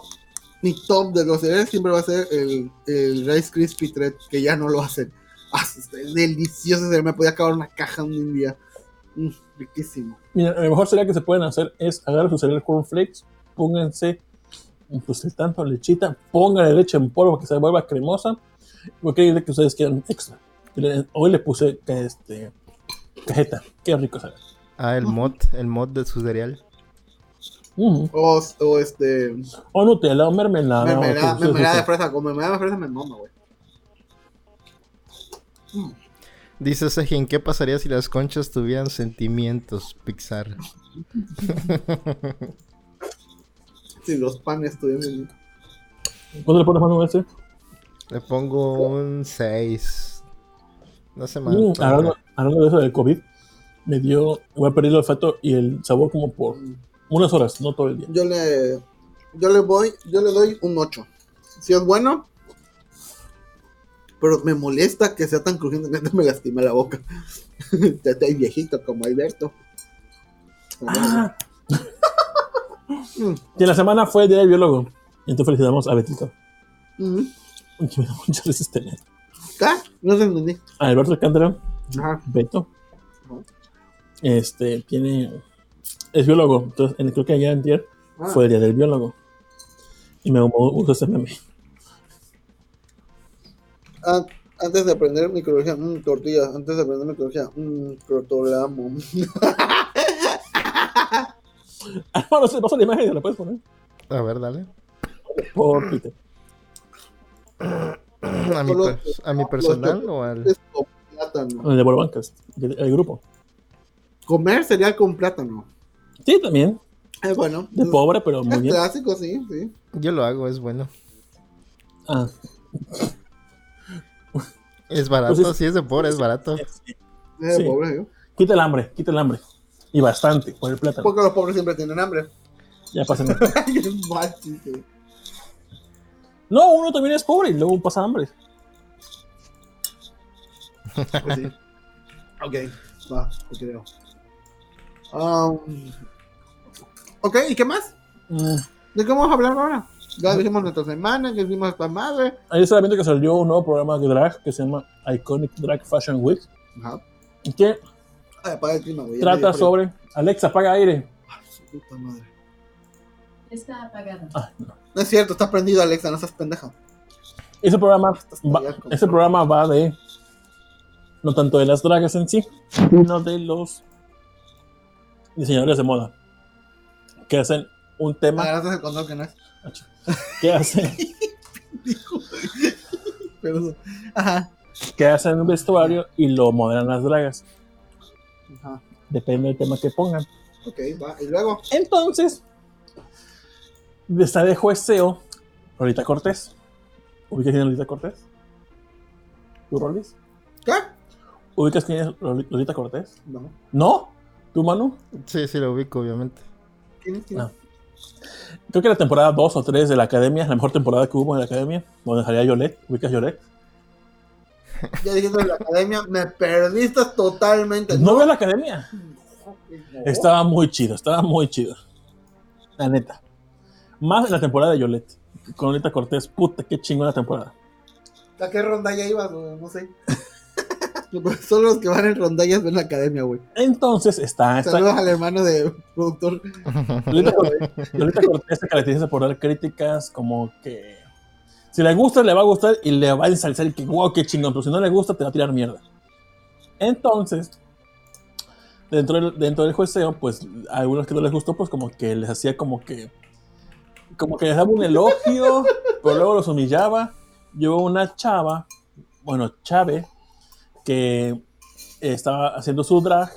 Mi top de los cereales siempre va a ser el, el Rice Krispie Treat, que ya no lo hacen. Ah, es delicioso, cereal, me podía acabar una caja un día. Mm, riquísimo. Mira, lo mejor sería que se pueden hacer es agarrar su cereal cornflakes, pónganse pues el tanto lechita, pónganle leche en polvo para que se vuelva cremosa. Porque hay de que ustedes quieran extra. Hoy le puse este cajeta, qué rico sabe. Ah, el mod, el mod de su cereal. Ujú. O, o este. O Nutella, o mermelada. o mermelada, ustedes mermelada de fresa. Con mermelada de fresa me mama, güey. Dice Sejin, ¿qué pasaría si las conchas tuvieran sentimientos, Pixar? Si los panes estuvieran. ¿Cuándo le pones mano a ese? Le pongo un 6. No sé más. Mm, hablando, hablando de eso del COVID, me dio, voy a perder el olfato y el sabor como por unas horas, no todo el día. Yo le. Yo le voy. Yo le doy un 8. Si es bueno. Pero me molesta que sea tan crujiente que me lastima la boca. ya estoy viejito como Alberto. Ah, Mm, y en la semana fue el día del biólogo. Y entonces felicitamos a Betito. mm. Que me da mucha risa tener. ¿Qué? No se entendí. A Alberto Alcántara, Ajá. Beto, este, tiene, es biólogo. Entonces, en- creo que ayer antier Ah. fue el día del biólogo. Y me gustó ese meme. An- antes de aprender microbiología, mm, tortillas. Antes de aprender microbiología, mmm, crotolamo. Ah, no, no sé, pasa la imagen, la puedes poner. A ver, dale. Por Twitter. ¿A mi, a personal o al...? Es con plátano. El de Bolobancas, el, el grupo. Comer cereal con plátano. Sí, también. Es bueno. De pobre, pero muy Es bien. clásico, sí, sí. Yo lo hago, es bueno. Ah, Es barato, Pues es- si es de pobre, es barato. Es de Sí. pobre, ¿eh? quita el hambre, quita el hambre. Y bastante, por el plátano. Porque los pobres siempre tienen hambre. Ya pasen. No, uno también es pobre y luego pasa hambre. Pues sí. ok, va, te creo. Um, ok, ¿y qué más? Mm. ¿De qué vamos a hablar ahora? Ya dijimos nuestra semana, que vimos esta madre. Ahí está viendo que salió un nuevo programa de drag que se llama Iconic Drag Fashion Week. Ajá. Que Ay, apaga el clima, güey. trata sobre. Alexa, apaga aire. Ah, su puta madre. Está apagado. Ah, no. No es cierto, está prendido Alexa, no seas pendeja. Ese programa, va, ese programa va de. No tanto de las dragas en sí, sino de los diseñadores de moda. Que hacen un Ah, tema. gracias al control que no es. Que hacen, Perdón. Ajá. que hacen un vestuario y lo modelan las dragas. Ajá. Depende del tema que pongan. Ok, va. Y luego. Entonces, está de jueceo Lolita Cortés. ¿Ubicas quién es Lolita Cortés? ¿Tú, Rolis? ¿Qué? ¿Ubicas quién es Loli- Lolita Cortés? No. ¿No? ¿Tú, Manu? Sí, sí lo ubico, obviamente. ¿Quién es? ¿Quién No. Es? Creo que la temporada 2 o 3 de la academia, la mejor temporada que hubo en la academia, donde salía Yolet. ¿Ubicas Yolet? Ya dijiste la academia, me perdiste totalmente. ¿No veo la academia? No. Estaba muy chido, estaba muy chido. La neta. Más en la temporada de Yolet. Con Lolita Cortés, puta, qué chingona temporada. ¿A qué rondalla ibas, güey? No sé. Solo los que van en rondallas ven la academia, güey. Entonces está Saludos al hermano de productor. Lolita, Lolita Cortés se caracteriza por dar críticas como que si le gusta, le va a gustar y le va a ensalzar y que wow, qué chingón, pero si no le gusta, te va a tirar mierda. Entonces, dentro del, dentro del jueceo, pues a algunos que no les gustó, pues como que les hacía como que como que les daba un elogio, pero luego los humillaba. Yo una chava, bueno, Chave, que estaba haciendo su drag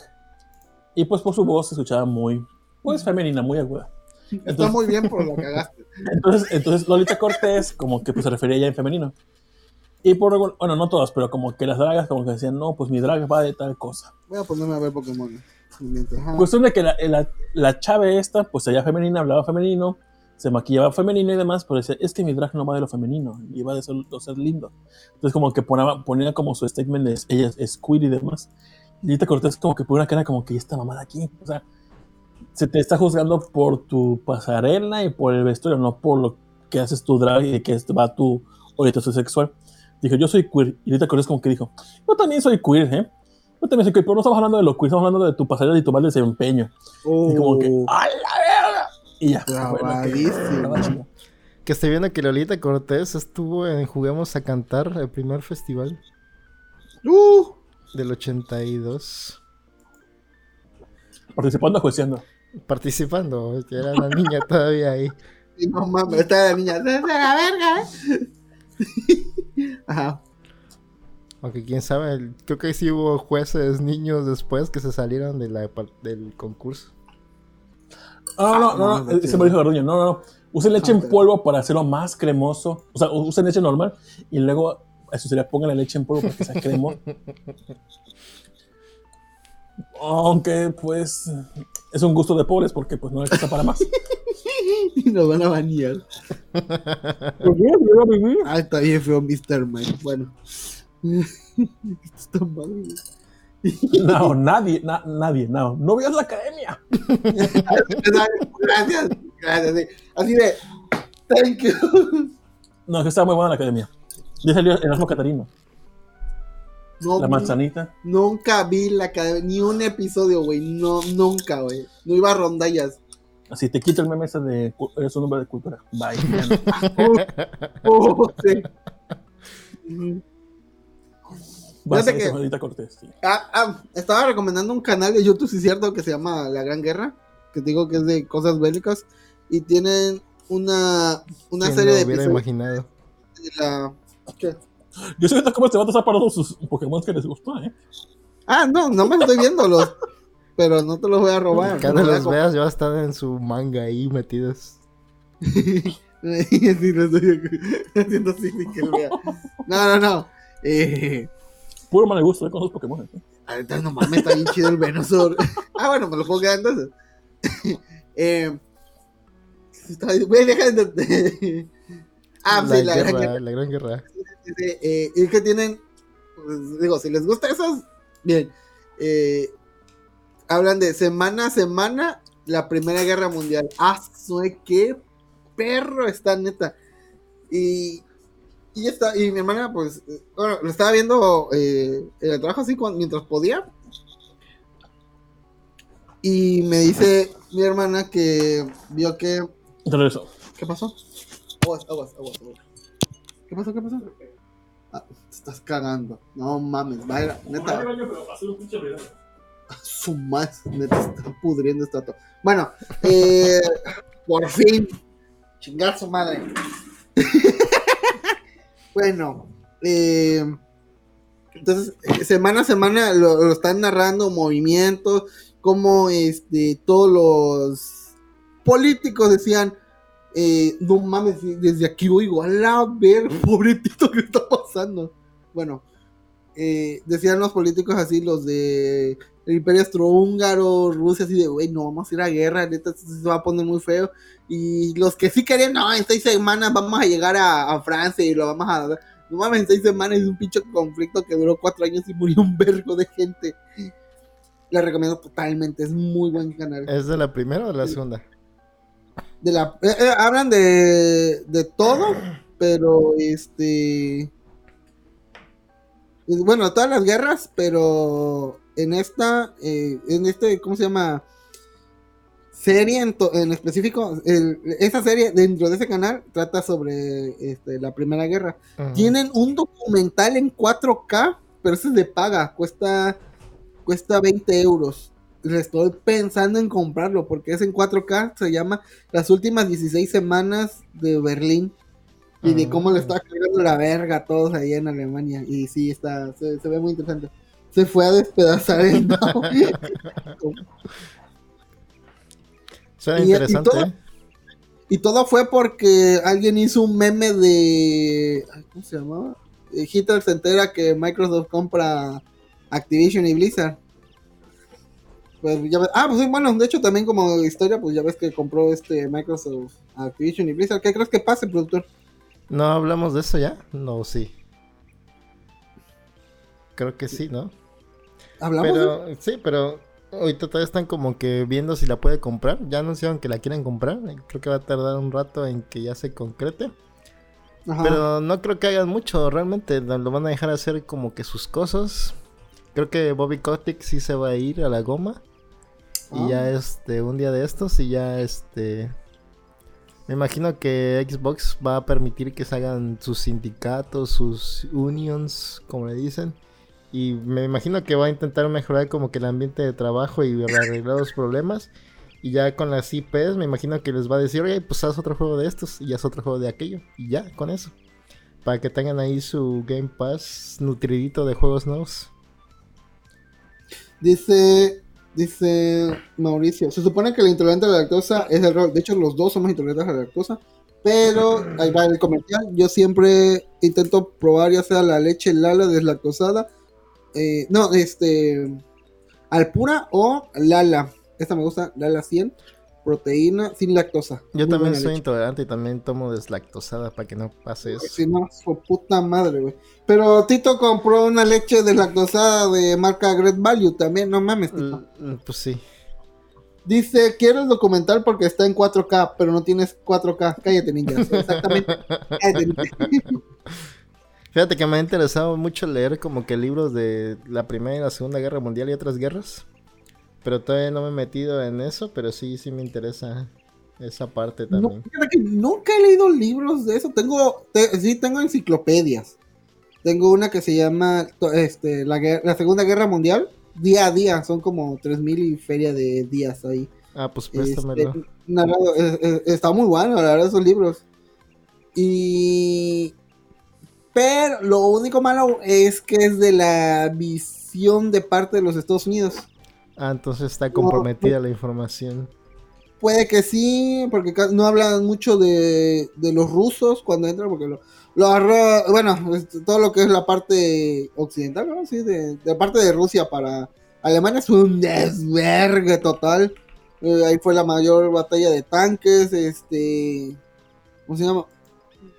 y pues por su voz se escuchaba muy, pues femenina, muy aguda. Está Entonces- muy bien, pero la cagaste. Entonces, entonces Lolita Cortés como que pues, se refería ya en femenino. Y por bueno, no todas, pero como que las dragas como que decían, no, pues mi drag va de tal cosa. Voy a ponerme a ver Pokémon. Cuestión de que la, la, la chave esta, pues ella femenina, hablaba femenino, se maquillaba femenino y demás, pero decía, es que mi drag no va de lo femenino, y va de ser, de ser lindo. Entonces como que ponía, ponía como su statement de ella es, queer y demás. Y Lolita Cortés como que pone una cara como que "¿Y esta mamada aquí. O sea, se te está juzgando por tu pasarela y por el vestuario, no por lo que haces tu drag y de que va tu orientación sexual. Dijo, yo soy queer. Y Lolita Cortés como que dijo, yo también soy queer, ¿eh? Yo también soy queer, pero no estamos hablando de lo queer, estamos hablando de tu pasarela y tu mal desempeño. Y como que, Oh, ¡ay, la! Y ya. Clavadísimo. Estaba chido. Que estoy viendo que Lolita Cortés estuvo en Juguemos a Cantar, el primer festival uh, del 82. Participando, jueceando. Participando, que era una niña todavía ahí. y no mames, está la niña. ¡De la verga! Ajá. Aunque quién sabe, creo que sí hubo jueces niños después que se salieron de la, del concurso. No, no, no, Ah, no, no, ese me dijo Garduño. No, no, no. Usen leche Ah, en polvo para hacerlo más cremoso. O sea, usen leche normal y luego, eso sería, pongan la leche en polvo para que sea cremoso. Aunque, pues, es un gusto de pobres porque, pues, no alcanza para más. Y nos van a banear. Ah, está bien feo, Mr. Mike. Bueno. Esto está mal. No, nadie, na- nadie, no. No veas la academia. Gracias, gracias. sí. Así de, thank you. No, es que está muy buena la academia. Ya salió Erasmo Catarino. No, La manzanita. Nunca vi la academia, ni un episodio, güey. No, nunca, güey. No iba a rondallas. Así te quito el meme ese de eres un hombre de cultura. Bye. Oh, sí. Fíjate que- maldita Cortés. sí. Ah, ah, estaba recomendando un canal de YouTube, sí es cierto, que se llama La Gran Guerra. Que digo que es de cosas bélicas. Y tienen una, una ¿Quién serie lo de hubiera episodios imaginado? de la. ¿Qué? Yo sé que cómo te va a pasar para todos sus Pokémon que les gustó, ¿eh? Ah, no, no me estoy viéndolos. pero no te los voy a robar. Cada no los los veas ya están en su manga ahí metidos. Sí, lo estoy haciendo así que lo vea. No, no, no. Eh, Puro mal gusto ¿eh? con los Pokémon. ¿eh? ahorita no mames, está bien chido el Venusaur. ah, bueno, me lo puedo quedar entonces. eh. Ah, la, sí, la, guerra, gran guerra. la gran guerra. Eh, y que tienen, pues, digo, si les gusta esos, bien, eh, hablan de semana a semana la Primera Guerra Mundial. Ah, qué perro está neta. Y, y está, y mi hermana, pues, eh, bueno, lo estaba viendo eh, en el trabajo así mientras podía. Y me dice mi hermana que vio que. ¿Qué pasó? Aguas, aguas, aguas, aguas. ¿Qué pasó? ¿Qué pasó? Ah, te estás cagando. No mames, vaya, neta. Su madre, neta, está pudriendo esta to- Bueno, eh, por fin. Chingar su madre. bueno, eh, entonces, eh, semana a semana lo, están narrando movimientos, como este, todos los políticos decían, eh, no mames, desde aquí oigo a la ver, pobrecito, ¿qué está pasando? Bueno, eh, decían los políticos así, los de el Imperio Austrohúngaro, Rusia, así de, güey, no vamos a ir a guerra, neta, esto se va a poner muy feo. Y los que sí querían, no, en seis semanas vamos a llegar a, a Francia y lo vamos a. No mames, en seis semanas es un pinche conflicto que duró cuatro años y murió un vergo de gente. La recomiendo totalmente, es muy buen canal ¿Es de la primera o de la segunda? de la eh, eh, hablan de, de todo, pero este bueno, todas las guerras, pero en esta eh, en este ¿cómo se llama? serie en, específico, el- esa serie dentro de ese canal trata sobre este, la Primera Guerra. Tienen un documental en 4K, pero ese es de paga, cuesta, cuesta 20 euros. Estoy pensando en comprarlo porque es en 4K, se llama Las últimas 16 semanas de Berlín. Y de cómo le está cargando la verga a todos ahí en Alemania. Y sí, está, se, se ve muy interesante. Se fue a despedazar el Dow. Suena y- todo- ¿eh? Y todo fue porque alguien hizo un meme de. ¿Cómo se llamaba? Eh, Hitler se entera que Microsoft compra Activision y Blizzard. Pues ya ves- ah, pues bueno, de hecho también como historia, pues ya ves que compró este Microsoft Activision y Blizzard. ¿Qué crees que pase, productor? ¿No hablamos de eso ya? No, sí. Creo que sí, ¿no? ¿Hablamos? de- Pero, sí, pero ahorita todavía están como que viendo si la puede comprar. Ya anunciaron que la quieren comprar. Creo que va a tardar un rato en que ya se concrete. Ajá. Pero no creo que hagan mucho, realmente. Lo lo van a dejar hacer como que sus cosas. Creo que Bobby Kotick sí se va a ir a la goma. Y Ah. ya este, un día de estos y ya este... Me imagino que Xbox va a permitir que se hagan sus sindicatos, sus unions, como le dicen. Y me imagino que va a intentar mejorar como que el ambiente de trabajo y arreglar los problemas. Y ya con las IPs me imagino que les va a decir, oye, pues haz otro juego de estos y haz otro juego de aquello. Y ya, con eso. Para que tengan ahí su Game Pass nutridito de juegos nuevos. Dice, dice Mauricio, se supone que la intolerante a la lactosa es el rol. De hecho, los dos somos intolerantes a la lactosa. Pero ahí va el comercial. Yo siempre intento probar ya sea la leche Lala deslactosada. eh, no, este. Alpura o Lala. Esta me gusta, Lala 100. Proteína sin lactosa. Yo Muy también soy leche. intolerante y también tomo deslactosada para que no pase eso. Si no, su puta madre, güey. Pero Tito compró una leche deslactosada de marca Great Value también. No mames, Tito. L- Pues sí. Dice, quiero el documental porque está en 4K, pero no tienes 4K. Cállate, ninja. Exactamente. Cállate, ninja. Fíjate que me ha interesado mucho leer como que libros de la Primera y la Segunda Guerra Mundial y otras guerras. Pero todavía no me he metido en eso, pero sí, sí me interesa esa parte también. nunca he leído libros de eso. Tengo, te- sí, tengo enciclopedias. Tengo una que se llama este, la, la Segunda Guerra Mundial. Día a día, son como 3000 y feria de días ahí. Ah, pues Este, préstamelo. narrado, eh, eh, está muy bueno, la verdad, esos libros. Y. Pero lo único malo es que es de la visión de parte de los Estados Unidos. Ah, entonces está comprometida la información. Puede que sí, porque no hablan mucho de, de los rusos cuando entran, porque lo, lo agarró- bueno, todo lo que es la parte occidental, ¿no? Sí, de, de la parte de Rusia para Alemania es un desvergue total. Eh, ahí fue la mayor batalla de tanques, este, ¿cómo se llama?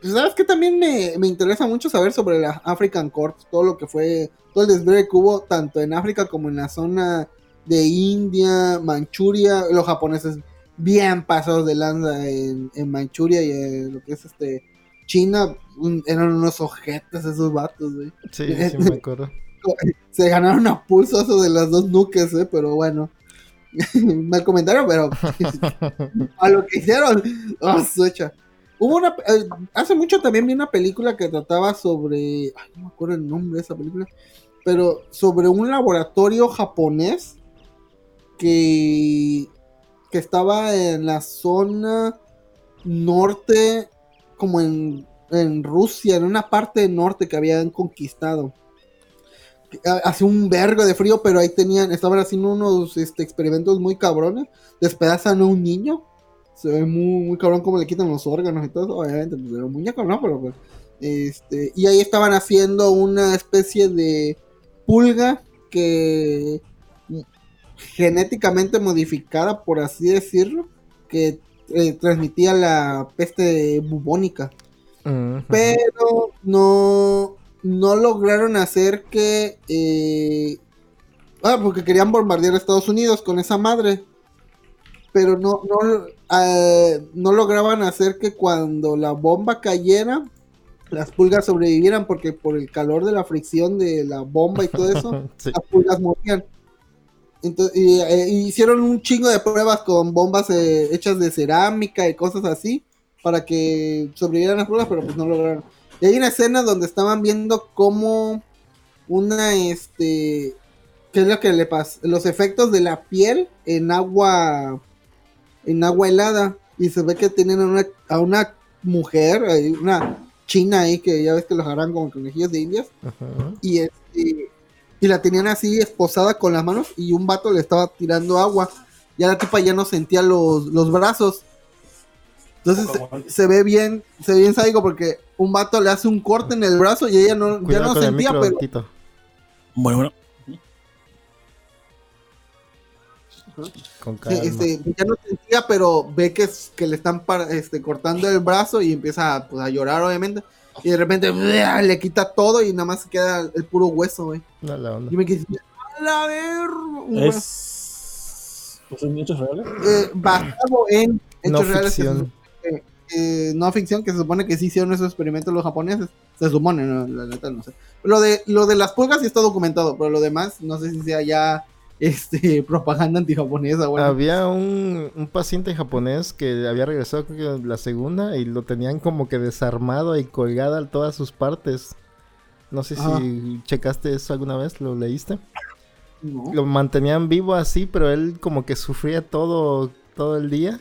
pues, ¿sabes qué? También me, me interesa mucho saber sobre la African Corps, todo lo que fue, todo el desvergue que hubo tanto en África como en la zona de India, Manchuria, los japoneses bien pasados de lanza en, en Manchuria y en lo que es este China, un- eran unos ojetes esos vatos, güey. Sí, sí me acuerdo. Se ganaron a pulso eso de las dos nuques, eh, pero bueno. Mal comentario, pero a lo que hicieron, oh, suecha. Hubo una, eh, hace mucho también vi una película que trataba sobre, ay, no me acuerdo el nombre de esa película, pero sobre un laboratorio japonés que, que estaba en la zona norte, como en, en Rusia, en una parte norte que habían conquistado. Ha- Hacía un vergo de frío, pero ahí tenían, estaban haciendo unos este, experimentos muy cabrones. Despedazan a un niño. Se ve muy, muy cabrón cómo le quitan los órganos y todo eso. Obviamente, pues era muñeco, ¿no? Pero pues. Este, y ahí estaban haciendo una especie de pulga que genéticamente modificada, por así decirlo, que eh, transmitía la peste bubónica pero no, no lograron hacer que... eh, ah, porque querían bombardear a Estados Unidos con esa madre. Pero no, no, eh, no lograban hacer que cuando la bomba cayera, las pulgas sobrevivieran porque por el calor de la fricción de la bomba y todo eso, Sí. las pulgas morían. Entonces, y, eh, hicieron un chingo de pruebas con bombas eh, hechas de cerámica y cosas así para que sobrevivieran las pruebas, pero pues no lograron. Y hay una escena donde estaban viendo cómo una, este, ¿qué es lo que le pasa? Los efectos de la piel en agua, en agua helada. Y se ve que tienen a una, a una mujer, una china ahí, que ya ves que los harán como conejillos de indias y este y la tenían así esposada con las manos y un vato le estaba tirando agua. Ya la tipa ya no sentía los, los brazos. Entonces se, se ve bien, se ve bien sádico porque un vato le hace un corte en el brazo y ella no, ya no sentía, micro, pero Tito. Bueno, bueno. Con sí, calma. este, ya no sentía, pero ve que, es- que le están par- este, cortando el brazo y empieza pues, a llorar obviamente. Y de repente le quita todo y nada más queda el puro hueso, güey. No, la onda. Y me quedé, ¡a la ver! Es. ¿Pues son hechos reales? eh, basado en hechos No reales ficción. que- eh, no ficción que se supone que sí hicieron esos experimentos los japoneses se supone no, la neta no sé lo de lo de las pulgas sí está documentado pero lo demás no sé si sea ya este propaganda antijaponesa bueno Había un, un paciente japonés que había regresado creo que la segunda y lo tenían como que desarmado y colgada en todas sus partes. No sé Ajá. si checaste eso alguna vez, lo leíste. no. Lo mantenían vivo así, pero él como que sufría todo, todo el día.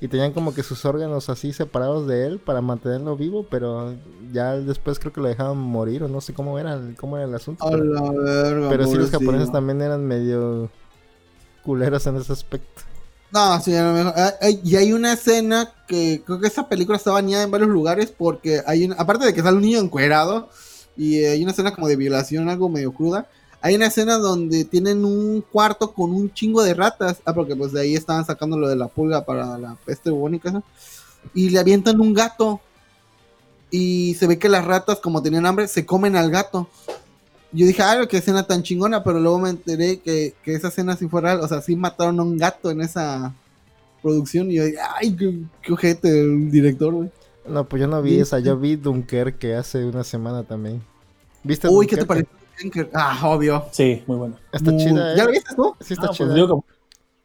Y tenían como que sus órganos así separados de él para mantenerlo vivo, pero ya después creo que lo dejaban morir o no sé cómo era, cómo era el asunto. a Pero, la verga, pero sí los japoneses también eran medio culeros en ese aspecto. no sí a lo mejor ah, y hay una escena que creo que esa película está bañada en varios lugares porque hay una, aparte de que sale un niño encuerado y eh, hay una escena como de violación algo medio cruda Hay una escena donde tienen un cuarto con un chingo de ratas. Ah, porque pues de ahí estaban sacando lo de la pulga para la peste bubónica. Y le avientan un gato. Y se ve que las ratas, como tenían hambre, se comen al gato. Yo dije, ay, qué escena tan chingona, pero luego me enteré que, que esa escena sí fue real. O sea, sí mataron a un gato en esa producción. Y yo dije, ay, qué, qué ojete el director, güey. No, pues yo no vi Sí, esa, yo vi Dunkerque hace una semana también. ¿Viste Uy, ¿qué te pareció? Ah, obvio. Sí, muy bueno. Está Muy- chida, ¿eh? ¿Ya lo viste tú? Sí, está Ah, chida. pues digo que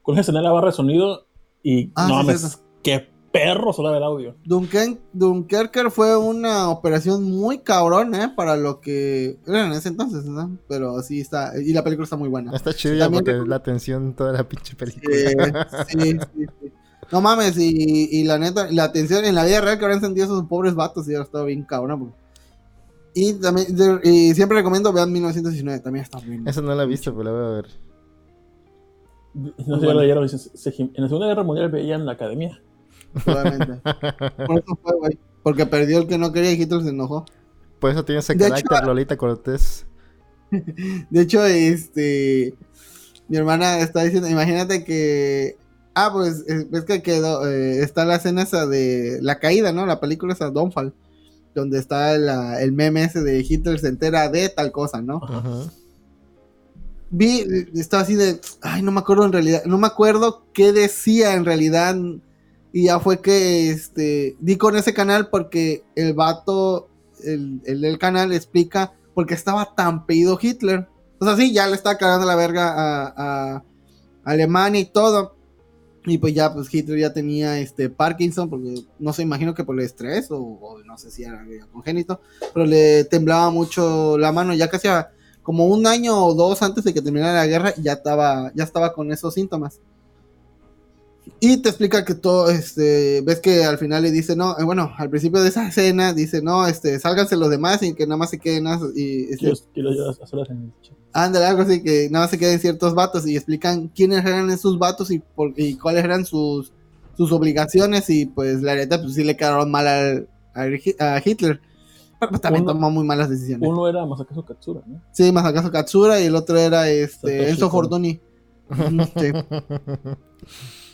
con esa escena la barra de sonido y Ah, no sí, mames, sí, sí. qué perro sonaba el audio. Duncan- Dunkerque fue una operación muy cabrón, ¿eh? Para lo que era en ese entonces, ¿no? Pero sí está, y la película está muy buena. Está chida También porque la atención toda la pinche película. Eh, sí, sí, sí. No mames, y, y la neta, la atención en la vida real que habrán sentido esos pobres vatos y ahora estaba bien cabrón. pues. Y también, de- y siempre recomiendo vean 1919, también está bien. Esa no la he visto, pero la voy a ver. No sé bueno. se- en la Segunda Guerra Mundial veían la academia. Probablemente. Por eso fue, güey. Porque perdió el que no quería y Hitler se enojó. Por eso tiene ese De carácter hecho- Lolita Cortés. De hecho, este. Mi hermana está diciendo, imagínate que. Ah, pues ves que quedó. eh, está la escena esa de la caída, ¿no? La película esa, Downfall. Donde está la- el meme ese de Hitler se entera de tal cosa, ¿no? Ajá. vi, estaba así de, ay, no me acuerdo en realidad, no me acuerdo qué decía en realidad. Y ya fue que este, di con ese canal porque el vato, el, el del canal explica por qué estaba tan pedido Hitler. O sea, sí, ya le estaba cagando la verga a, a Alemania y todo. Y pues ya, pues Hitler ya tenía este Parkinson, porque no sé, imagino que por el estrés, o, o no sé si era congénito, pero le temblaba mucho la mano, ya casi a- como un año o dos antes de que terminara la guerra, ya estaba, ya estaba con esos síntomas. Y te explica que todo, este, ves que al final le dice, no, eh, bueno, al principio de esa escena dice, no, este, sálganse los demás y que nada más se queden, as- y, este, Quiero, quiero yo a solas en el chat. Ándale, algo así que nada más se queden ciertos vatos y explican quiénes eran esos vatos y, por, y cuáles eran sus, sus obligaciones y pues la neta pues sí le quedaron mal al, al a Hitler. Pero pues, también Uno- tomó muy malas decisiones. Uno era Masakazu Katsura, ¿no? Sí, Masakazu Katsura y el otro era este Satoshi Enzo. Fortuny. Sí.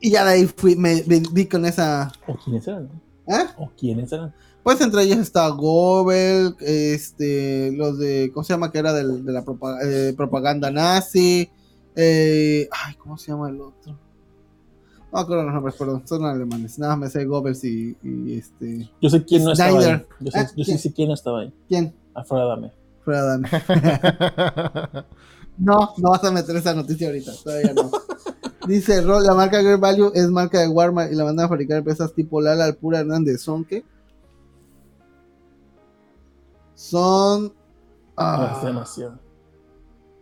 Y ya de ahí fui, me, me di con esa... ¿O quiénes eran? ¿Eh? ¿O quiénes eran? Pues entre ellos está Goebbels, este, los de, ¿cómo se llama? Que era del- de la propa- eh, propaganda nazi. eh, ay, ¿cómo se llama el otro? No me acuerdo los nombres, perdón, son alemanes. Nada, me sé Goebbels y, y este. Yo sé quién no estaba ahí. Snyder. Yo, sé, yo sí ¿quién? sé quién no estaba ahí. ¿Quién? Alfred Adame. Fred Adame. No, no vas a meter esa noticia ahorita, todavía no. Dice, la marca Great Value es marca de Walmart y la mandan a fabricar empresas tipo Lala, Alpura, Hernández. ¿Son qué? Son... Ah, Ah, es demasiado.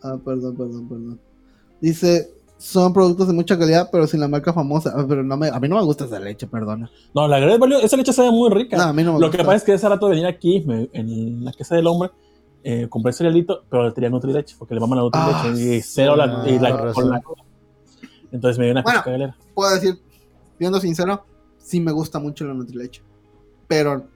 ah, perdón, perdón, perdón. Dice, son productos de mucha calidad, pero sin la marca famosa. Ah, pero no me, a mí no me gusta esa leche, perdona. No, la Great Value, esa leche sabe muy rica. No, a mí no me Lo gusta. que pasa es que ese rato de venir aquí, me- en la casa del hombre, eh, compré cerealito, pero le tenía Nutrileche, porque le maman la Ah, Nutrileche y cero la, y la- con con la razón. Entonces me dio una Bueno. cagalera. Puedo decir, siendo sincero, sí me gusta mucho la Nutrileche. Pero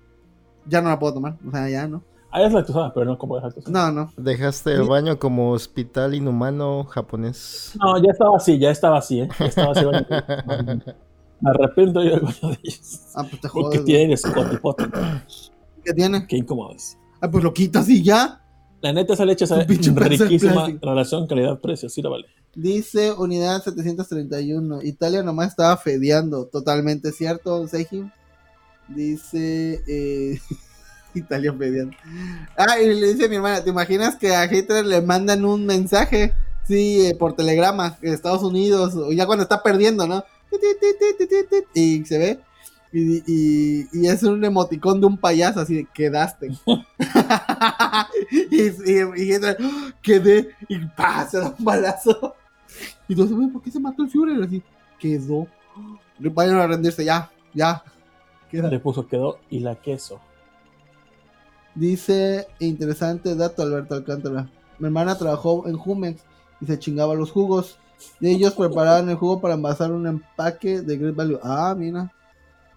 ya no la puedo tomar. O sea, ya no. Ah, es lactosada, pero no como es lactosada. No, no. Dejaste el baño como hospital inhumano japonés. No, ya estaba así, ya estaba así, ¿eh? Ya estaba así. baño. Me arrepiento yo del baño de ellos. Ah, pues te Porque escotipote. ¿Qué tiene? Qué incómodo es. Ah, pues lo quitas y ya. La neta, esa leche sabe riquísima. Relación calidad-precio, sí la vale. Dice unidad 731. Italia nomás estaba fedeando. Totalmente cierto, Seiji. Dice. Eh, Italia fedeando. Ah, y le dice a mi hermana: ¿Te imaginas que a Hitler le mandan un mensaje? Sí, eh, por telegrama, Estados Unidos, o ya cuando está perdiendo, ¿no? Y se ve. Y, y- y es un emoticón de un payaso, así de quedaste. y, y, quedé, y da un balazo. Y entonces, güey, ¿por qué se mató el Führer? Así, quedó. Vayan a rendirse, ya, ya. Queda. Le puso quedó y la queso. Dice, interesante dato, Alberto Alcántara. Mi hermana trabajó en Jumex y se chingaba los jugos. Y ellos preparaban el jugo para envasar un empaque de Great Value. Ah, mira.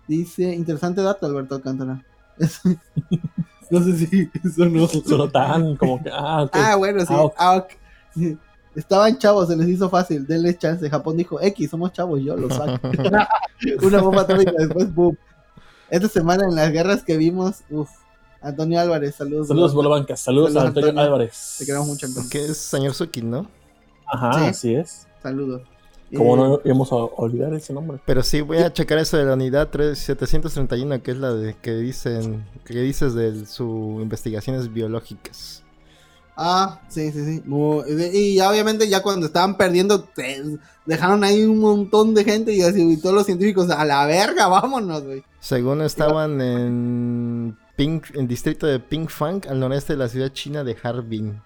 Dice, interesante dato, Alberto Alcántara. no sé si eso no. Solo tan como que. Ah. Ah, bueno, sí. Ah, ok. Ah. Estaban chavos, se les hizo fácil, denles chance. Japón dijo, X, somos chavos, yo lo saco. Una bomba atómica después, boom. Esta semana en las guerras que vimos, uff. Antonio Álvarez, saludos. Saludos, bro. Bola Banca. Saludos, Saludos, a Antonio Antonio. Álvarez. Te queremos mucho, Antonio. Que es señor Suki, ¿no? Ajá, Sí. así es. Saludos. Como Eh, no íbamos a olvidar ese nombre. Pero sí, voy a checar eso de la unidad 3 731, que es la de que dicen, que dices de su investigaciones biológicas. Ah, sí, sí, sí. Y ya obviamente ya cuando estaban perdiendo, dejaron ahí un montón de gente y así, y todos los científicos, a la verga, vámonos, güey. Según estaban en Pink, en distrito de Pinkfang, al noreste de la ciudad china de Harbin.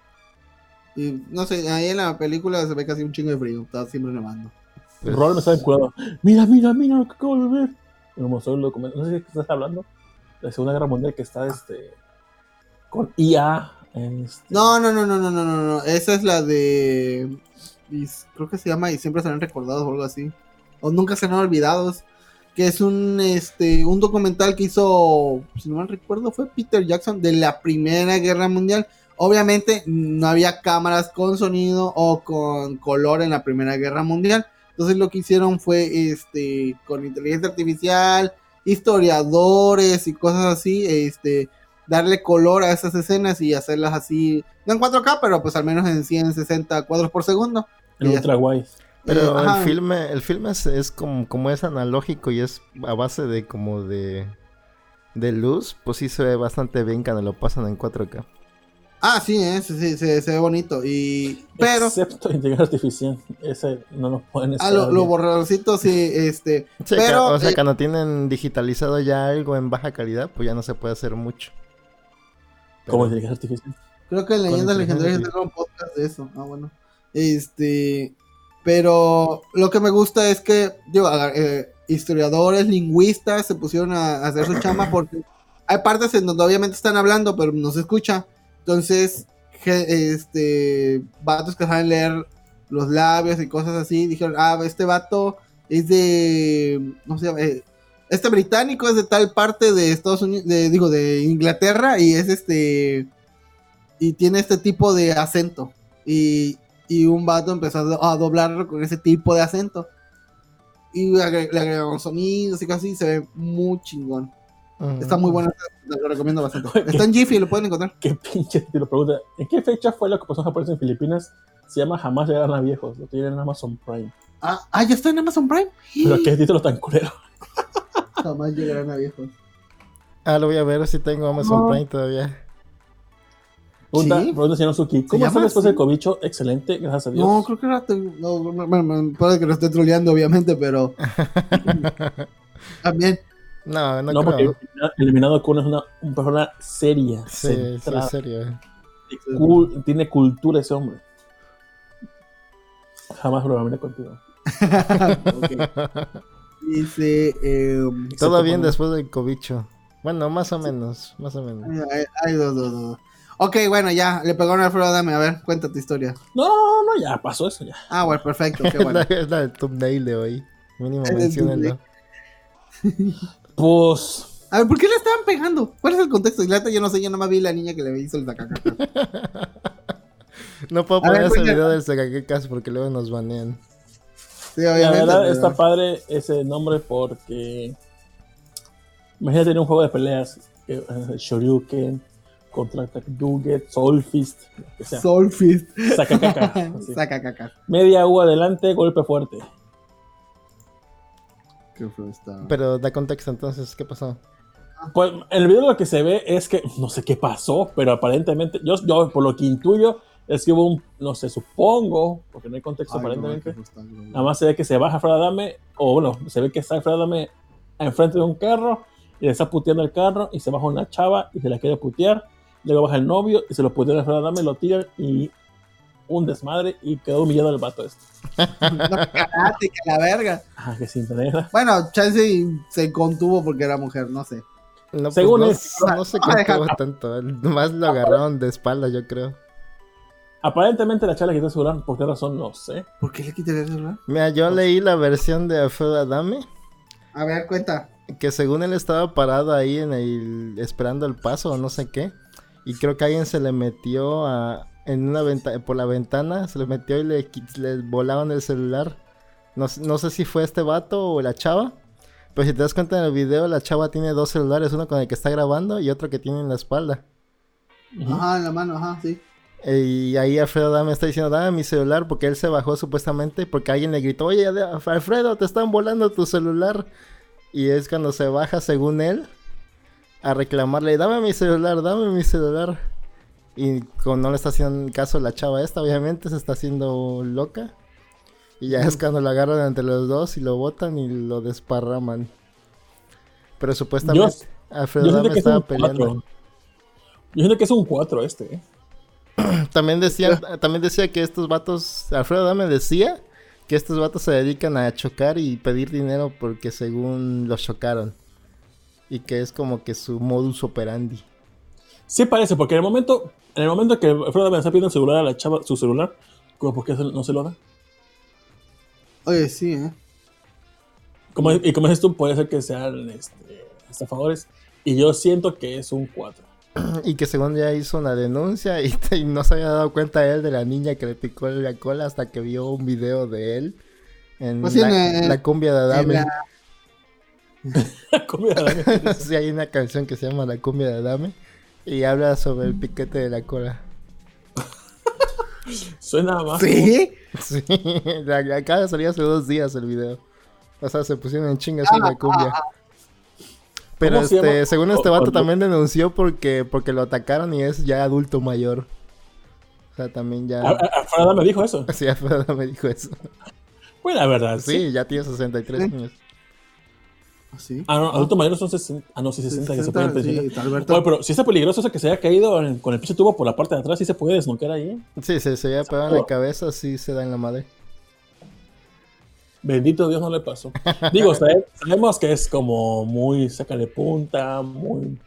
Y no sé, ahí en la película se ve casi un chingo de frío, está siempre nevando. Rol me está vinculado. Mira, mira, mira lo que acabo de ver. Me mostró el documento. No sé de qué estás hablando. La Segunda Guerra Mundial que está este. Con IA. este, No, no, no, no, no, no, no, no. Esa es la de. y creo que se llama Y siempre serán recordados o algo así. O nunca serán olvidados. Que es un este un documental que hizo, si no mal recuerdo, fue Peter Jackson de la Primera Guerra Mundial. Obviamente no había cámaras con sonido o con color en la Primera Guerra Mundial. Entonces lo que hicieron fue este con inteligencia artificial historiadores y cosas así, este, darle color a esas escenas y hacerlas así, no en 4K, pero pues al menos en 160 cuadros por segundo. Ya ultra guay. Pero Eh, ajá. el filme, el filme es, es como, como es analógico y es a base de como de, de luz, pues sí se ve bastante bien cuando lo pasan en 4K. Ah, sí, eh, sí, sí, se, se ve bonito. Y, pero, Excepto inteligencia artificial. Ese no lo pueden ah, estar. lo, lo borradorcito, sí, este, Sí, pero, o sea, eh, cuando tienen digitalizado ya algo en baja calidad, pues ya no se puede hacer mucho. Como Pero- inteligencia artificial. Creo que en Leyendas Legendarias tengo un podcast de eso. Ah, bueno. Este. Pero lo que me gusta es que, digo, eh, historiadores, lingüistas se pusieron a, a hacer su chama porque hay partes en donde obviamente están hablando, pero no se escucha. Entonces, este. Vatos que saben leer los labios y cosas así, dijeron, ah, este vato es de. No sé, eh, este británico es de tal parte de Estados Unidos, digo, de Inglaterra y es este y tiene este tipo de acento. Y, y un vato empezó a, do- a doblarlo con ese tipo de acento. Y le agregaron sonidos y casi se ve muy chingón. Está muy bueno, lo recomiendo bastante. Está en Jiffy, lo pueden encontrar. Qué pinche título. Pregunta: ¿En qué fecha fue lo que pasó en Japón en Filipinas? Se llama Jamás llegarán a viejos. Lo tienen en Amazon Prime. Ah, ah, ya está en Amazon Prime. Pero qué título tan culero. Jamás llegarán a viejos. Ah, lo voy a ver si tengo Amazon No. Prime todavía. Pregunta, ¿Sí? pregunta señor Suki. ¿Cómo llama está después del cobicho? Excelente, gracias a Dios. No, creo que era. No, puede que lo esté troleando, obviamente, pero. También. No, no, No, porque creo. Eliminado- Eliminado Kun es una, una persona seria, Sí, centrada, serio. eh. cul- tiene cultura ese hombre. Jamás bromearé contigo. Ok. Dice. Eh, Todo bien después del cobicho. Bueno, más o menos, más o menos. hay, hay dos, dos, dos. Ok, bueno, ya. Le pegaron a Alfredo Dame. A ver, cuenta tu historia. No, no, ya pasó eso ya. Ah, bueno, perfecto. Qué Es bueno. la, es la del thumbnail de hoy. Mínimo menciónenlo. Pues A ver, ¿por qué le estaban pegando? ¿Cuál es el contexto? Y la neta, yo no sé, yo nomás vi la niña que le hizo el tacacaca. No puedo A ver, poner ese video del Sagakekas porque luego nos banean. Sí, la verdad pero- está padre ese nombre porque imagínate tener un juego de peleas que, eh, Shoryuken contra Attack Duget, Soul Fist, lo que sea. Soul Fist. Saca caca. así. Saca caca. Media U adelante, golpe fuerte. Qué feo está. Pero da contexto entonces, ¿qué pasó? Pues en el video lo que se ve es que no sé qué pasó, pero aparentemente, yo, yo por lo que intuyo es que hubo un, no sé, supongo, porque no hay contexto Ay, no, aparentemente. feo está, bro. Nada más se ve que se baja Fred Adame, o bueno, se ve que está Fred Adame enfrente de un carro y le está puteando el carro y se baja una chava y se la quiere putear. Luego baja el novio y se lo putea a Fred Adame, lo tiran y un desmadre y quedó humillado el vato este. No, que la verga. Ah, que sin tener. Bueno, Chance se contuvo porque era mujer, no sé. No, pues Según no, él- no sé Ah, deja- cuánto tanto. Nomás lo agarraron de espalda, yo creo. Aparentemente la chava le quitó el celular, ¿por qué razón? No sé. ¿Por qué le quité el celular? Mira, yo leí la versión de Alfredo Adame. A ver, cuenta. Que según él estaba parado ahí en el, esperando el paso o no sé qué. Y creo que alguien se le metió a, en una venta, por la ventana, se le metió y le, le volaban el celular. No, sé- no sé si fue este vato o la chava. Pero si te das cuenta en el video, la chava tiene dos celulares, uno con el que está grabando y otro que tiene en la espalda. Ajá, en la mano, ajá, sí. Eh, Y ahí Alfredo Dame está diciendo, dame mi celular, porque él se bajó supuestamente, porque alguien le gritó, oye, Alfredo, te están volando tu celular. Y es cuando se baja, según él, a reclamarle, dame mi celular, dame mi celular. Y como no le está haciendo caso la chava esta, obviamente se está haciendo loca. Y ya es cuando lo agarran entre los dos y lo botan y lo desparraman. Pero supuestamente Alfredo Yo Dame que es estaba peleando. 4. Yo siento que es un 4 este. ¿eh? También decía, también decía que estos vatos, Alfredo Dame decía que estos vatos se dedican a chocar y pedir dinero porque según los chocaron. Y que es como que su modus operandi. Sí parece, porque en el momento, en el momento que Fred me está pidiendo el celular a la chava, su celular, como por qué no se lo da. Oye, sí, ¿eh? Como, y como dices tú, puede ser que sean este, estafadores. Y yo siento que es un 4. Y que según ya hizo una denuncia y, y no se había dado cuenta él de la niña que le picó la cola hasta que vio un video de él en, Pues la, en- la cumbia de Adame. la, Comida de Adame. sí, hay una canción que se llama La cumbia de Adame y habla sobre el piquete de la cola. Suena más. ¿Sí? Sí, la- la- acaba de salir hace dos días el video. O sea, se pusieron en chingas en la cumbia. Pero ¿Cómo se este, según este vato o- también denunció porque, porque lo atacaron y es ya adulto mayor. O sea, también ya... A- a- Alfredo Adame dijo eso. Sí, Alfredo me dijo eso. Pues la verdad, sí. Sí, ya tiene 63 Sí. años. ¿Sí? Ah, no, adultos mayores son 60. Ah, no, sí, 60 que se pueden pensionar. sí. Oye, pero si está peligroso eso que se haya caído en- con el pinche tubo por la parte de atrás, sí se puede desnucar ahí. Sí, se, se había pegado en la cabeza, sí se da en la madre. Bendito Dios no le pasó. Digo, sabe- sabemos que es como muy sácale punta, muy.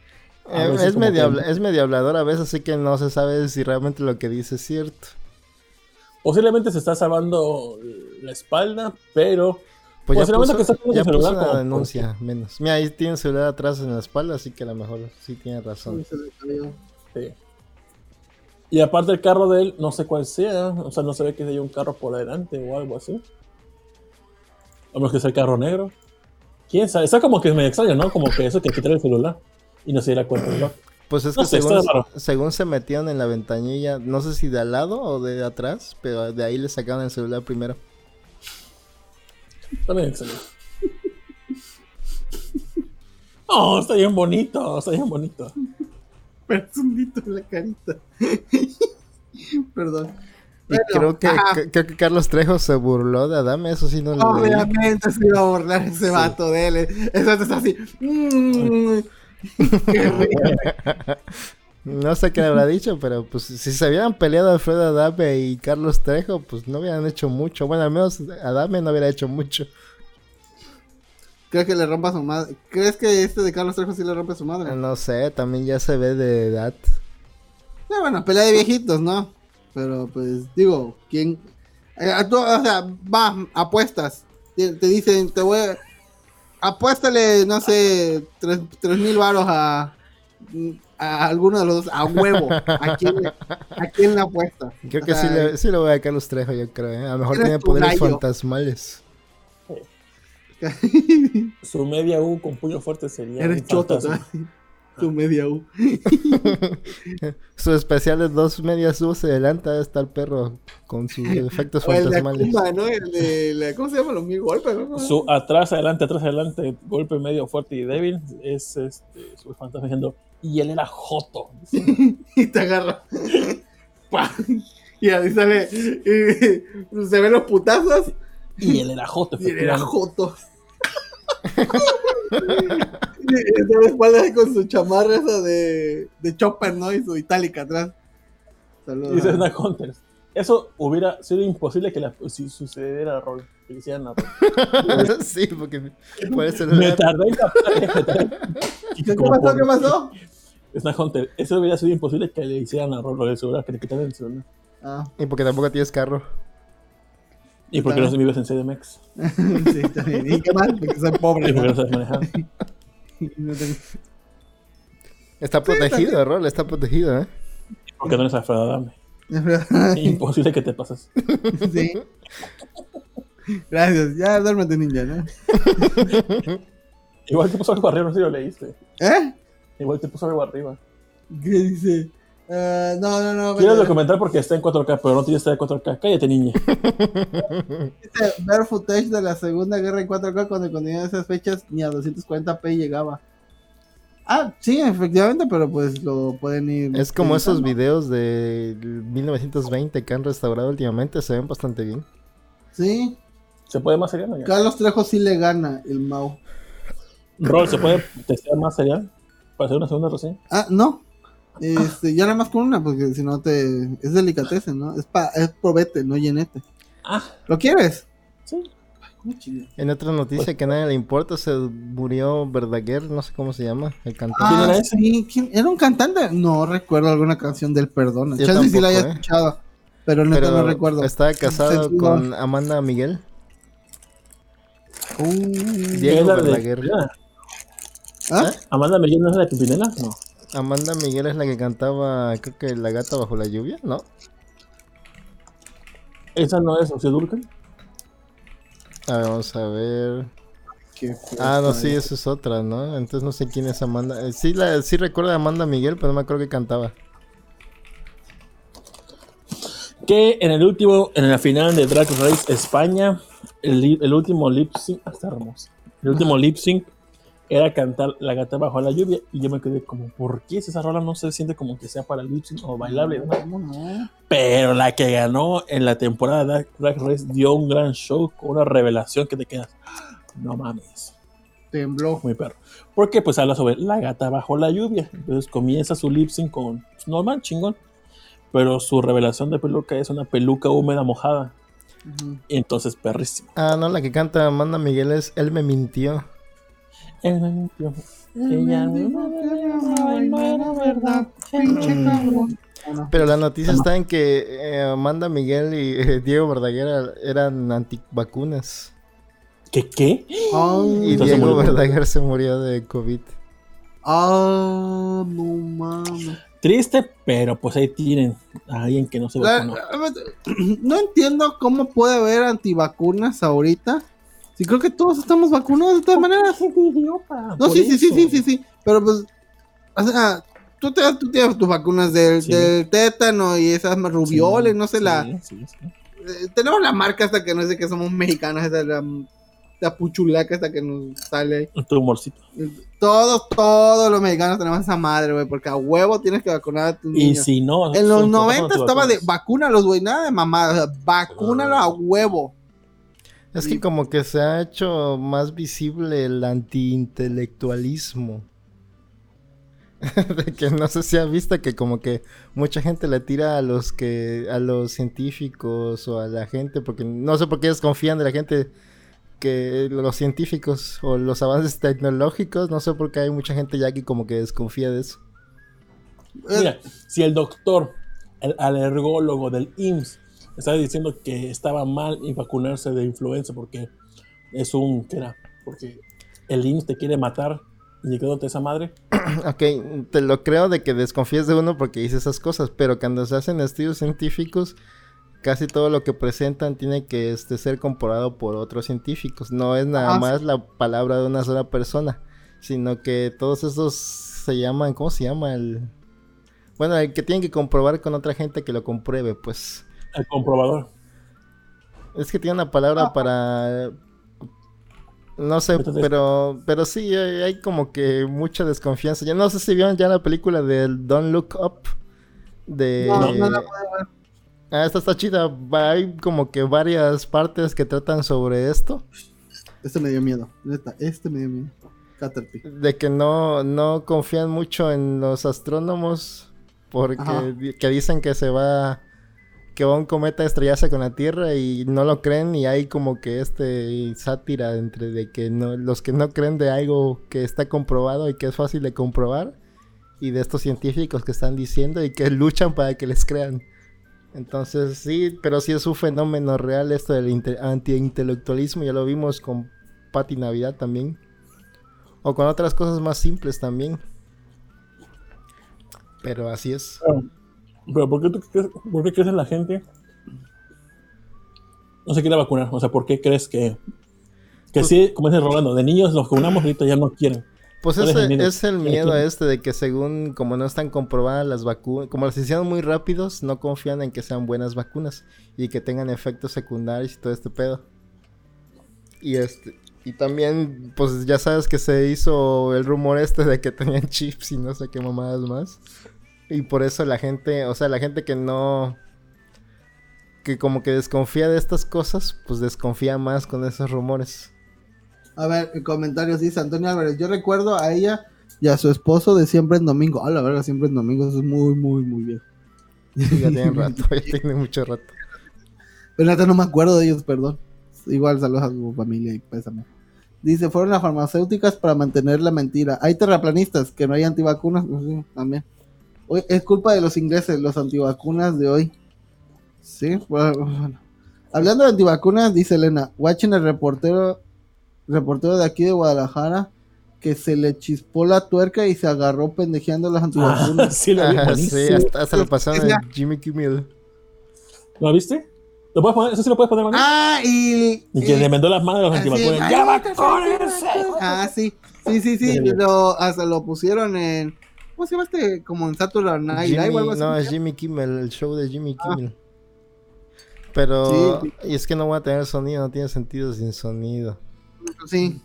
Eh, es, medio que- es medio hablador a veces, así que no se sabe si realmente lo que dice es cierto. Posiblemente se está salvando la espalda, pero. Pues ya puso, que está con ya celular puso una denuncia, menos. Mira, ahí tiene celular atrás en la espalda, así que a lo mejor sí tiene razón. Sí. Y aparte el carro de él, no sé cuál sea, o sea, no se ve que haya un carro por adelante o algo así. A menos que sea el carro negro. ¿Quién sabe? Está como que medio extraño, ¿no? Como que eso que quitar el celular y no se diera cuenta. ¿no? Pues es No que sé, según, según se metieron en la ventanilla, no sé si de al lado o de atrás, pero de ahí le sacaron el celular primero. Está medio extraño. Oh, está bien bonito, está bien bonito. Pero es un dito en la carita. Perdón. Y Bueno, creo que, creo que Carlos Trejo se burló de Adame, eso sí no lo. Obviamente se iba a burlar ese vato de él. Eso está así. mm, qué. No sé qué le habrá dicho, pero pues si se hubieran peleado Alfredo Adame y Carlos Trejo, pues no hubieran hecho mucho. Bueno, al menos Adame no hubiera hecho mucho. ¿Crees que le rompa su madre? ¿Crees que este de Carlos Trejo sí le rompe su madre? No sé, también ya se ve de edad. Sí, bueno, pelea de viejitos, ¿no? Pero pues digo, ¿quién? Eh, tú, o sea, va, apuestas. Te, te dicen, te voy a... Apuéstale, no sé, tres mil varos a, a alguno de los dos, a huevo. ¿A quién, le- a quién le apuesta? Creo O que sí le, sí le voy a Carlos Trejo, yo creo. ¿eh? A lo mejor tiene poderes gallo. fantasmales. Su media U con puño fuerte sería. Eres choto. Tu media U. Su especial de dos medias U se adelanta está el perro con sus efectos O el de fantasmales. Akuma, ¿no? El de, la- ¿cómo se llama? Los mil golpes, ¿no? Su atrás, adelante, atrás, adelante, golpe medio fuerte y débil, es este, su fantasma diciendo, y él era Joto. y te agarra. Y ahí sale. y se ven los putazos. Y él era Joto, Y era efectivamente. Joto. y ahí con su chamarra esa de, de Chopper, ¿no? Y su itálica atrás. Saludos. Dice Snack Hunters. Eso hubiera sido imposible que la, si sucediera a Roll. Que le hicieran a Roll. sí, porque por eso Me tardé en captar. tardé. ¿Qué, pasó? ¿Qué pasó? Snack Hunter. Eso hubiera sido imposible que le hicieran a del celular, que le quitaran el celular. Ah, Y porque tampoco tienes carro. Y porque no se vives en CDMX. sí, está bien. ¿Y qué más? Porque soy Y pobre. porque ¿no? no sabes manejar. No tengo- Está protegido, Rol, está protegido, ¿eh? Porque no. Es verdad. Imposible que te pases. Sí. Gracias. Ya duérmete, ninja, ¿no? Igual te puso algo arriba, no sé si lo leíste. ¿Eh? Igual te puso algo arriba. ¿Qué dice? Ah, no, no, no. Quiero documentar porque está en 4K, pero no tiene estar en 4K. Cállate, niña. Dice, ver footage de la Segunda Guerra en 4K cuando con esas fechas ni a 240p llegaba. Ah, sí, efectivamente, pero pues lo pueden ir. Es como esos videos de 1920 que han restaurado últimamente, se ven bastante bien. Sí, ¿Se puede más ya? Carlos Trejo sí le gana el Mau. Roll, ¿se puede testear más serial? Para hacer una segunda reseña. Ah, no. Este, ya nada más con una, porque si no te. Es delicatessen, ¿no? Es, pa... es probete, no llenete. Ah, ¿Lo quieres? Sí. ¿Cómo chinga? En otra noticia que a nadie le importa, se murió Verdaguer, no sé cómo se llama, el cantante. ¿Quién Ah, era ese? sí, ¿quién? ¿Era un cantante? No recuerdo alguna canción del Perdona. Yo Chance sí la haya tampoco, ¿eh? escuchado, pero neta Pero no recuerdo. estaba casado con Amanda Miguel. Uh, ¿Quién Diego de Verdaguer. ¿Ah? ¿Amanda Miguel no es la de Pimpinela? No. Amanda Miguel es la que cantaba, creo que La gata bajo la lluvia, ¿no? ¿Esa no es Rocío Dulcan? A ver, vamos a ver. Ah, no, sí, eso es otra, ¿no? Entonces no sé quién es Amanda. Eh, Sí, la, sí recuerdo a Amanda Miguel, pero no me acuerdo que cantaba. Que en el último, en la final de Drag Race España, el, el último lip sync, ah, está hermoso. El último lip sync era cantar La gata bajo la lluvia. Y yo me quedé como, ¿por qué si esa rola no se siente como que sea para lip sync o bailable? ¿no? ¿Cómo no? Pero la que ganó en la temporada de Drag- Race dio un gran show con una revelación que te quedas. No mames, Tembló. muy perro. Porque pues habla sobre la gata bajo la lluvia. Entonces comienza su lip sync con pues, normal, chingón. Pero su revelación de peluca es una peluca húmeda mojada. Ujú. Entonces, perrísimo. Ah, no, la que canta Amanda Miguel es Él me mintió. Ella me no era verdad. Pinche cabrón. No. Pero la noticia está en que eh, Amanda Miguel y eh, Diego Verdaguer eran antivacunas. ¿Qué qué? Y Diego. Verdaguer se murió de COVID. Ah, no mames. Triste, pero pues ahí tienen a alguien que no se La- vacunó. no entiendo cómo puede haber antivacunas ahorita. Sí, creo que todos estamos vacunados de todas maneras. No, sí, sí, sí, sí, sí, sí. Pero pues, o sea, tú, te, tú tienes tus vacunas del, Sí. del tétano y esas rubioles, Sí, no sé, la... sí, sí. eh, tenemos la marca hasta que no sé que somos mexicanos, esa la, la puchulaca hasta que nos sale. Tu humorcito. Todos, todos los mexicanos tenemos esa madre, güey, porque a huevo tienes que vacunar a tus Y niños. si no, En los son- 90 son estaba de vacúnalos, güey, nada de mamada, o sea, vacúnalo a huevo. Es que como que se ha hecho más visible el antiintelectualismo. de que no sé si ha visto que como que mucha gente le tira a los que a los científicos o a la gente porque no sé por qué desconfían de la gente que los científicos o los avances tecnológicos, no sé por qué hay mucha gente ya que como que desconfía de eso. Mira, si el doctor, el alergólogo del IMSS, estaba diciendo que estaba mal y vacunarse de influenza porque es un. ¿Qué era? Porque el IMSS te quiere matar y quedándote esa madre. Ok, te lo creo de que desconfíes de uno porque dice esas cosas, pero cuando se hacen estudios científicos, casi todo lo que presentan tiene que este, ser comprobado por otros científicos. No es nada Ah, sí. más la palabra de una sola persona, sino que todos esos se llaman, ¿cómo se llama? El... Bueno, el que tienen que comprobar con otra gente que lo compruebe, pues. El comprobador. Es que tiene una palabra Ah. para... No sé, Entonces- pero pero sí, hay, como que mucha desconfianza. Yo no sé si vieron ya la película del Don't Look Up. De... No, no la puedo ver. Ah, esta está chida. Va- Hay como que varias partes que tratan sobre esto. Este me dio miedo, neta, este me dio miedo. Caterpie. De que no, no confían mucho en los astrónomos. Porque Ajá. que dicen que se va... Que va un cometa a estrellarse con la Tierra y no lo creen y hay como que este sátira entre de que no, los que no creen de algo que está comprobado y que es fácil de comprobar y de estos científicos que están diciendo y que luchan para que les crean. Entonces sí, pero sí es un fenómeno real esto del inte- antiintelectualismo, ya lo vimos con Patti Navidad también. O con otras cosas más simples también. Pero así es. Pero ¿por, qué tú crees, ¿por qué crees en la gente no se quiere vacunar? O sea, ¿por qué crees que, que Pues- sí, como dice Rolando, de niños los vacunamos ahorita ya no quieren? Pues ¿Cuál es ese el miedo? es el ¿Quién miedo este de que según como no están comprobadas las vacunas, como las hicieron muy rápidos, no confían en que sean buenas vacunas y que tengan efectos secundarios y todo este pedo. Y este y también pues ya sabes que se hizo el rumor este de que tenían chips y no sé qué mamadas más. Y por eso la gente, o sea, la gente que no que como que desconfía de estas cosas, pues desconfía más con esos rumores. A ver, en comentarios dice Antonio Álvarez. Yo recuerdo a ella y a su esposo de siempre en domingo. Ah, la verdad, siempre en domingo. Eso es muy, muy, muy bien. Sí, ya tienen rato, ya tienen mucho rato. Pero neta no me acuerdo de ellos, perdón. Igual saludos a su familia y pésame. Dice, fueron las farmacéuticas para mantener la mentira. Hay terraplanistas que no hay antivacunas. Pues sí, también. Hoy es culpa de los ingleses, los antivacunas de hoy. Sí, bueno, bueno. Hablando de antivacunas, dice Elena, watching el reportero, reportero de aquí de Guadalajara, que se le chispó la tuerca y se agarró pendejeando las Ah, antivacunas. sí, lo vi, sí, hasta, hasta lo pasaron en Ya. Jimmy Kimmel. ¿Lo viste? ¿Lo puedes poner? ¿Eso sí lo puedes poner, Manuel? Ah, y. y que le vendó las manos a los así, antivacunas. ¡Ya vacúnense! Ah, sí. Sí, sí, sí. Lo, hasta lo pusieron en. ¿Cómo se llama este? Como en Saturday Night Live o algo Jimmy, así. no, es Jimmy Kimmel, el show de Jimmy Kimmel. Pero, Sí. y es que no voy a tener sonido, no tiene sentido sin sonido. Sí.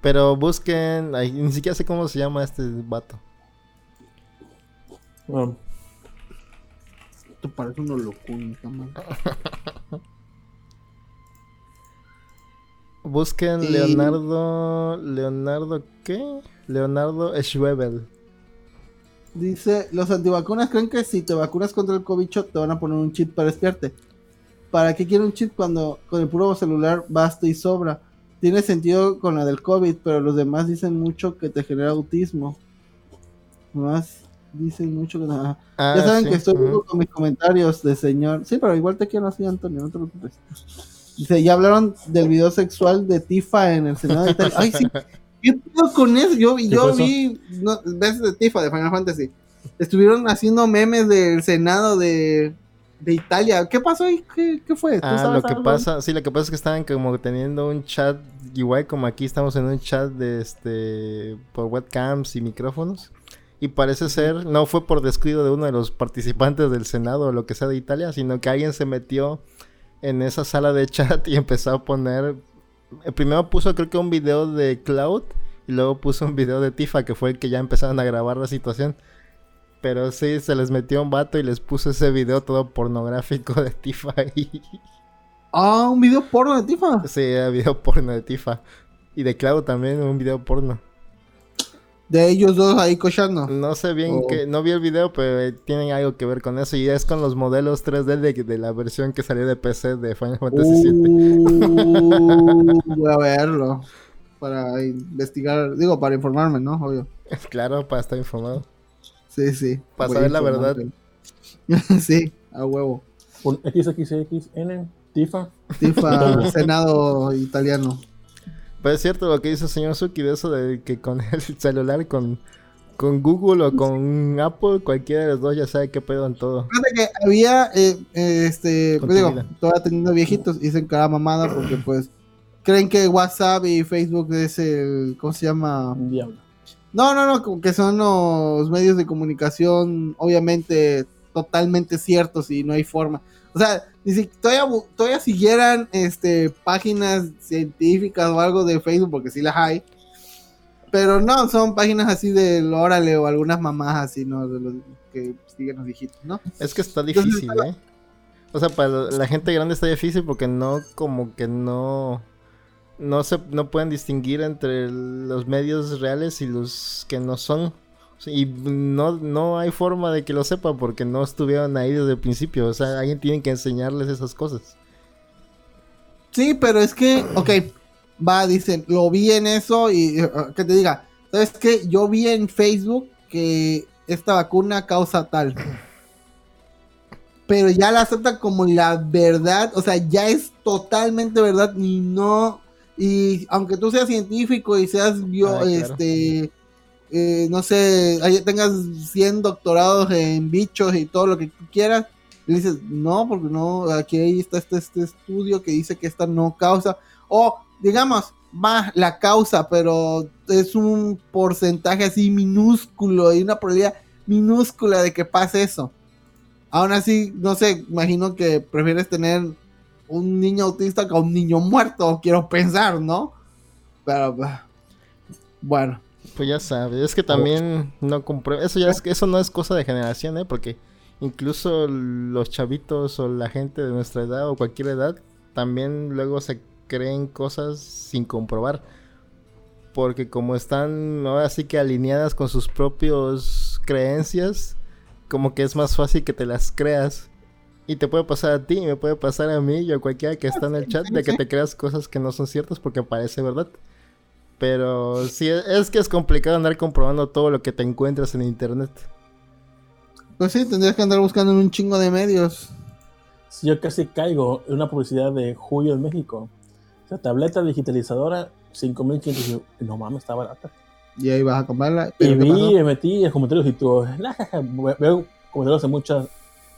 Pero busquen, ay, ni siquiera sé cómo se llama este vato. Bueno, Esto parece una locura. Busquen Leonardo, Leonardo, ¿qué? Leonardo Schwebel. Dice, los antivacunas creen que si te vacunas contra el COVID te van a poner un chip para espiarte. ¿Para qué quiere un chip cuando con el puro celular basta y sobra? Tiene sentido con la del COVID, pero los demás dicen mucho que te genera autismo. Más dicen mucho que... ajá. Ah, ya saben sí, que estoy duro con mis comentarios de señor. Sí, pero igual te quiero así, Antonio, no te preocupes. Dice, ya hablaron del video sexual de Tifa en el Senado de Italia. Ay, sí. ¿Qué pedo con eso? Yo, ¿Qué yo vi no, veces de Tifa de Final Fantasy. Estuvieron haciendo memes del Senado de, de Italia. ¿Qué pasó ahí? ¿Qué, qué fue? ¿Tú Ah, sabes lo que algo? pasa, sí, lo que pasa es que estaban como teniendo un chat, igual como aquí estamos en un chat de este, por webcams y micrófonos. Y parece ser, no fue por descuido de uno de los participantes del Senado o lo que sea de Italia, sino que alguien se metió en esa sala de chat y empezó a poner, primero puso creo que un video de Cloud y luego puso un video de Tifa que fue el que ya empezaron a grabar la situación. Pero sí, se les metió un vato y les puso ese video todo pornográfico de Tifa ahí. Ah, un video porno de Tifa. Sí, era video porno de Tifa. Y de Cloud también, un video porno. De ellos dos ahí cochando. No sé bien Oh. que, no vi el video, pero tienen algo que ver con eso. Y es con los modelos 3D de, de la versión que salió de PC de Final Fantasy VII. Uh, voy a verlo. Para investigar, digo, para informarme, ¿no? Obvio. claro, para estar informado. Sí, sí. Para saber la verdad. sí, a huevo. un XXXN, Tifa. Tifa, Senado italiano. Pero es cierto lo que dice el señor Suki de eso de que con el celular, con, con Google o con Apple, cualquiera de los dos ya sabe qué pedo en todo. Fíjate que había, eh, eh, este, pues digo, todavía teniendo viejitos, dicen cada mamada porque pues creen que WhatsApp y Facebook es el, ¿cómo se llama? Un diablo. No, no, no, como que son los medios de comunicación, obviamente, totalmente ciertos y no hay forma. O sea, ni si todavía, todavía siguieran este, páginas científicas o algo de Facebook, porque sí las hay. Pero no, son páginas así del Órale o algunas mamás así, ¿no? De los que siguen los viejitos, ¿no? Es que está Entonces, difícil, ¿eh? O sea, para la gente grande está difícil porque no, como que no, no se, no pueden distinguir entre los medios reales y los que no son. Y no, no hay forma de que lo sepan porque no estuvieron ahí desde el principio. O sea, alguien tiene que enseñarles esas cosas. Sí, pero es que, ok, va, dicen, lo vi en eso y eh, que te diga, ¿sabes qué? Yo vi en Facebook que esta vacuna causa tal. Pero ya la aceptan como la verdad, o sea, ya es totalmente verdad y no, y aunque tú seas científico y seas bio, Ah, claro. este, eh, no sé, tengas 100 doctorados en bichos y todo lo que tú quieras, y dices, no, porque no, aquí está este, este estudio que dice que esta no causa, o digamos, va, la causa, pero es un porcentaje así minúsculo y una probabilidad minúscula de que pase eso. Aún así, no sé, imagino que prefieres tener un niño autista que un niño muerto, quiero pensar, ¿no? Pero, bah, bueno. Pues ya sabes, es que también no comprueba. Eso ya es, eso no es cosa de generación, ¿eh? Porque incluso los chavitos o la gente de nuestra edad o cualquier edad también luego se creen cosas sin comprobar. Porque como están ahora sí que alineadas con sus propios creencias, como que es más fácil que te las creas. Y te puede pasar a ti, me puede pasar a mí y a cualquiera que está en el chat de que te creas cosas que no son ciertas porque parece verdad. Pero sí, es que es complicado andar comprobando todo lo que te encuentras en internet. Pues sí, tendrías que andar buscando en un chingo de medios. Si yo casi caigo en una publicidad de Julio en México. O sea, tableta digitalizadora, 5500. y No mames, está barata. Y ahí vas a comprarla. Y Pero ¿qué vi, pasó? me metí en los comentarios y tú, veo comentarios de muchas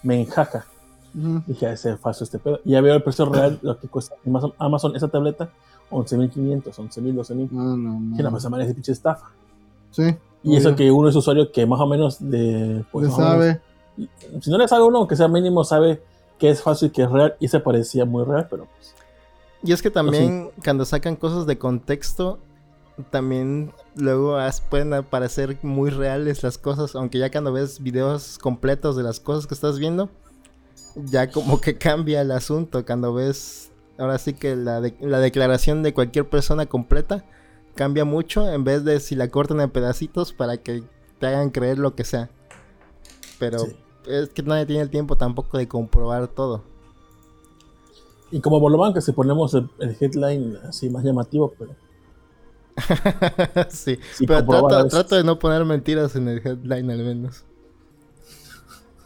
menjaja. Ujú. Dije, ese falso este pedo. Y ya veo el precio real, lo que cuesta Amazon, Amazon esa tableta, 11.500, 11.000, 12.000. No, no, no. Que la madre es de pinche estafa. Sí. Y eso que uno es usuario que más o menos de. pues, Le menos- sabe. si no le sabe uno, aunque sea mínimo, sabe que es falso y que es real. Y se parecía muy real, pero pues. Y es que también cuando sacan cosas de contexto, también luego pueden parecer muy reales las cosas, aunque ya cuando ves videos completos de las cosas que estás viendo, ya como que cambia el asunto. Cuando ves, ahora sí que la, de- la declaración de cualquier persona completa cambia mucho en vez de si la cortan en pedacitos para que te hagan creer lo que sea. Pero Sí. es que nadie tiene el tiempo tampoco de comprobar todo. Y como Bolovan, que si ponemos el, el headline así más llamativo, pero. sí, Sí, pero trato, trato de no poner mentiras en el headline al menos.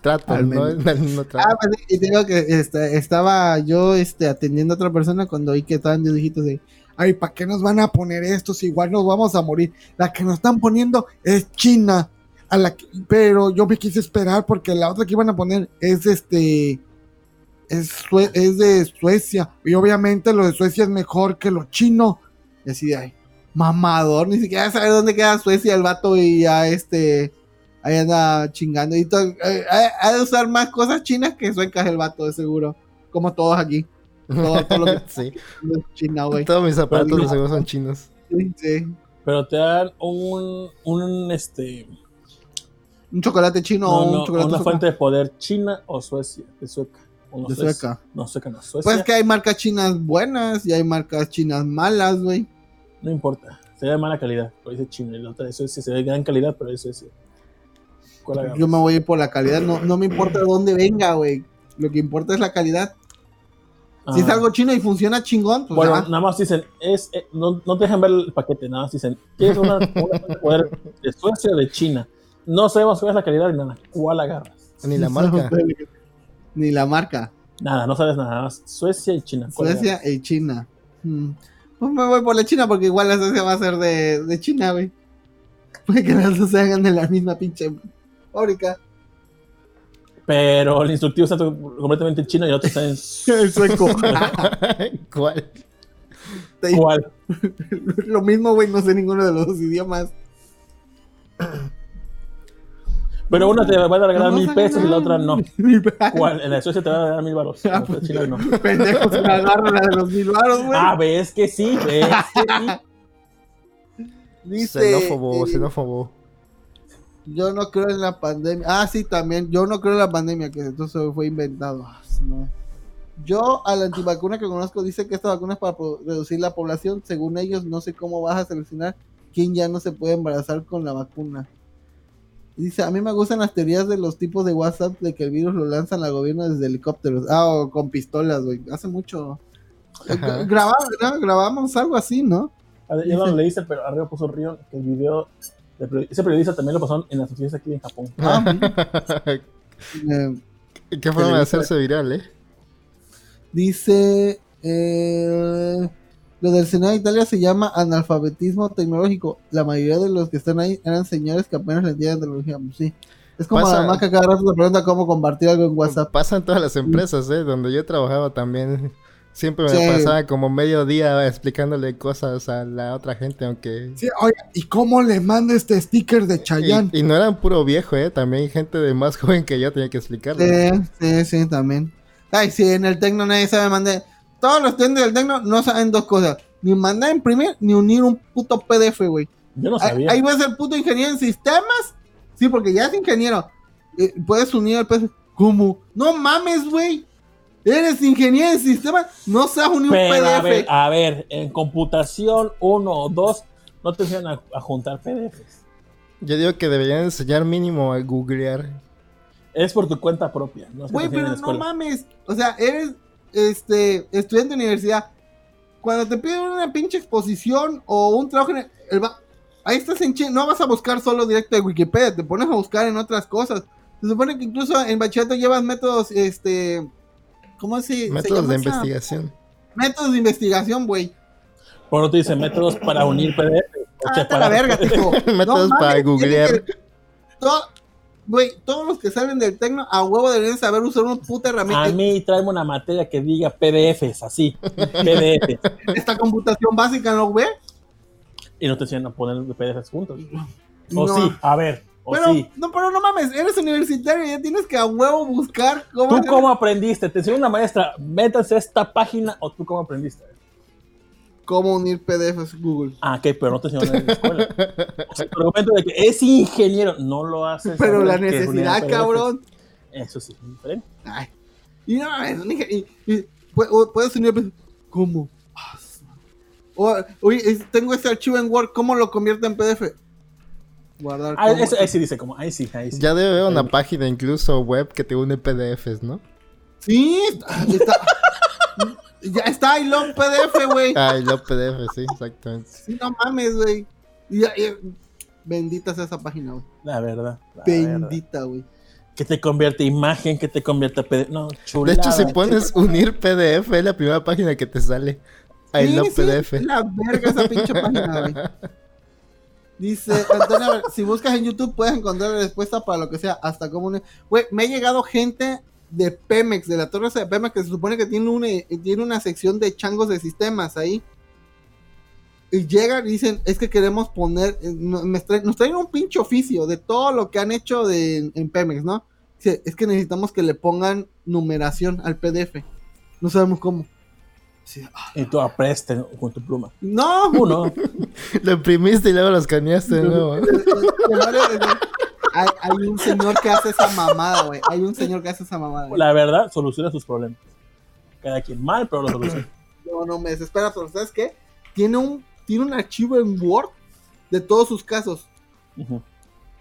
Trato, Al no, menos. no trato. Ah, pues, y digo que este, estaba yo este, atendiendo a otra persona cuando oí que estaban de dijitos de, ay, ¿para qué nos van a poner esto si igual nos vamos a morir? La que nos están poniendo es China, a la que- pero yo me quise esperar porque la otra que iban a poner es este, es, Sue- es de Suecia, y obviamente lo de Suecia es mejor que lo chino. Y así de, ay, mamador, ni siquiera sabe dónde queda Suecia el vato y ya este... Ahí anda chingando. Y to- eh, ha de usar más cosas chinas que suecas el vato, de seguro. Como todos aquí. Todo, todo lo que sí, es China, güey. todos mis zapatos Pero- de seguro son chinos. Sí, sí. Pero te dan un. un este. Un chocolate chino No, o un no, chocolate una sueca. fuente de poder china o Suecia. De sueca. O no de sueca. No, sueca no. Suecia. Pues que hay marcas chinas buenas y hay marcas chinas malas, güey. No importa. Se ve de mala calidad. Pero dice chino. Y la otra de Suecia se ve de gran calidad, pero es Suecia. Yo me voy a ir por la calidad. No, no me importa de dónde venga, güey. Lo que importa es la calidad. Si es Ah. algo chino y funciona chingón, pues Bueno, nada más dicen, es, eh, no, no te dejan ver el paquete, nada más dicen, ¿quieres una, una de poder de Suecia o de China? No sabemos cuál es la calidad ni nada. ¿Cuál agarras? Ni la marca. Ni la marca. Nada, no sabes nada más. Suecia y China. ¿cuál Suecia agarras? y China. Hmm. Pues me voy por la China porque igual la Suecia va a ser de, de China, güey. Puede que las dos se hagan de la misma pinche fábrica. Pero el instructivo está completamente en chino y el otro está en El sueco. ¿Cuál? ¿Cuál? Lo mismo, güey, no sé ninguno de los dos idiomas. Pero una te va a regalar mil pesos y la otra no. ¿Cuál? En la de Suecia te va a regalar mil baros. En la de China no. Pendejo se me agarra la de los mil varos, güey. Ah, ves que sí, ves que sí. Dice, Xenófobo, eh, xenófobo. Yo no creo en la pandemia. Ah, sí, también. Yo no creo en la pandemia, que entonces fue inventado. Ah, su madre. Yo, a la antivacuna que conozco, dice que esta vacuna es para reducir la población. Según ellos, no sé cómo vas a seleccionar quién ya no se puede embarazar con la vacuna. Dice, a mí me gustan las teorías de los tipos de WhatsApp de que el virus lo lanzan al gobierno desde helicópteros. Ah, o con pistolas, güey. Hace mucho. Eh, Ajá. grabamos, ¿no? grabamos algo así, ¿no? A ver, Yo no lo leí, pero arriba puso Río que el video. Ese periodista también lo pasaron en las noticias aquí en Japón. Ah, eh, Qué forma de hacerse viral, ¿eh? Dice, eh, lo del Senado de Italia se llama analfabetismo tecnológico. La mayoría de los que están ahí eran señores que apenas le entienden tecnología. Pues sí. Es como Pasa- mamá que cada rato te pregunta cómo compartir algo en WhatsApp. Pasa en todas las empresas, ¿eh? Donde yo trabajaba también. Siempre me Sí. pasaba como medio día explicándole cosas a la otra gente, aunque... Sí, oye, ¿y cómo le mando este sticker de Chayanne? Y, y no eran puro viejo, ¿eh? También gente de más joven que yo tenía que explicarle. Sí, sí, sí, también. Ay, sí, en el Tecno nadie sabe mandar. Todos los estudiantes del Tecno no saben dos cosas. Ni mandar a imprimir, ni unir un puto PDF, güey. Yo no Ahí- sabía. Ahí va a ser puto ingeniero en sistemas. Sí, porque ya es ingeniero. Eh, puedes unir el PDF. ¿Cómo? No mames, güey. Eres ingeniero en sistemas. No sabes unir un Pero a ver, PDF. a ver, en computación 1 o 2 no te enseñan a, a juntar PDFs. Yo digo que deberían enseñar mínimo a googlear. Es por tu cuenta propia. No es que Güey, pero no mames. O sea, eres este estudiante de universidad. Cuando te piden una pinche exposición o un trabajo en el, ahí estás en no vas a buscar solo directo de Wikipedia, te pones a buscar en otras cosas. Se supone que incluso en bachillerato llevas métodos, este, ¿cómo se, se Métodos llama de esa? investigación. Métodos de investigación, güey. Por no te dicen métodos para unir PDF. o Ah, sea, vete a la verga, tipo. Métodos para mames, googlear. to- güey, todos los que salen del tecno a huevo deberían saber usar una puta A herramienta. mí tráeme una materia que diga PDFs, así. PDFs. Esta computación básica, ¿no, güey? y no te enseñan a poner PDFs juntos. O No. sí, a ver, Pero, sí. no, pero no mames, eres universitario y ya tienes que a huevo buscar cómo. ¿Tú hacer- cómo aprendiste? Te enseñó una maestra, métanse a esta página o tú cómo aprendiste. cómo unir PDFs Google. Ah, ok, pero no te enseñaron en la escuela. O sea, tu argumento de que es ingeniero, no lo haces. Pero la necesidad, cabrón. Eso sí, es diferente. Ay. Y no mames, un y- y- puedes unir. PDFs. ¿Cómo? Ah, Oye, tengo este archivo en Word, ¿cómo lo convierto en PDF? Guardar. Ah, como- eso, ahí sí dice como, ahí sí, ahí sí. Ya debe haber una página incluso web que te une PDFs, ¿no? Sí, está. está- ya está, I love PDF, güey. Ah, y los PDFs, sí, exactamente. Sí, no mames, güey. Y ya- y- Bendita sea esa página, güey. La verdad. la. Bendita, güey. Que te convierte imagen, que te convierte PDF. No, De chulada. hecho, si pones unir PDF, es la primera página que te sale. I Sí, love sí, PDF. es La verga esa pinche página, güey. Dice Antonio, ver, si buscas en YouTube puedes encontrar la respuesta para lo que sea, hasta como un... Güey, me ha llegado gente de Pemex, de la torre de Pemex, que se supone que tiene una, tiene una sección de changos de sistemas ahí. Y llegan y dicen, es que queremos poner, eh, nos traen un pinche oficio de todo lo que han hecho de, en Pemex, ¿no? Dice, es que necesitamos que le pongan numeración al PDF. No sabemos cómo. Sí, ah, Y tú apreste con tu pluma. No, Uno. Lo imprimiste y luego lo escaneaste de nuevo. hay, hay un señor que hace esa mamada, güey. Hay un señor que hace esa mamada. güey. La verdad, soluciona sus problemas. Cada quien mal, pero lo soluciona. No, no me desespera, pero ¿sabes qué? Tiene un, tiene un archivo en Word de todos sus casos.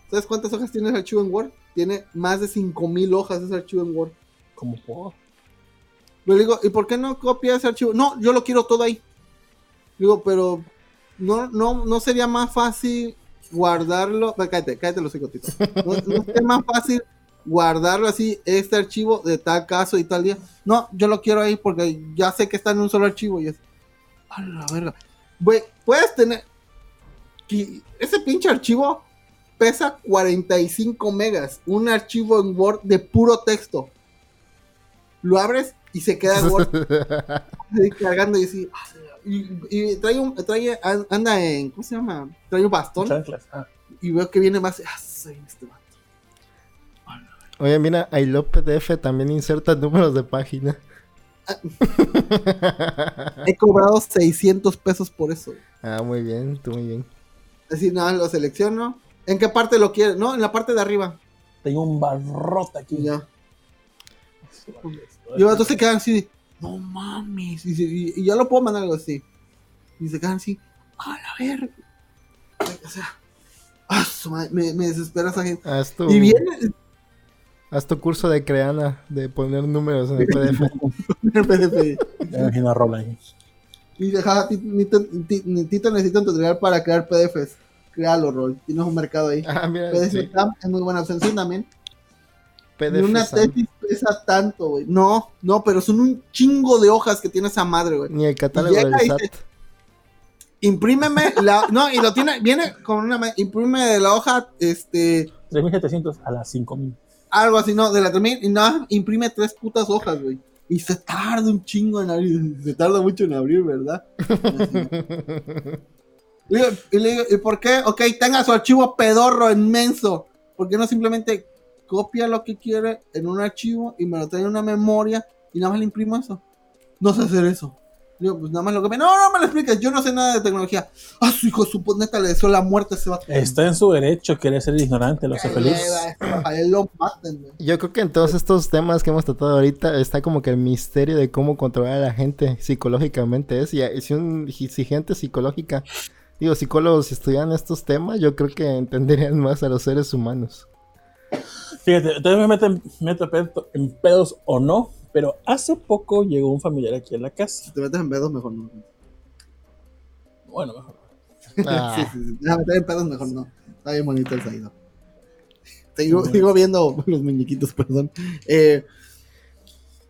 ¿Sabes cuántas hojas tiene ese archivo en Word? Tiene más de 5000 hojas ese archivo en Word. Como por. Le digo, ¿y por qué no copia ese archivo? No, yo lo quiero todo ahí. Digo, pero no, no, no sería más fácil guardarlo. Cállate, cállate los hijos, No, no sería más fácil guardarlo así, este archivo de tal caso y tal día. No, yo lo quiero ahí porque ya sé que está en un solo archivo y es. A la verga. Puedes tener. Ese pinche archivo pesa 45 megas. Un archivo en Word de puro texto. Lo abres y se queda cargando y así. ah, Y, y trae un, trae, an- anda en, ¿cómo se llama? Trae un bastón Chanclas. Ah. y veo que viene más. Ah, soy este vato. Oye, mira, I love PDF también inserta números de página. He cobrado 600 pesos por eso. Ah, muy bien, tú muy bien. Así, nada, lo selecciono. ¿En qué parte lo quiere? No, en la parte de arriba. Tengo un barrote aquí. Ya. Y los se quedan así, de, no mames. Y, se- y- y yo lo puedo mandar algo así. Y se quedan así, a la verga. O sea, ah, me, me desespera esa gente. Haz tu, Y viene, haz tu curso de Creana de poner números en el PDF. el PDF. Me imagino a Rola ahí. Y deja, Ti- Tito, Ti- Tito necesita un tutorial para crear PDFs. Créalo, Roy. Tienes un mercado ahí. Ah, mira, PDF sí, es muy buena opción. Sí, también. Ni PDF. una Sam. tesis pesa tanto, güey. No, no, pero son un chingo de hojas que tiene esa madre, güey. Ni el catálogo del SAT. Imprímeme la. No, y lo tiene. Viene con una. ma- Imprime de la hoja, este. 3700 a las 5000. Algo así, no, de la termina. Y nada, imprime tres putas hojas, güey. Y se tarda un chingo en abrir. Se tarda mucho en abrir, ¿verdad? Así. Y le digo- y le digo, ¿y por qué? Ok, tenga su archivo pedorro inmenso. ¿Por qué no simplemente copia lo que quiere en un archivo y me lo trae en una memoria y nada más le imprimo eso? No sé hacer eso. Digo, pues nada más lo copia. No, no me lo expliques, yo no sé nada de tecnología. Ah, su hijo, de su neta le deseó la muerte a ese vato. Está en su derecho querer ser ignorante, lo hace feliz. A él lo maten, güey. Yo creo que en todos estos temas que hemos tratado ahorita está como que el misterio de cómo controlar a la gente psicológicamente es. Y si, un, si gente psicológica, digo, psicólogos si estudian estos temas, yo creo que entenderían más a los seres humanos. Fíjate, entonces me meten, meto pedo- en pedos o no, pero hace poco llegó un familiar aquí a la casa. Si te metes en pedos, mejor no. Bueno, mejor. Ah, Sí, sí, sí. Meter en pedos, mejor no. Está bien bonito el saído. Sigo, sigo viendo los muñequitos, perdón. Eh,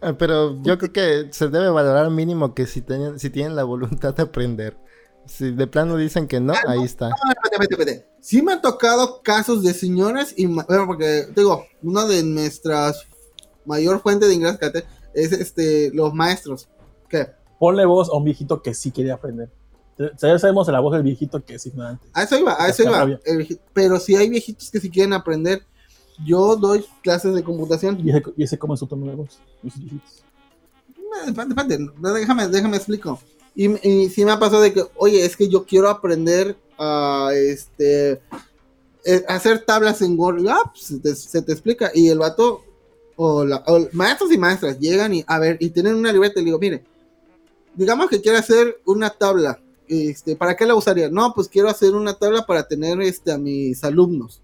ah, Pero yo creo que se debe valorar mínimo que si tienen, si tienen la voluntad de aprender. Si de plano dicen que no, ahí está. No, espérate, espérate, espérate. Sí me han tocado casos de señoras y bueno, porque digo, una de nuestras mayor fuente de ingresos que es este los maestros. ¿Qué? Ponle voz a un viejito que sí quería aprender. Ya sabemos la voz del viejito que es ignorante. A eso iba, a eso iba. pero si hay viejitos que si quieren aprender, yo doy clases de computación. Y ese, y ese come su tono de voz. Los viejitos. Eh, Espérate, espérate, no, déjame, déjame explico. Y, y sí me ha pasado de que, oye, es que yo quiero aprender a este eh, hacer tablas en Word. Ah, pues, se, te, explica. Y el vato, o, la, maestros y maestras llegan y a ver, y tienen una libreta y le digo, mire, digamos que quiere hacer una tabla. Este, ¿para qué la usaría? No, pues quiero hacer una tabla para tener este, a mis alumnos.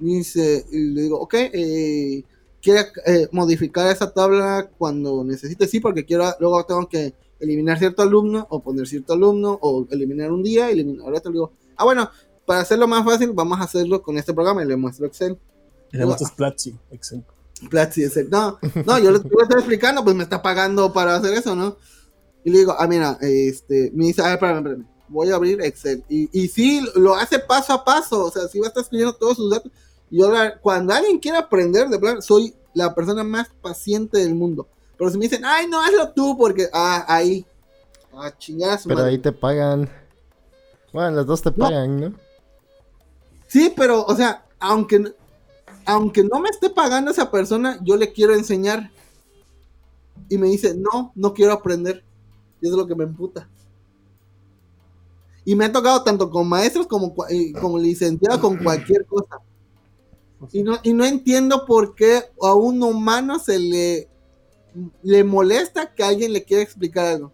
Y, y le digo, ok, eh, quiere eh, modificar esa tabla cuando necesite, sí, porque quiero, luego tengo que eliminar cierto alumno, o poner cierto alumno, o eliminar un día, eliminar otro. Digo, ah, bueno, para hacerlo más fácil, vamos a hacerlo con este programa y le muestro Excel. Le muestras Platzi. Excel. Platzi, Excel. No, no, yo le, yo le estoy explicando, pues me está pagando para hacer eso, ¿no? Y le digo, ah, mira, este, me dice, ah, espérame, espérame, voy a abrir Excel. Y, y sí, lo hace paso a paso, o sea, sí va a estar escribiendo todos sus datos. Y yo, cuando alguien quiere aprender de plan, soy la persona más paciente del mundo. Pero si me dicen, ay, no, hazlo tú, porque, ah, ahí, ah, chingadas. Pero ahí te pagan. Bueno, las dos te pagan, ¿no? Sí, pero, o sea, aunque, aunque no me esté pagando esa persona, yo le quiero enseñar. Y me dice, no, no quiero aprender. Y eso es lo que me emputa. Y me ha tocado tanto con maestros como, y como licenciados con cualquier cosa. Y no, y no entiendo por qué a un humano se le, le molesta que alguien le quiera explicar algo.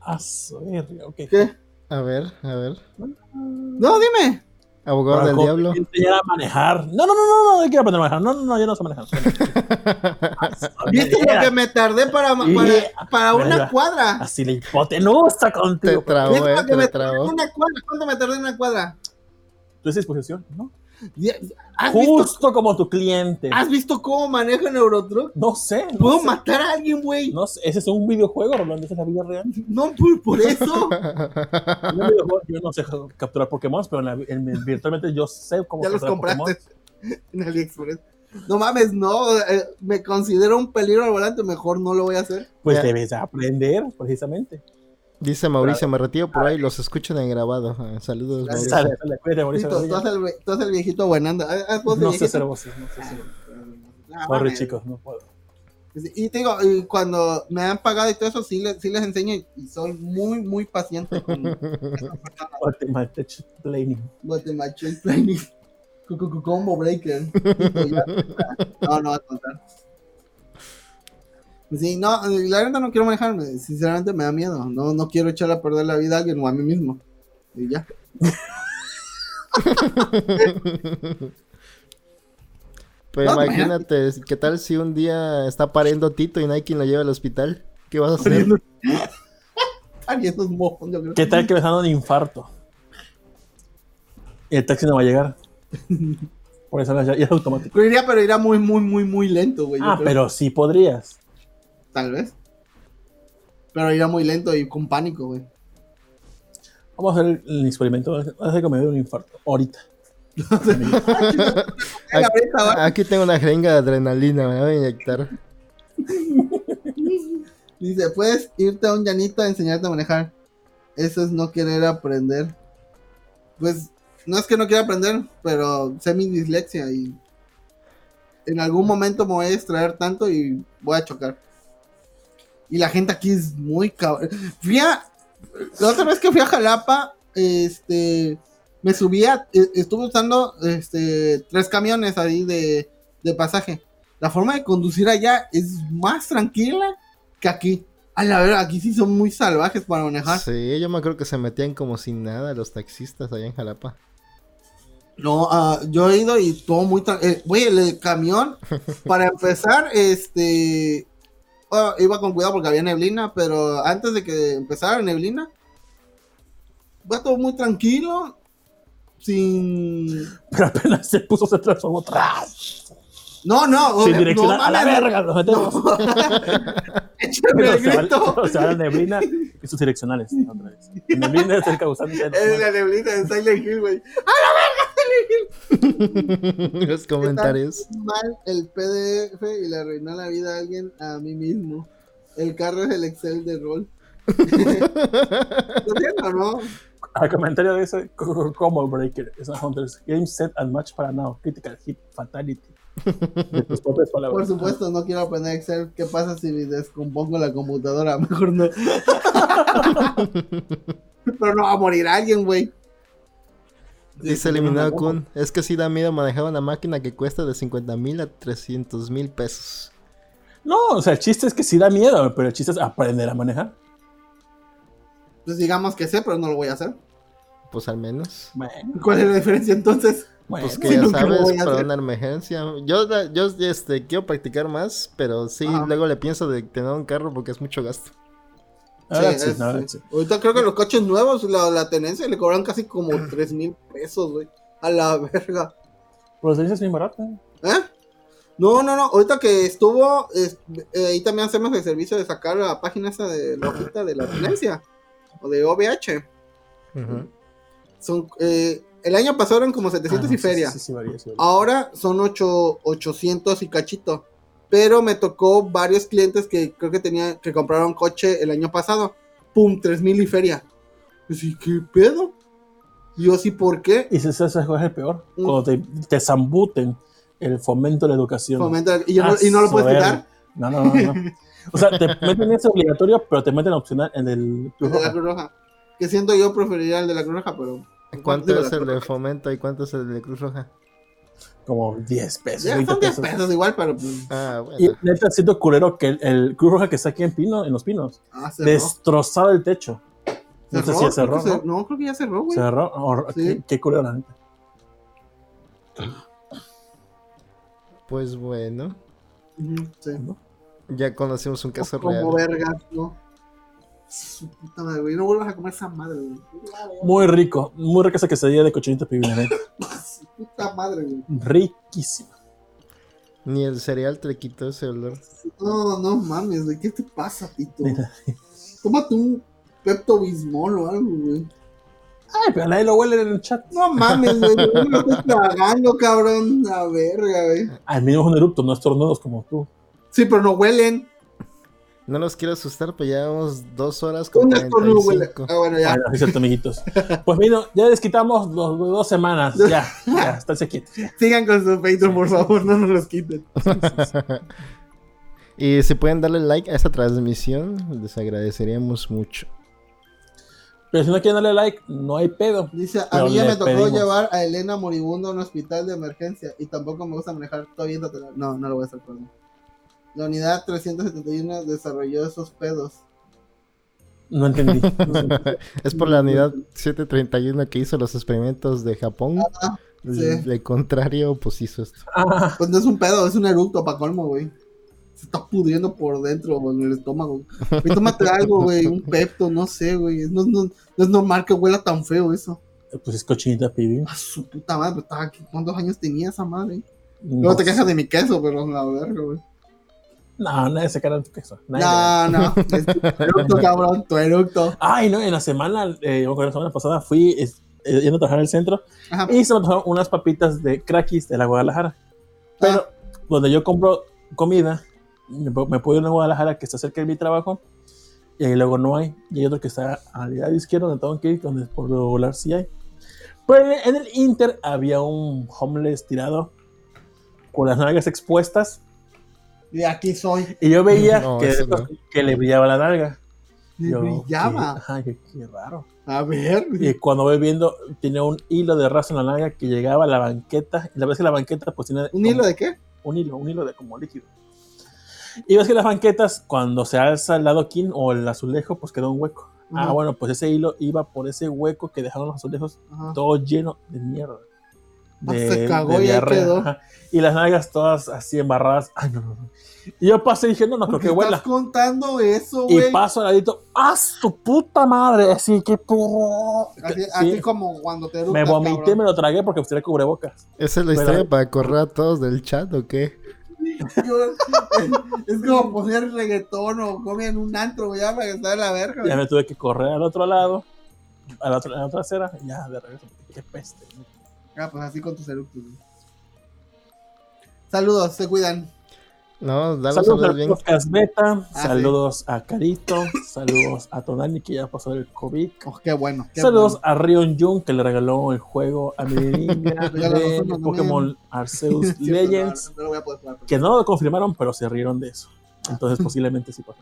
Ah, su verga, ok. ¿Qué? A ver, a ver. No, dime. Abogado Para del diablo. Enseñar a manejar. No, no, no, no, no, yo quiero aprender a manejar. No, no, no, yo no sé manejar. ¿Viste lo que me tardé para, para, para una Mira. cuadra? Así la hipotenusa Te contigo. trabó, ¿Viste eh, me te en trabó. una cuadra? ¿Cuánto me tardé en una cuadra? ¿Tu esa disposición? ¿No? Ya- ¿Has visto, Justo como tu cliente. ¿Has visto cómo maneja el Eurotruck? No sé. No Puedo sé. matar a alguien, güey. No sé, ese es un videojuego, Rolando, esa es la vida real. No, por, por eso. Yo no sé capturar Pokémon, pero en la- en- virtualmente yo sé cómo ya los compraste en AliExpress. No mames, no. eh, me considero un peligro al volante. Mejor no lo voy a hacer. Pues Ya. debes aprender, precisamente. Dice Mauricio, me retiro por ahí, los escucho en grabado. Ah, Saludos, Gracias. Mauricio. Sale, sale, cuídate, Sí, Mauricio. tú, haces el, viejito buenando. ¿Haz- haz voz de No sé viejito? hacer voces, no sé hacer. Ah, Sorry, chicos, no puedo. Y te digo, y cuando me han pagado y todo eso, sí, les- sí les enseño y, soy muy, muy paciente con. Guatemala Planning. Cu- cu- Combo Breaker. No, no va a contar. Sí, no, la verdad no quiero manejarme. Sinceramente me da miedo. No, no quiero echarle a perder la vida a alguien o a mí mismo. Y ya. Pero No, imagínate, ¿qué tal si un día está pariendo Tito y no hay quien lo lleve al hospital? ¿Qué vas a hacer? Alguien esos mojos, yo creo. ¿Qué tal que está dando un infarto? Y el taxi no va a llegar. Por eso ya, ya es automático. Pero iría, pero iría muy, muy, muy, muy lento, güey. Ah, pero sí podrías. Tal vez. Pero iría muy lento y con pánico, güey. Vamos a hacer el experimento. Hace que me dé un infarto. Ahorita. Aquí tengo una jeringa de adrenalina, me voy a inyectar. Dice, puedes irte a un llanito a enseñarte a manejar. Eso es no querer aprender. Pues no es que no quiera aprender, pero sé mi dislexia y en algún momento me voy a distraer tanto y voy a chocar. Y la gente aquí es muy cabrón. Fui a, la otra vez que fui a Jalapa, este, me subía, e- estuve usando, este, tres camiones ahí de, de pasaje. La forma de conducir allá es más tranquila que aquí. A la verdad, aquí sí son muy salvajes para manejar. Sí, yo me acuerdo que se metían como sin nada los taxistas allá en Jalapa. No, ah, yo he ido y todo muy... eh, Güey, el, el camión, para empezar, este... iba con cuidado porque había neblina, pero antes de que empezara la neblina, va todo muy tranquilo, sin... Pero apenas se puso, se transformó atrás. No, no, Sin dirección no a la verga. Lo metemos. Pero el se va, pero se va la neblina y sus direccionales. Otra vez. La neblina es el causante Es la neblina de Silent Hill, güey. Los comentarios. Mal el PDF y le arruinó la vida a alguien a mí mismo. El carro es el Excel de rol. ¿Lo entiendo, no? Al comentario de ese Combo Breaker, es Hunters Game Set and Match para Now. Critical Hit Fatality. De tus propias palabras. Por supuesto, no quiero aprender Excel. ¿Qué pasa si descompongo la computadora? Mejor no. Pero no va a morir alguien, güey. Dice eliminado Kun. Es que sí da miedo manejar una máquina que cuesta de 50 mil a 300 mil pesos. No, o sea, el chiste es que sí da miedo, pero el chiste es aprender a manejar. Pues digamos que sé, pero no lo voy a hacer. Pues al menos. Bueno, ¿Cuál es la diferencia entonces? bueno. Pues que ya sabes, para hacer. una emergencia. Yo, yo este, quiero practicar más, pero sí, Ajá. luego le pienso de tener un carro porque es mucho gasto. Ahora Sí, sí, es- ahora sí. sí. Ahorita creo que los coches nuevos, la, la tenencia, le cobran casi como 3 mil pesos, güey. A la verga. Pero se dice es bien barato. ¿Eh? No, no, no. Ahorita que estuvo, es- eh, ahí también hacemos el servicio de sacar la página esa de la hojita de la tenencia. O de OVH. Son, eh, el año pasado eran como 700 Ah, y feria. Sí, sí, sí, varía, sí, varía. Ahora son 8, 800 y cachito. Pero me tocó varios clientes que creo que tenían que compraron coche el año pasado. Pum, 3000 y feria. Yo sí, ¿qué pedo? Y Yo sí, ¿por qué? Y si ese es el peor. Mm. Cuando te, te zambuten el fomento de la educación. Fomenta- y, yo no, y no lo puedes quitar. No, no, no, no. O sea, te meten ese obligatorio, pero te meten opcional en el El Cruz de la Roja. Cruz Roja. Que siento yo preferiría el de la Cruz Roja, pero. ¿Cuánto es el de Roja. fomento y cuánto es el de Cruz Roja? Como 10 pesos. Ya 20 son 10 pesos. pesos igual, pero. pues, Ah, Y bueno. neta, siento culero que el, el Cruz Roja que está aquí en Pino, en los Pinos, Ah, cerró. destrozado el techo. No sé ¿Cerró? si ya cerró, Creo que ¿no? creo que ya cerró, güey. Cerró. Oh, Sí. qué, qué culero, la neta. Pues bueno, sí. ya conocimos un caso Como real. vergas, ¿no? Su puta madre, güey. No vuelvas a comer esa madre, güey. Muy rico. Muy rica esa quesadilla de cochinita pibil. Su puta madre, güey. Riquísima. Ni el cereal te le quitó ese olor. No, no mames, güey. ¿Qué te pasa, Tito? Tómate un Pepto Bismol o algo, güey. Ay, pero nadie lo huele en el chat. No mames, güey. Lo estoy tragando, cabrón. La verga, güey. Al mínimo es un erupto, no estornudos como tú. Sí, pero no huelen. No los quiero asustar, pero ya llevamos dos horas con Un estornudo huele. 45. Ah, bueno, ya. Bueno, sí es cierto, amiguitos. Pues mira, ya les quitamos los dos semanas. Ya, ya, estáse quietos. Sigan con su Patreon, por favor. No nos los quiten. y si pueden darle like a esta transmisión, les agradeceríamos mucho. Pero si no quieren darle like, no hay pedo. Dice, a mí ya me tocó pedimos. llevar a Elena moribunda a un hospital de emergencia y tampoco me gusta manejar todavía. No, no lo voy a hacer, perdón. La unidad 371 desarrolló esos pedos. No entendí. Es por la unidad 731 que hizo los experimentos de Japón. Ah, El- sí. El contrario, pues hizo esto. Ah, Pues no es un pedo, es un eructo para colmo, güey. Se está pudriendo por dentro, güey, en el estómago. Güey, tómate algo, güey, un pepto, no sé, güey. No, no, no es normal que huela tan feo eso. pues es cochinita pibil. A su puta madre, pero estaba aquí. ¿Cuántos años tenía esa madre? No, Luego te quejas de mi queso, pero la verga, güey. No, nadie se cara en tu queso. Nadie No, no. Eructo, cabrón, tu eructo. Ay, no, en la semana, eh, yo la semana pasada fui eh, yendo a trabajar en el centro Ajá. y se me antojaron unas papitas de crackis de la Guadalajara. Pero donde yo compro comida, me, me puedo ir a Guadalajara que está cerca de mi trabajo y ahí luego no hay. Y hay otro que está al lado izquierdo donde tengo que ir, donde por lo regular sí hay. Pero en, en el Inter había un homeless tirado con las nalgas expuestas Y aquí soy. y yo veía No, que, no. que le brillaba la nalga. Me Yo, brillaba. qué- ajá, qué- raro. A ver. Y cuando voy viendo, tiene un hilo de raza en la nalga que llegaba a la banqueta. Y la vez que la banqueta, pues tiene. ¿Un como- hilo de qué? Un hilo, un hilo de como líquido. Y ves que las banquetas, cuando se alza el adoquín o el azulejo, pues queda un hueco. Ah, bueno, pues ese hilo iba por ese hueco que dejaron los azulejos, Ajá. todo lleno de mierda. Ah, se cagó y ahí quedó. Y las nalgas todas así embarradas. Ay, no, no, no. Y yo pasé y dije, no, no creo ¿Por qué que huela. estás contando eso, Y güey? paso al ladito, ¡ah, su puta madre! Así que perro. Así, Sí. así como cuando te eructas, Me vomité, cabrón. me lo tragué porque usted cubrebocas. ¿Esa es la Pero- historia para correr a todos del chat o qué? Es como poner reggaetón o comida en un antro, güey, ya para que en la verga. Ya güey. me tuve que correr al otro lado, a la otra, a la otra acera, y ya de regreso. Qué peste. Ah, pues así con tus eructos. güey. Saludos, se cuidan. No, dale Saludos saludos al bien. podcast Beta, Ah, saludos a Carito, saludos a Tonani que ya pasó el COVID. Oh, qué bueno. qué Saludos bueno. a Rion Jung que le regaló el juego a mi niña de. Pokémon Arceus no, Legends, no, no lo voy a poder jugar. que no lo confirmaron, pero se rieron de eso. Entonces posiblemente sí pasó.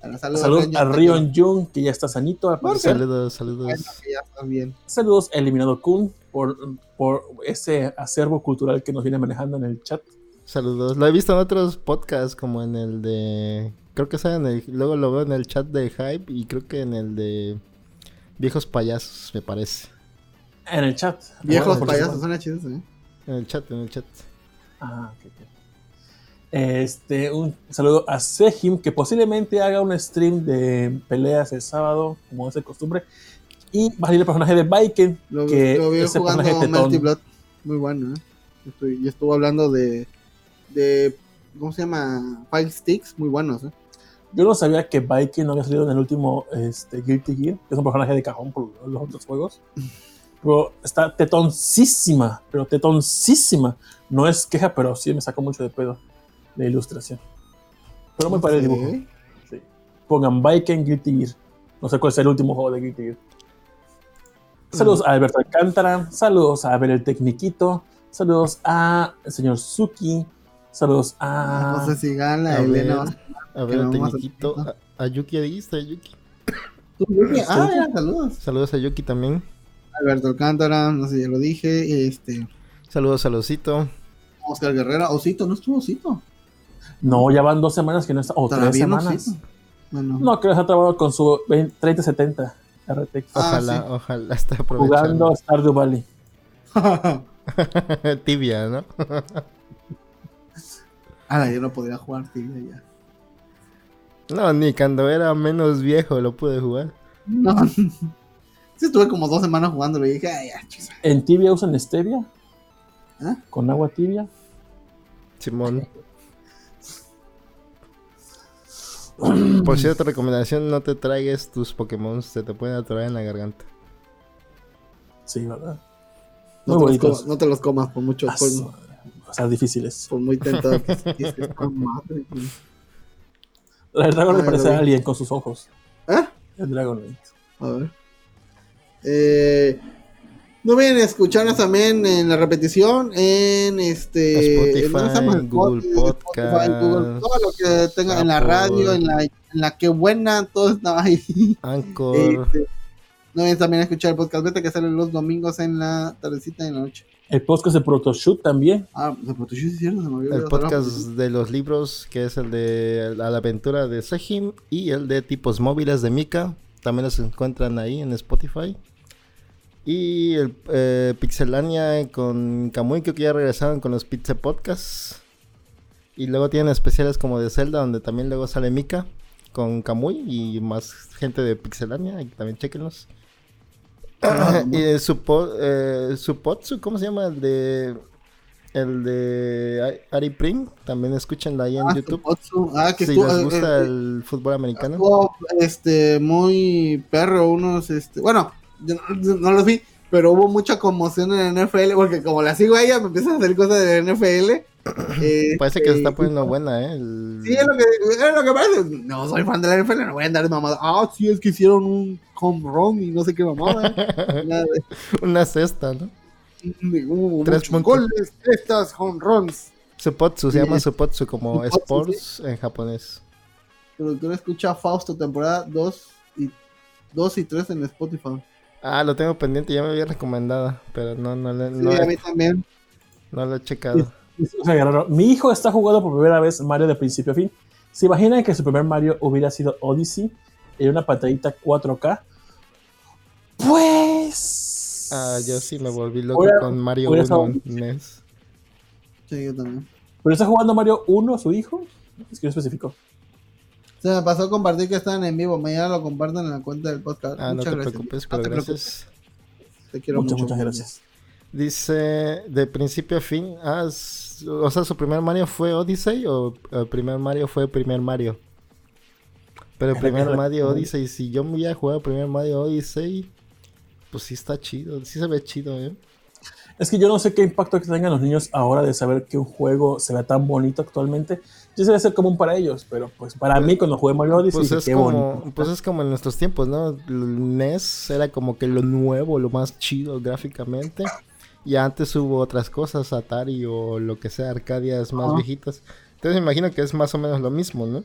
Bueno, saludos, a Rion Jung que ya está sanito. al parecer. Saludos, Bueno, saludos. que ya estás bien. Saludos a Eliminado Kun por, por ese acervo cultural que nos viene manejando en el chat. Saludos. Lo he visto en otros podcasts, como en el de. Creo que está en el. Luego lo veo en el chat de Hype y creo que en el de. Viejos payasos, me parece. En el chat. Viejos Bueno, por payasos, suena chidos, ¿eh? En el chat, en el chat. Ah, ok, ok. Este, un saludo a Sejim, que posiblemente haga un stream de peleas el sábado, como es de costumbre. Y va a salir el personaje de Viking, Lo, que lo ese jugando Melty. Blood. Muy bueno, ¿eh? Estoy, y estuvo hablando de, de. ¿Cómo se llama? File Sticks, muy buenos, ¿eh? Yo no sabía que Viking no había salido en el último este, Guilty Gear, que es un personaje de cajón por los otros juegos. Pero está tetoncísima, pero tetoncísima. No es queja, pero sí me sacó mucho de pedo la ilustración. Pero muy padre el dibujo. Sí. Pongan Viking Guilty Gear. No sé cuál es el último juego de Guilty Gear. Saludos a Alberto Alcántara. Saludos a Abel el Tecniquito. Saludos a el señor Suki. Saludos a. José Sigala, a Elena. ver. A ver, no el tecniquito. A, a Yuki, ahí está Yuki. Ah, ya, saludos. Saludos a Yuki también. Alberto Alcántara, no sé, ya lo dije. Este. Saludos a Losito. Oscar Guerrera, Osito, no estuvo Osito. No, ya van dos semanas que no está. O tres no semanas. Bueno, No, creo que está trabajando con su 20 3070 RTX. Ah, Ojalá, sí. ojalá esté jugando aprovechando. Stardew Valley. Tibia, ¿no? Ala, yo no podría jugar tibia ya. No, ni cuando era menos viejo lo pude jugar. No. Sí, estuve como dos semanas jugándolo y dije, ay, ya. ¿En tibia usan stevia? ¿Ah? ¿Con agua tibia? Simón. Por cierto, recomendación, no te traigas tus Pokémon, se te pueden atorar en la garganta. Sí, ¿verdad? No, Muy te los bonitos. comas, no te los comas por mucho, Ah, por, O sea, difíciles. por muy tentado que estés. que está madre, le Ay, parece a alguien con sus ojos. ¿Ah? El dragón. A ver. Eh, no olviden escucharnos también en la repetición en este Spotify. En Google Spotify, Podcast, Google, todo lo que tenga en la radio, en la, en la que buena, todo está ahí. Anchor. Este, no olviden también escuchar el podcast beta que sale los domingos en la tardecita y en la noche. El podcast de Protoshoot también. Ah, de Protoshoot, es cierto, se me olvidó. El podcast de los libros, que es el de A la aventura de Sejim, y el de tipos móviles de Mika, también los encuentran ahí en Spotify. Y el eh, Pixelania con Kamui, creo que ya regresaron con los Pizza Podcasts. Y luego tienen especiales como de Zelda, donde también luego sale Mika con Kamui y más gente de Pixelania, y también chequenlos. Ah, y el Supo, eh, Supotsu, ¿cómo se llama? El de. El de Ari- Pring, también escúchenla ahí en Ah, YouTube. Ah, que Si les eh, gusta eh, el fútbol americano. Estuvo, este, muy perro, unos, este, bueno, yo no, no los vi, pero hubo mucha conmoción en la NFL, porque como la sigo a ella, me empiezan a hacer cosas de la NFL. eh, Parece que se está eh, poniendo buena, ¿eh? El- Sí, es lo que, es lo que parece. No soy fan de la NFL, no voy a andar de mamada. Ah, sí, es que hicieron un home run y no sé qué mamada. De- Una cesta, ¿no? hubo Tres goles, estas home runs. Supotsu, se llama Supotsu como Supotsu, Sports en japonés. Productora escucha Fausto, temporada 2 y 2 y 3 en Spotify. Ah, lo tengo pendiente, ya me había recomendado, pero no, no, le- Sí, no, a he- mí también. no lo he checado. O sea, Guerrero, Mi hijo está jugando por primera vez Mario de principio a fin. ¿Se imaginan que su primer Mario hubiera sido Odyssey en una pantallita 4K? Pues. Ah, yo sí me volví loco con Mario hubiera 1 estado- en NES. Sí, yo también. ¿Pero está jugando Mario 1 su hijo? Es que no especificó. Se me pasó a compartir que están en vivo. Mañana lo compartan en la cuenta del podcast. Ah, no Muchas te gracias. preocupes, No pero te gracias. preocupes. Te quiero Muchas, mucho. muchas gracias. Dice, de principio a fin, ah, o sea, su primer Mario fue Odyssey o el primer Mario fue primer Mario. Pero el primer Mario Odyssey, si yo me hubiera jugado el primer Mario Odyssey, pues sí está chido, sí se ve chido, ¿eh? Es que yo no sé qué impacto que tengan los niños ahora de saber que un juego se ve tan bonito actualmente. Yo sé debe ser común para ellos, pero pues para mí cuando jugué Mario Odyssey, Pues es, qué como, bonito. pues es como en nuestros tiempos, ¿no? El NES era como que lo nuevo, lo más chido gráficamente. Y antes hubo otras cosas, Atari o lo que sea, Arcadias más viejitas. Entonces me imagino que es más o menos lo mismo, ¿no?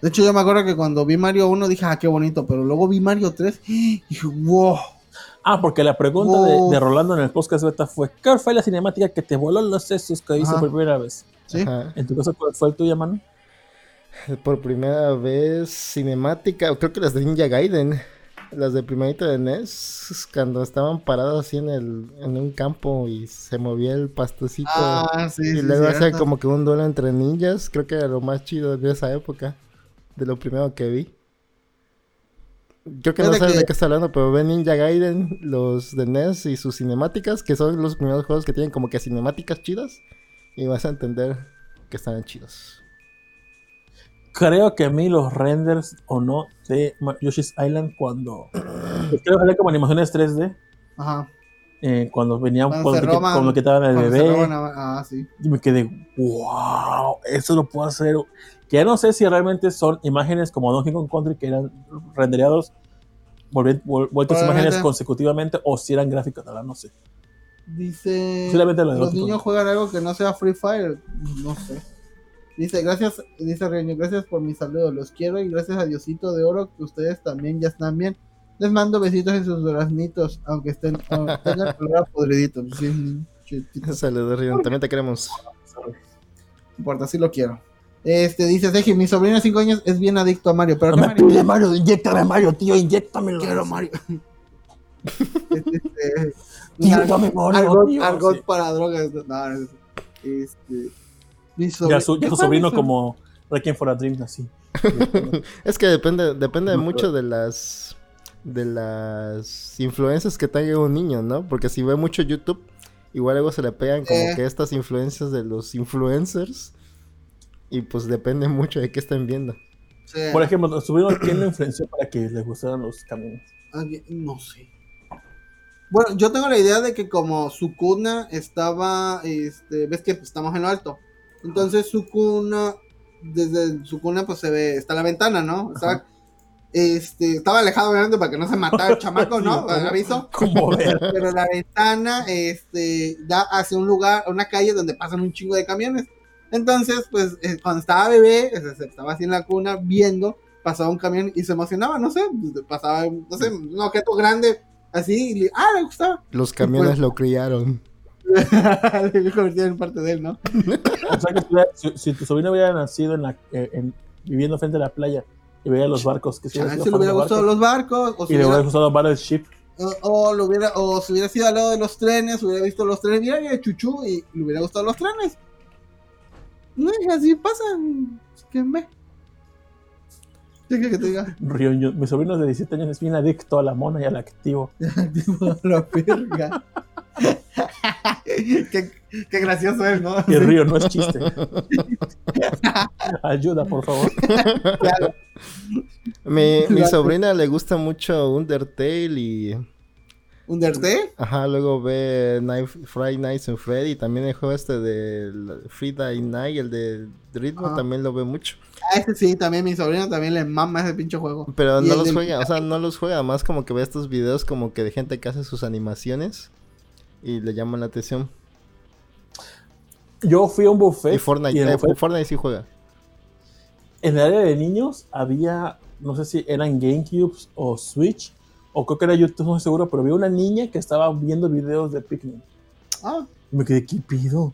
De hecho, yo me acuerdo que cuando vi Mario 1 dije, ah, qué bonito, pero luego vi Mario 3 y dije, wow. Ah, porque la pregunta Wow. de, de Rolando en el podcast beta fue, ¿qué fue la cinemática que te voló los sesos que hice por primera vez? ¿Sí? Ajá. En tu caso, ¿cuál fue el tuyo, mano? Por primera vez cinemática, creo que las de Ninja Gaiden, las de primerito de NES, cuando estaban parados así en, el, en un campo y se movía el pastocito. Ah, sí, y sí, luego hacía como que un duelo entre ninjas, creo que era lo más chido de esa época, de lo primero que vi. Creo que no sabes de que- qué está hablando, pero ve Ninja Gaiden, los de NES y sus cinemáticas, que son los primeros juegos que tienen como que cinemáticas chidas, y vas a entender que están chidos. Creo que a mí los renders o no de Yoshi's Island cuando... creo que como animaciones 3D. Ajá. eh, cuando venían, Cuando cuando, roban- cuando quitaban Cuando se bebé. roban a- Ah, sí. Y me quedé, wow, eso lo puedo hacer. Que ya no sé si realmente son imágenes como Donkey Kong Country que eran rendereados, Probablemente. imágenes consecutivamente, o si eran gráficos, ahora no sé. Dice, Posiblemente lo los niños juegan algo que no sea Free Fire. No sé. Dice, gracias, dice Reño, gracias por mi saludo, los quiero y gracias a Diosito de Oro que ustedes también ya están bien. Les mando besitos en sus duraznitos, aunque estén aunque tengan olor a podridito. Sí, chutito. Saludos, Rion, también te queremos. No importa, sí lo quiero. Este, dice Seji, mi sobrino de 5 años es bien adicto a Mario, pero No ¿qué me Mario? pide Mario, inyectame Mario, tío, inyectamelo. Quiero Mario. este, Tío, Mario, argot, tío, argot sí. para drogas. No. Este, mi Ya sobrino- su, ya ¿qué su fue mi sobrino como Requiem for a Dream, así. Es que depende, depende No, mucho de las de las influencias que tenga un niño, ¿no? Porque si ve mucho YouTube, igual luego se le pegan como Eh. que estas influencias de los influencers. Y pues depende mucho de qué estén viendo. Sí. Por ejemplo, su sobrino, ¿quién lo influenció para que les gustaran los camiones? Alguien- No sé. Bueno, yo tengo la idea de que como su cuna estaba, este, ves que estamos en lo alto. Entonces su cuna, desde su cuna pues se ve, está la ventana, ¿no? Estaba, este, estaba alejado obviamente para que no se matara el chamaco, ¿no? Al aviso. Ver. Pero la ventana, este, da hacia un lugar, una calle donde pasan un chingo de camiones. Entonces, pues, eh, cuando estaba bebé, estaba así en la cuna viendo, pasaba un camión y se emocionaba, no sé, pues, pasaba, no sé, un objeto grande, así, y le, ah, le gustaba. Los camiones pues- lo criaron. le convertía en parte de él, ¿no? O sea que si, tu sobrino hubiera nacido en la, eh, en- viviendo frente a la playa y veía los barcos, que si hubiera le hubiera fan de gustado barcos, los barcos, o y si le hubiera, hubiera gustado Battleship. o, o lo hubiera, o si hubiera sido al lado de los trenes, hubiera visto los trenes, mira, mira, chuchu, y le hubiera gustado los trenes. No, así pasa, que me. ¿Qué que te diga? Río, mi sobrino de 17 años es bien adicto a la mona y al activo. Tipo, la verga. qué, qué gracioso es, ¿no? Y Río no es chiste. Ayuda, por favor. Claro. Mi, sobrina le gusta mucho Undertale y... ¿Undertale? Ajá, luego ve Night, Friday Nights and Freddy. También el juego este de Friday Night, el de ritmo, Ajá. también lo ve mucho. A ese sí, también mi sobrino también le mama ese pinche juego. Pero Y no los juega, o sea, no los juega, más como que ve estos videos como que de gente que hace sus animaciones y le llaman la atención. Yo fui a un buffet. Y Fortnite, y eh, buffet, Fortnite sí juega. en el área de niños había, no sé si eran GameCubes o Switch, o creo que era YouTube, no estoy seguro, pero había una niña que estaba viendo videos de Pikmin. Ah, Y me quedé, ¿qué pido?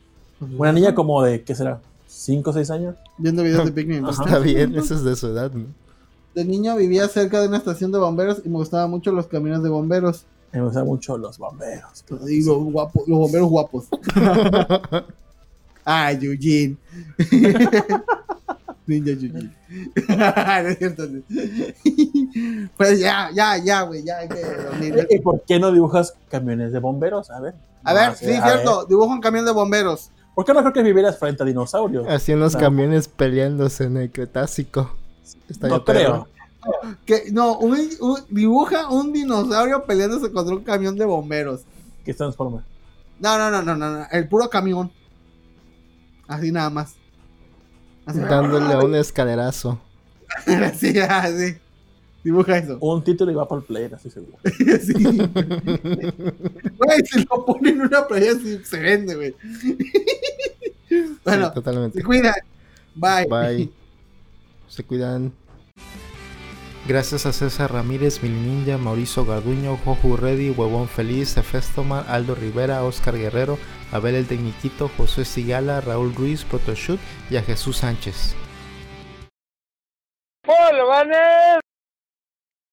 Una niña como de, ¿qué será? ¿5 o 6 años? viendo videos de Pikmin. Ajá. Está bien, eso es de su edad, ¿no? De niño vivía cerca de una estación de bomberos y me gustaban mucho los camiones de bomberos. Me gustan mucho los bomberos. Y los, guapos, los bomberos guapos. Ay, Eugene. Ninja Yuji. no es cierto. pues ya, ya, ya, güey, ya hay que dormir. ¿Y por qué no dibujas camiones de bomberos? A ver. A ver, sí, a cierto. ver. Dibujo un camión de bomberos. ¿Por qué no creo que vivieras frente a dinosaurios? Así unos No. camiones peleándose en el Cretácico. No creo. perro. Que, no, un, un- dibuja un dinosaurio peleándose contra un camión de bomberos. Que se transforma. No, no, no, no, no, no, el puro camión. Así nada más. Así, Dándole un escalerazo. así, así. Dibuja eso. Un título y va para el player, así seguro. Sí. Güey, si lo ponen en una playa sí, se vende, güey. bueno, Sí, totalmente. se cuidan. Bye. Bye. Se cuidan. Gracias a César Ramírez, Mil Ninja, Mauricio Garduño, Joju Reddy, Huevón Feliz, Efestomar, Aldo Rivera, Oscar Guerrero, Abel el Tecniquito, José Sigala, Raúl Ruiz, Protoshut y a Jesús Sánchez.